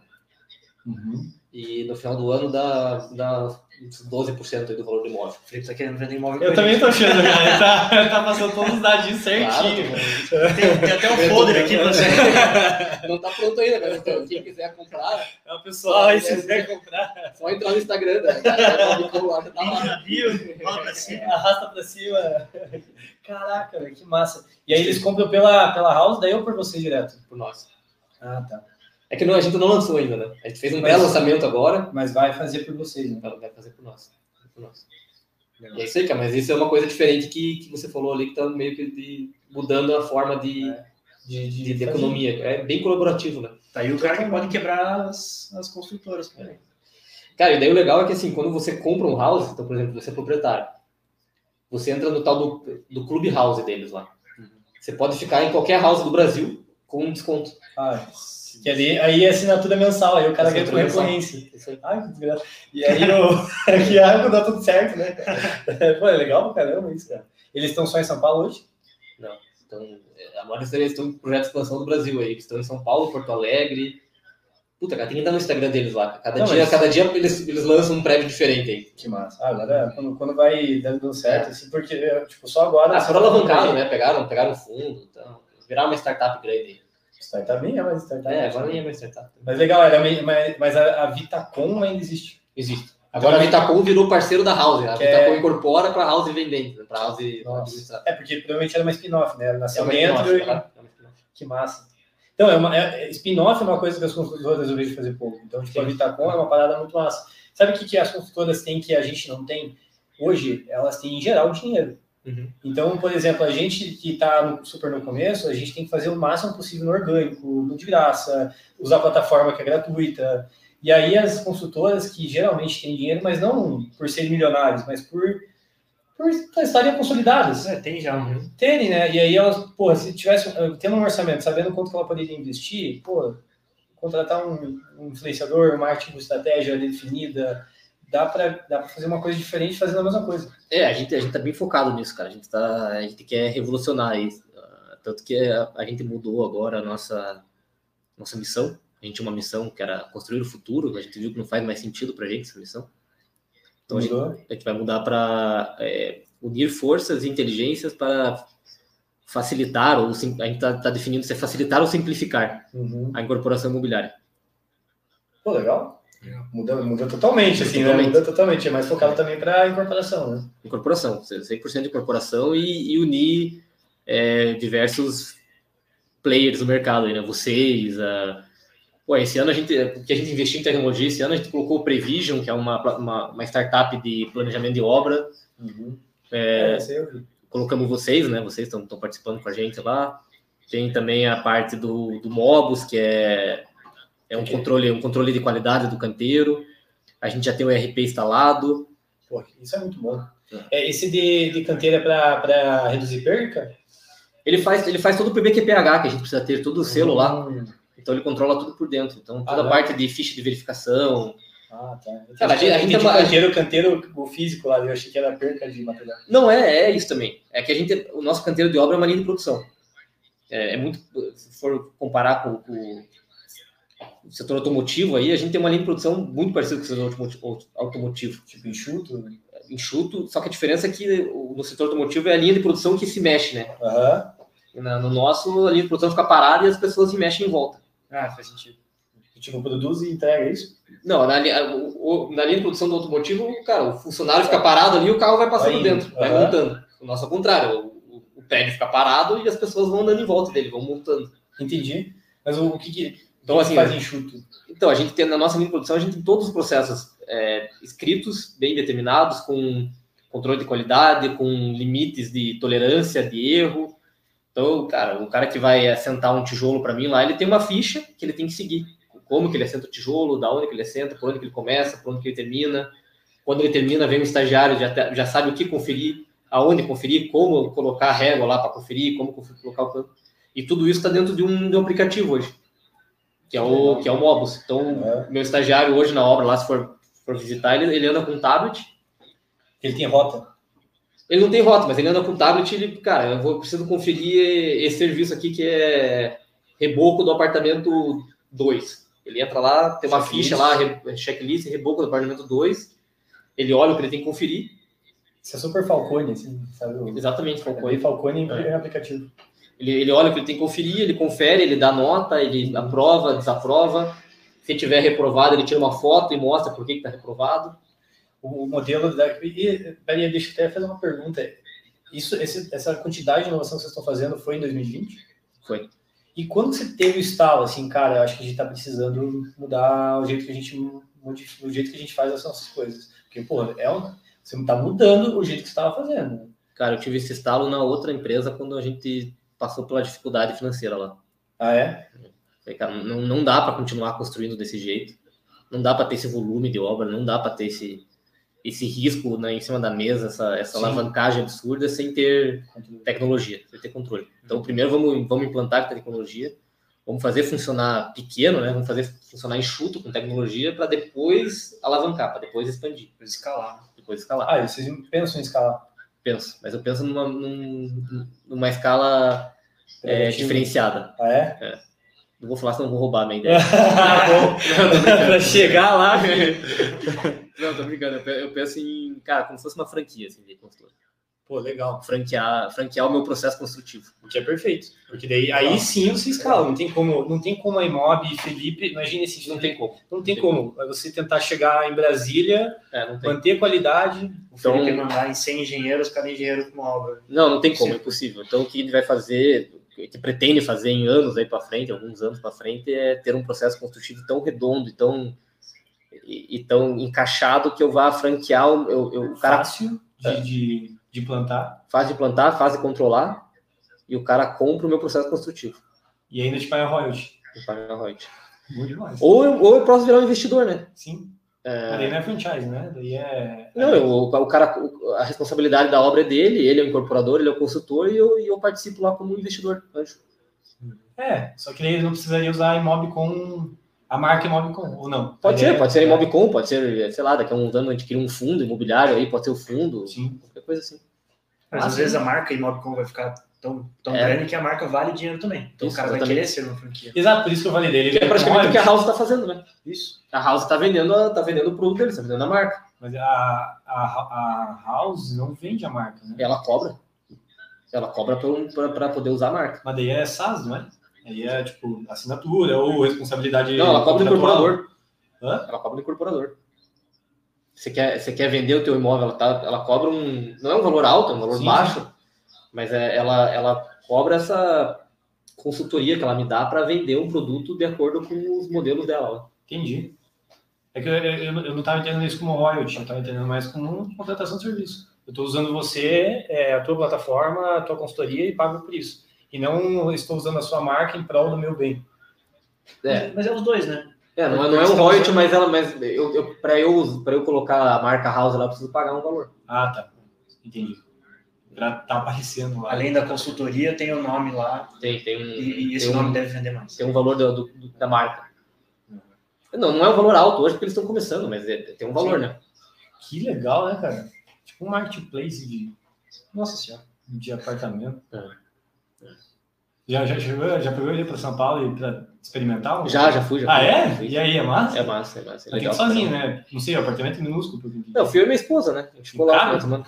Uhum.
E no final do ano dá, dá 12% aí do valor do imóvel.
O Felipe tá querendo vender imóvel.
Eu também tô achando, cara. Ele tá, ele tá passando todos os dadinhos certinho.
Claro,
Tem, tem até um folder aqui pra você.
Não tá pronto ainda, mas então, quem quiser comprar,
É o pessoal aí, se quiser comprar,
só entrar no Instagram, né? Cara, o lá, já tá lá.
Fala pra cima.
arrasta pra cima. Caraca, velho, que massa. E aí eles compram pela, pela house, daí ou por você direto?
Por nós.
Ah, tá.
É que não, a gente não lançou ainda, né? A gente fez um
Mas-
belo lançamento agora,
Mas vai fazer por vocês, né?
vai fazer por nós. Por nós. É isso aí, cara, mas isso é uma coisa diferente que, que você falou ali, que tá meio que de- mudando a forma de,
É.
de, de- de economia. É bem colaborativo, né?
Tá aí o cara que pode quebrar as, as construtoras. cara.
Cara, e daí o legal é que assim, quando você compra um house, então, por exemplo, você é proprietário, você entra no tal do, do clube house deles lá. Você pode ficar em qualquer house do Brasil com um desconto.
Ah, que ali, aí é assinatura mensal, aí o cara ganha por recorrência. Ai, que desgraça. E aí o, aqui ah, dá tudo certo, né? Pô, é legal pra caramba isso, cara. Eles estão só em São Paulo hoje?
Então, é, a maioria deles estão em projeto de expansão do Brasil aí. Eles estão em São Paulo, Porto Alegre. Puta, cara, tem que entrar no Instagram deles lá. Cada
Não,
dia,
mas-
cada dia eles, eles lançam um prédio diferente aí.
Que massa. Ah, agora, quando, quando vai dando certo, assim, porque, tipo, só agora...
Ah, foram alavancados, né? Pegaram, pegaram fundo, então, viraram uma startup grande aí.
Startup nem é mais startup.
É, agora nem é mais startup.
Mas legal, era mas, mas a, a Vitacom ainda existe.
Existe. Agora a Vitacom virou parceiro da House. né? A
Que é-
Vitacom incorpora para a House vendente, né? para a House administrar.
É, porque provavelmente era uma spin-off, né? Ela
É
nasceu
uma
dentro e...
tá? É.
Que massa. Então, é uma, é, é- spin-off é uma coisa que as construtoras eu vejo fazer pouco. Então, tipo, a Vitacom é uma parada muito massa. Sabe o que, que as construtoras têm que a gente não tem? Hoje, elas têm, em geral, dinheiro.
Uhum.
Então, por exemplo, a gente que está super no começo, a gente tem que fazer o máximo possível no orgânico, no de graça, usar a plataforma que é gratuita. E aí as construtoras que geralmente têm dinheiro, mas não por serem milionários, mas por, por estarem consolidadas
É, tem já. um.
terem, né? E aí elas, pô, se tivesse eh, tendo um orçamento, sabendo quanto que ela poderia investir, pô, contratar um, um influenciador, uma marketing com estratégia definida, dá para dá pra fazer uma coisa diferente fazendo a mesma coisa.
É, a gente, a gente tá bem focado nisso, cara. A gente, tá, a gente quer revolucionar isso. Ah, Tanto que a, a gente mudou agora a nossa, nossa missão. A gente tinha uma missão que era construir o futuro. A gente viu que não faz mais sentido pra gente essa missão. Então a gente, a gente vai mudar para unir forças e inteligências para facilitar, ou a gente está tá definindo se é facilitar ou simplificar
Uhum.
a incorporação imobiliária.
Pô, legal. Muda, muda totalmente, assim,
Totalmente.
né? Muda totalmente. É mais focado também para incorporação, né?
Incorporação, 100% de incorporação e, e unir é, diversos players do mercado, aí, né? Vocês, a... Pô, esse ano a gente, porque a gente investiu em tecnologia, esse ano a gente colocou o Prevision, que é uma, uma, uma startup de planejamento de obra,
É, aí eu vi.
colocamos vocês, né? Vocês estão participando com a gente lá. Tem também a parte do, do Mobus, que é, é um, controle, um controle de qualidade do canteiro. A gente já tem o ERP instalado.
Pô, isso é muito bom. É, esse de, de canteira para reduzir perca?
Ele faz, ele faz todo o PBQPH, que a gente precisa ter todo o selo lá.
Hum.
Então ele controla tudo por dentro. Então toda
Ah,
a parte de ficha de verificação.
Ah, tá.
Cara, a gente- a gente é uma-
canteiro, canteiro, o físico lá, eu achei que era perca de material.
Não é, é isso também. É que a gente, o nosso canteiro de obra é uma linha de produção. É, é muito, se for comparar com, com o setor automotivo aí, a gente tem uma linha de produção muito parecida com o setor automotivo.
Tipo, enxuto.
enxuto, só que a diferença é que no setor automotivo é a linha de produção que se mexe, né?
Aham.
Na- no nosso, a linha de produção fica parada e as pessoas se mexem em volta.
Ah, faz sentido.
Tipo, produz e entrega, é isso?
Não, na, o- o- na linha de produção do automotivo, cara, o funcionário fica parado ali e o carro vai passando
Vai
dentro, vai montando. O nosso é o contrário, o, o- o prédio fica parado e as pessoas vão andando em volta dele, vão montando.
Entendi. Mas o, o que que
Então, assim,
faz enxuto?
Então, a gente tem, na nossa de produção, a gente tem todos os processos é, escritos, bem determinados, com controle de qualidade, com limites de tolerância, de erro. Então, cara, o cara que vai assentar um tijolo para mim lá, ele tem uma ficha que ele tem que seguir. Como que ele assenta o tijolo, da onde que ele assenta, por onde que ele começa, por onde que ele termina. Quando ele termina, vem um estagiário, já, te- já sabe o que conferir, aonde conferir, como colocar a régua lá para conferir, como colocar o campo. E tudo isso está dentro de um, de um aplicativo hoje, que é o, que é o Mobus. Então,
É.
meu estagiário hoje na obra lá, se for, for visitar, ele, ele anda com um tablet.
Ele tem rota.
Ele não tem rota, mas ele anda com um tablet. Ele, cara, eu vou preciso conferir esse serviço aqui que é reboco do apartamento 2. Ele entra lá, tem uma
Checklist.
ficha lá, re- checklist, reboco do departamento 2, ele olha o que ele tem que conferir.
Isso é super Falcone, assim, sabe? O-
Exatamente, Falcone.
Falcone, Falcone
É.
aplicativo.
Ele, ele olha o que ele tem que conferir, ele confere, ele dá nota, ele aprova, desaprova. Se tiver reprovado, ele tira uma foto e mostra por que está reprovado.
O, modelo da. E, peraí, deixa eu até fazer uma pergunta. Isso, esse- essa quantidade de inovação que vocês estão fazendo foi em 2020?
Foi.
E quando você teve o estalo, assim, cara, eu acho que a gente tá precisando mudar o jeito que a gente o jeito que a gente faz as nossas coisas. Porque, pô, é um, você tá mudando o jeito que você estava fazendo.
Cara, eu tive esse estalo na outra empresa quando a gente passou pela dificuldade financeira lá.
Ah, é?
Não, não dá para continuar construindo desse jeito. Não dá para ter esse volume de obra, não dá para ter esse, esse risco né, em cima da mesa, essa, essa
Sim.
alavancagem absurda sem ter tecnologia, sem ter controle. Então, primeiro vamos, vamos implantar tecnologia, vamos fazer funcionar pequeno, né? Vamos fazer funcionar enxuto com tecnologia para depois alavancar, para depois expandir,
Pra escalar.
depois escalar.
Ah, e vocês pensam em escalar?
Penso, mas eu penso numa, num- numa escala é, diferenciada.
Ah, é?
Não vou falar, senão vou roubar a minha ideia.
pra chegar lá.
Não, tô brincando. Eu pe- Eu penso em, cara, como se fosse uma franquia, assim, de construtor.
Pô, legal.
Franquear, franquear o meu processo construtivo.
O que é perfeito. Porque daí aí sim você escala. Não tem como, não tem como a Imob, Felipe, imagina esse
Não tem como.
Não tem como. É você tentar chegar em Brasília,
É, não tem.
manter qualidade.
O
Então-
Felipe mandar em 100 engenheiros, cada engenheiro com uma obra.
Não, não tem como, é impossível. Então, o que ele vai fazer, o que pretende fazer em anos aí para frente, alguns anos para frente, é ter um processo construtivo tão redondo e tão, e, e tão encaixado que eu vá franquear o, eu, eu- o cara
Fácil de, de, de plantar
faz de plantar, faz de controlar e o cara compra o meu processo construtivo.
e ainda te paga royalty.
e paga royalty.
Bom demais.
Ou eu, ou eu posso virar um investidor, né?
Sim.
É,
daí não é franchise, né? Daí é.
Não, eu, o cara, a responsabilidade da obra é dele, ele é o incorporador, ele é o consultor e eu, eu participo lá como investidor. anjo.
É, só que daí ele não precisaria usar a Imob com. A marca Imob com, ou não?
Pode ser,
é-
pode ser Imobcom, pode ser, sei lá, daqui a uns anos a gente cria um fundo imobiliário aí, pode ser o fundo,
Sim.
qualquer coisa assim.
Mas às
sim.
vezes a marca Imobcom vai ficar tão, tão
É.
grande que a marca vale dinheiro também. Então
Isso,
o cara vai
exatamente.
querer ser uma franquia.
Exato, por isso que eu falei dele.
Que é praticamente o que a House está fazendo, né?
Isso.
A House está vendendo, tá vendendo o produto dele, está vendendo a marca.
Mas a, a, a House não vende a marca, né?
Ela cobra. Ela cobra para poder usar a marca.
Mas daí é SaaS, não é? Aí é tipo assinatura ou responsabilidade.
Não, ela cobra do incorporador.
Hã?
Ela cobra do incorporador. Você quer, você quer vender o teu imóvel, ela, tá, ela cobra um. Não é um valor alto, é um valor
Sim,
baixo, mas é, ela, ela cobra essa consultoria que ela me dá para vender um produto de acordo com os modelos dela.
Entendi. É que eu, eu, eu não estava entendendo isso como royalty, eu estava entendendo mais como contratação de serviço. Eu estou usando você, é, a tua plataforma, a tua consultoria e pago por isso. E não estou usando a sua marca em prol do meu bem.
É.
Mas, é os dois, né?
É, não, é- não é um royalty, mas ela, mas eu, eu, para eu, pra eu colocar a marca House lá, eu preciso pagar um valor.
Ah, tá. Entendi. Pra tá aparecendo lá.
Além da consultoria, tem o nome lá
Tem, tem um,
e, e esse nome
um,
deve vender mais.
tem um valor do, do- do- da marca. Não, não é um valor alto hoje porque eles estão começando, mas é- tem um valor, né?
Que legal, né, cara? Tipo um marketplace de,
Nossa senhora.
de apartamento.
É.
Já, já, chegou, já pegou ele para São Paulo e para experimentar?
Já, já fui. Já
Ah,
fui,
é?
fui.
E aí, é massa?
É massa, é massa. É legal.
sozinho, né? Não sei, apartamento é minúsculo. Porque...
Não, fui eu e minha esposa, né? A gente ficou lá semana.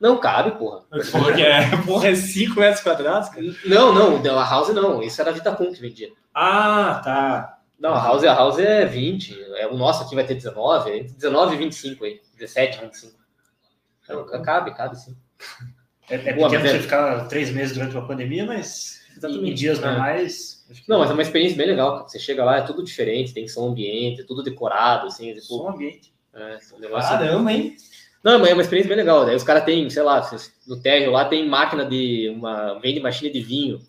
Não cabe, porra.
Você falou que é, porra, é 5 metros quadrados, cara.
Não, não, deu a House não. Isso era a Vitacom que vendia.
Ah, tá.
Não, a House, a House é 20. É, o nosso aqui vai ter 19, é entre 19 e 25 aí. 17, 25. Não, cabe, cabe sim.
É, é pequeno
é-
você ficar três meses durante uma pandemia, mas em, em dias
É.
normais. acho que
Não, mas é uma experiência bem legal. cara. Você chega lá, é tudo diferente, tem som ambiente, é tudo decorado, assim. Tipo,
Som ambiente.
é, um negócio
Caramba, hein?
Não, mas é uma experiência bem legal. Daí os caras têm, sei lá, no térreo lá tem máquina de. uma vende máquina de vinho.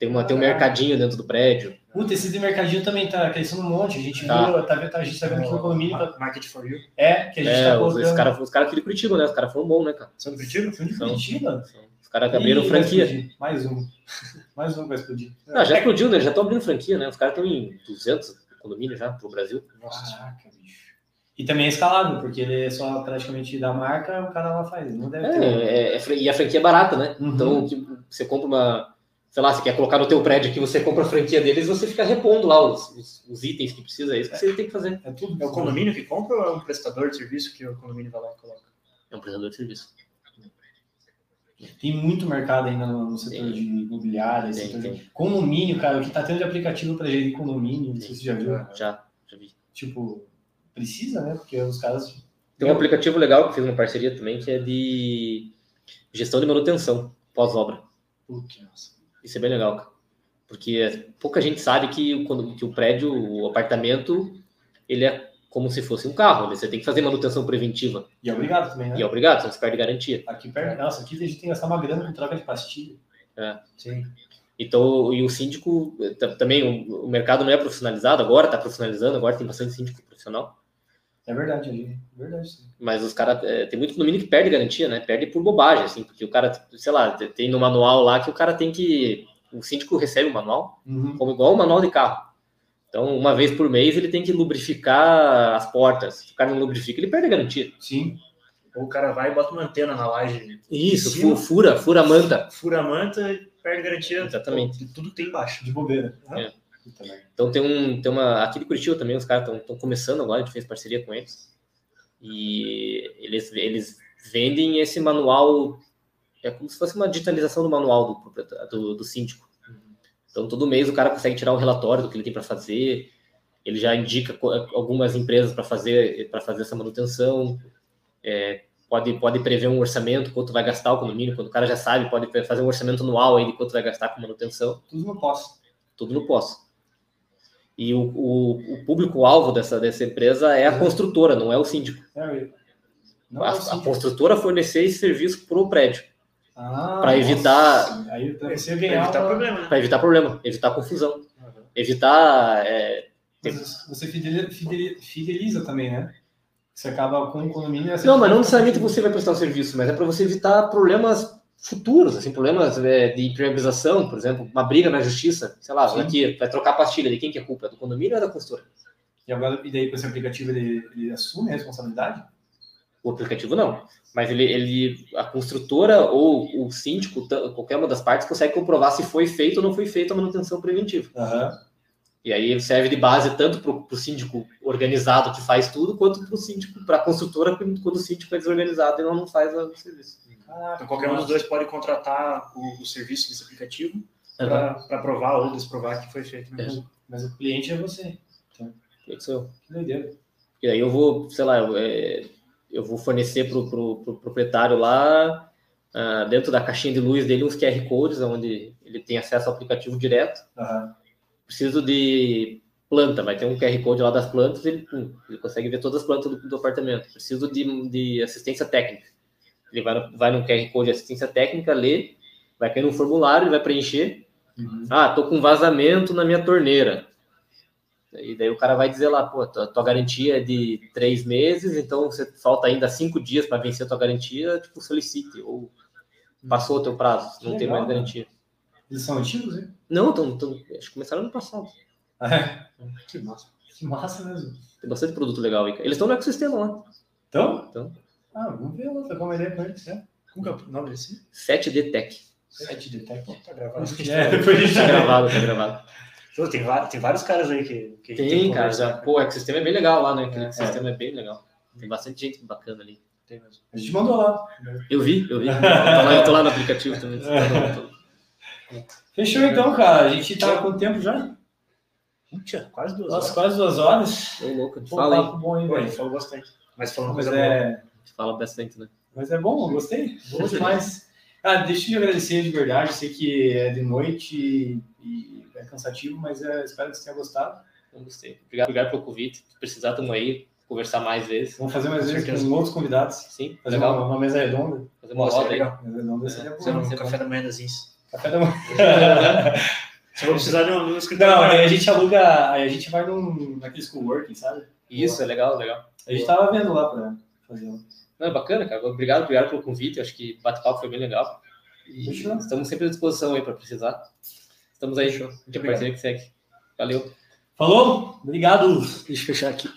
Tem, uma, tem um mercadinho dentro do prédio.
Puta, esse de mercadinho também tá crescendo um monte. A gente
Tá.
viu, tá, vendo- tá- a gente tá vendo aqui no condomínio. tá-
Ma- Market for you.
É, que a gente
É,
tá
os,
colocando.
os caras os cara aqui de Curitiba, né? Os caras foram bons, né, cara?
São do Curitiba?
Foi de
São-
Curitiba?
Os caras abriram franquia.
Mais um. Mais um vai explodir.
Não, já explodiu, né? Já estão abrindo franquia, né? Os caras estão em 200 condomínios já pro Brasil.
Nossa.
Caraca, bicho. E também é escalável, porque ele é só praticamente da marca, o cara lá faz. Não deve ter.
É, é, é fran- e a franquia é barata, né?
Uhum.
Então que- você compra uma. Sei lá, você quer colocar no teu prédio que você compra a franquia deles, você fica repondo lá os, os, os itens que precisa, é isso que você tem que fazer.
É tudo.
É o condomínio que compra ou é um prestador de serviço que o condomínio vai lá e coloca?
É um prestador de serviço.
Tem muito mercado ainda no, setor
Tem.
de imobiliária,
Tem,
setor de-
tem.
condomínio, cara, o que tá tendo de aplicativo para gerir condomínio, não sei se você já viu.
Já, já vi.
Tipo, precisa, né? Porque os caras.
Tem um aplicativo legal que eu fiz uma parceria também, que é de gestão de manutenção pós-obra.
Putz, nossa.
Isso é bem legal, cara. Porque pouca gente sabe que, o- quando, que o prédio, o apartamento, ele é como se fosse um carro. né? Você tem que fazer manutenção preventiva.
E é obrigado também, né?
E é obrigado, senão você perde garantia.
Aqui perto. Nossa, aqui a gente tem que gastar uma grana com troca de pastilha.
É.
Sim.
Então, e o síndico, ta- também, o, o mercado não é profissionalizado, agora está profissionalizando, agora tem bastante síndico profissional.
É verdade, ali. É verdade. sim.
Mas os caras, eh, tem muito condomínio que perde garantia, né? Perde por bobagem, assim, porque o cara, sei lá, tem no manual lá que o cara tem que. O síndico recebe o manual,
Uhum.
como igual o manual de carro. Então, uma vez por mês, ele tem que lubrificar as portas. Se o cara não lubrifica, ele perde a garantia.
Sim.
Ou o cara vai e bota uma antena na laje,
Isso, fura, fura a manta.
fura a manta e perde garantia
Exatamente.
tudo tem embaixo.
De bobeira.
É.
Merda.
Então tem um, tem uma aqui de Curitiba também os caras estão começando agora, a gente fez parceria com eles e eles eles vendem esse manual é como se fosse uma digitalização do manual do do, do síndico. Então todo mês o cara consegue tirar um relatório do que ele tem para fazer, ele já indica algumas empresas para fazer para fazer essa manutenção, é, pode pode prever um orçamento quanto vai gastar o condomínio, quando o cara já sabe pode fazer um orçamento anual aí de quanto vai gastar com manutenção
Tudo não posso.
tudo no pós. E o, o, o público-alvo dessa, dessa empresa é a construtora, não é o síndico.
É, eu- não
a,
é
a
assim.
construtora fornecer esse serviço para o prédio,
Ah,
pra evitar-
Pra ganhar.
evitar
uma-
problema,
para evitar problema, evitar confusão, evitar. é,
Você fideliza, fideliza- fideliza também, né? Você acaba com o condomínio.
Não, mas não necessariamente você vai prestar o serviço, mas é para você evitar problemas futuros, assim, problemas é, de impermeabilização, por exemplo, uma briga na justiça, sei lá,
Sim.
aqui vai trocar a pastilha, de quem que é culpa? É do condomínio ou é da construtora?
E agora, e daí com esse aplicativo ele, ele assume a responsabilidade?
O aplicativo não. Mas ele, ele, a construtora ou o síndico, qualquer uma das partes, consegue comprovar se foi feito ou não foi feita a manutenção preventiva.
Aham.
E aí serve de base tanto para o síndico organizado que faz tudo, quanto para o síndico, para a construtora, quando quando o síndico é desorganizado e não faz o serviço.
Caraca,
Então qualquer um dos dois pode contratar o, o serviço desse aplicativo para provar ou desprovar que foi feito. Né?
É.
Mas o cliente é você.
Isso eu.
Que doideira.
E aí eu vou, sei lá, eu, é, eu vou fornecer para o proprietário lá, ah, dentro da caixinha de luz dele, uns QR Codes, onde ele tem acesso ao aplicativo direto.
Aham.
Preciso de planta, vai ter um QR Code lá das plantas, ele, pum, ele consegue ver todas as plantas do, do apartamento. Preciso de, de assistência técnica. Ele vai no, vai QR Code de assistência técnica, lê, vai cair no formulário, ele vai preencher.
Uhum.
Ah, tô com vazamento na minha torneira. E daí o cara vai dizer lá, pô, tua, tua garantia é de três meses, então você falta ainda cinco dias para vencer a tua garantia, tipo, solicite, ou passou o teu prazo, não tem mais garantia.
Eles são antigos, hein?
Não, tão, tão, acho que começaram no passado.
Ah, é?
Que massa.
Que massa mesmo.
Tem bastante produto legal aí. Eles estão no ecossistema lá.
Então?
Então.
Ah, vamos ver lá, trocar uma ideia com eles, né?
Como que é o nome desse?
7D Tech.
7 de tech.
Tá gravado.
É, depois a gente
Tá gravado, tá gravado.
Pô, Tem, vários, tem vários caras aí que, que
Tem,
que
cara. Já, pô, o ecossistema é bem legal lá, né? Aquele
É.
ecossistema é bem legal. Tem bastante gente bacana ali.
Tem mesmo.
A gente mandou lá.
Eu vi, eu vi. Tô lá, eu tô lá no aplicativo também.
Fechou então, cara. A gente tá com tempo já?
Puxa, quase duas
Nossa,
horas.
quase duas horas.
Ô, louco,
Pô,
fala,
papo bom, hein,
gente falou bastante. Mas
Mas
coisa boa.
é,
A gente fala bastante, né?
mas é bom, gostei. Bom demais. Ah, deixa eu agradecer de verdade. Sei que é de noite e, e é cansativo, mas é, espero que você tenha gostado.
Eu gostei. Obrigado, obrigado pelo convite. Se precisar, tamo aí. Conversar mais vezes.
Vamos fazer mais vezes com outros convidados.
Sim,
Fazer
legal.
uma, uma mesa redonda.
Fazer uma
Nossa,
roda aí.
legal.
Mesa redonda
É.
seria
Fazer
bom.
um café da manhã das Ins.
Café da manhã.
Só vou precisar de um, escritório.
Não, aí a gente aluga, aí a gente vai num, naqueles coworking, sabe?
Isso, é legal, legal.
A gente tava vendo lá pra fazer. um.
Não, é bacana, cara. Obrigado, obrigado pelo convite. Acho que bate-papo foi bem legal. E estamos sempre à disposição aí para precisar. Estamos aí.
Fechou.
De parceria que segue. Valeu.
Falou? Obrigado.
Deixa eu fechar aqui.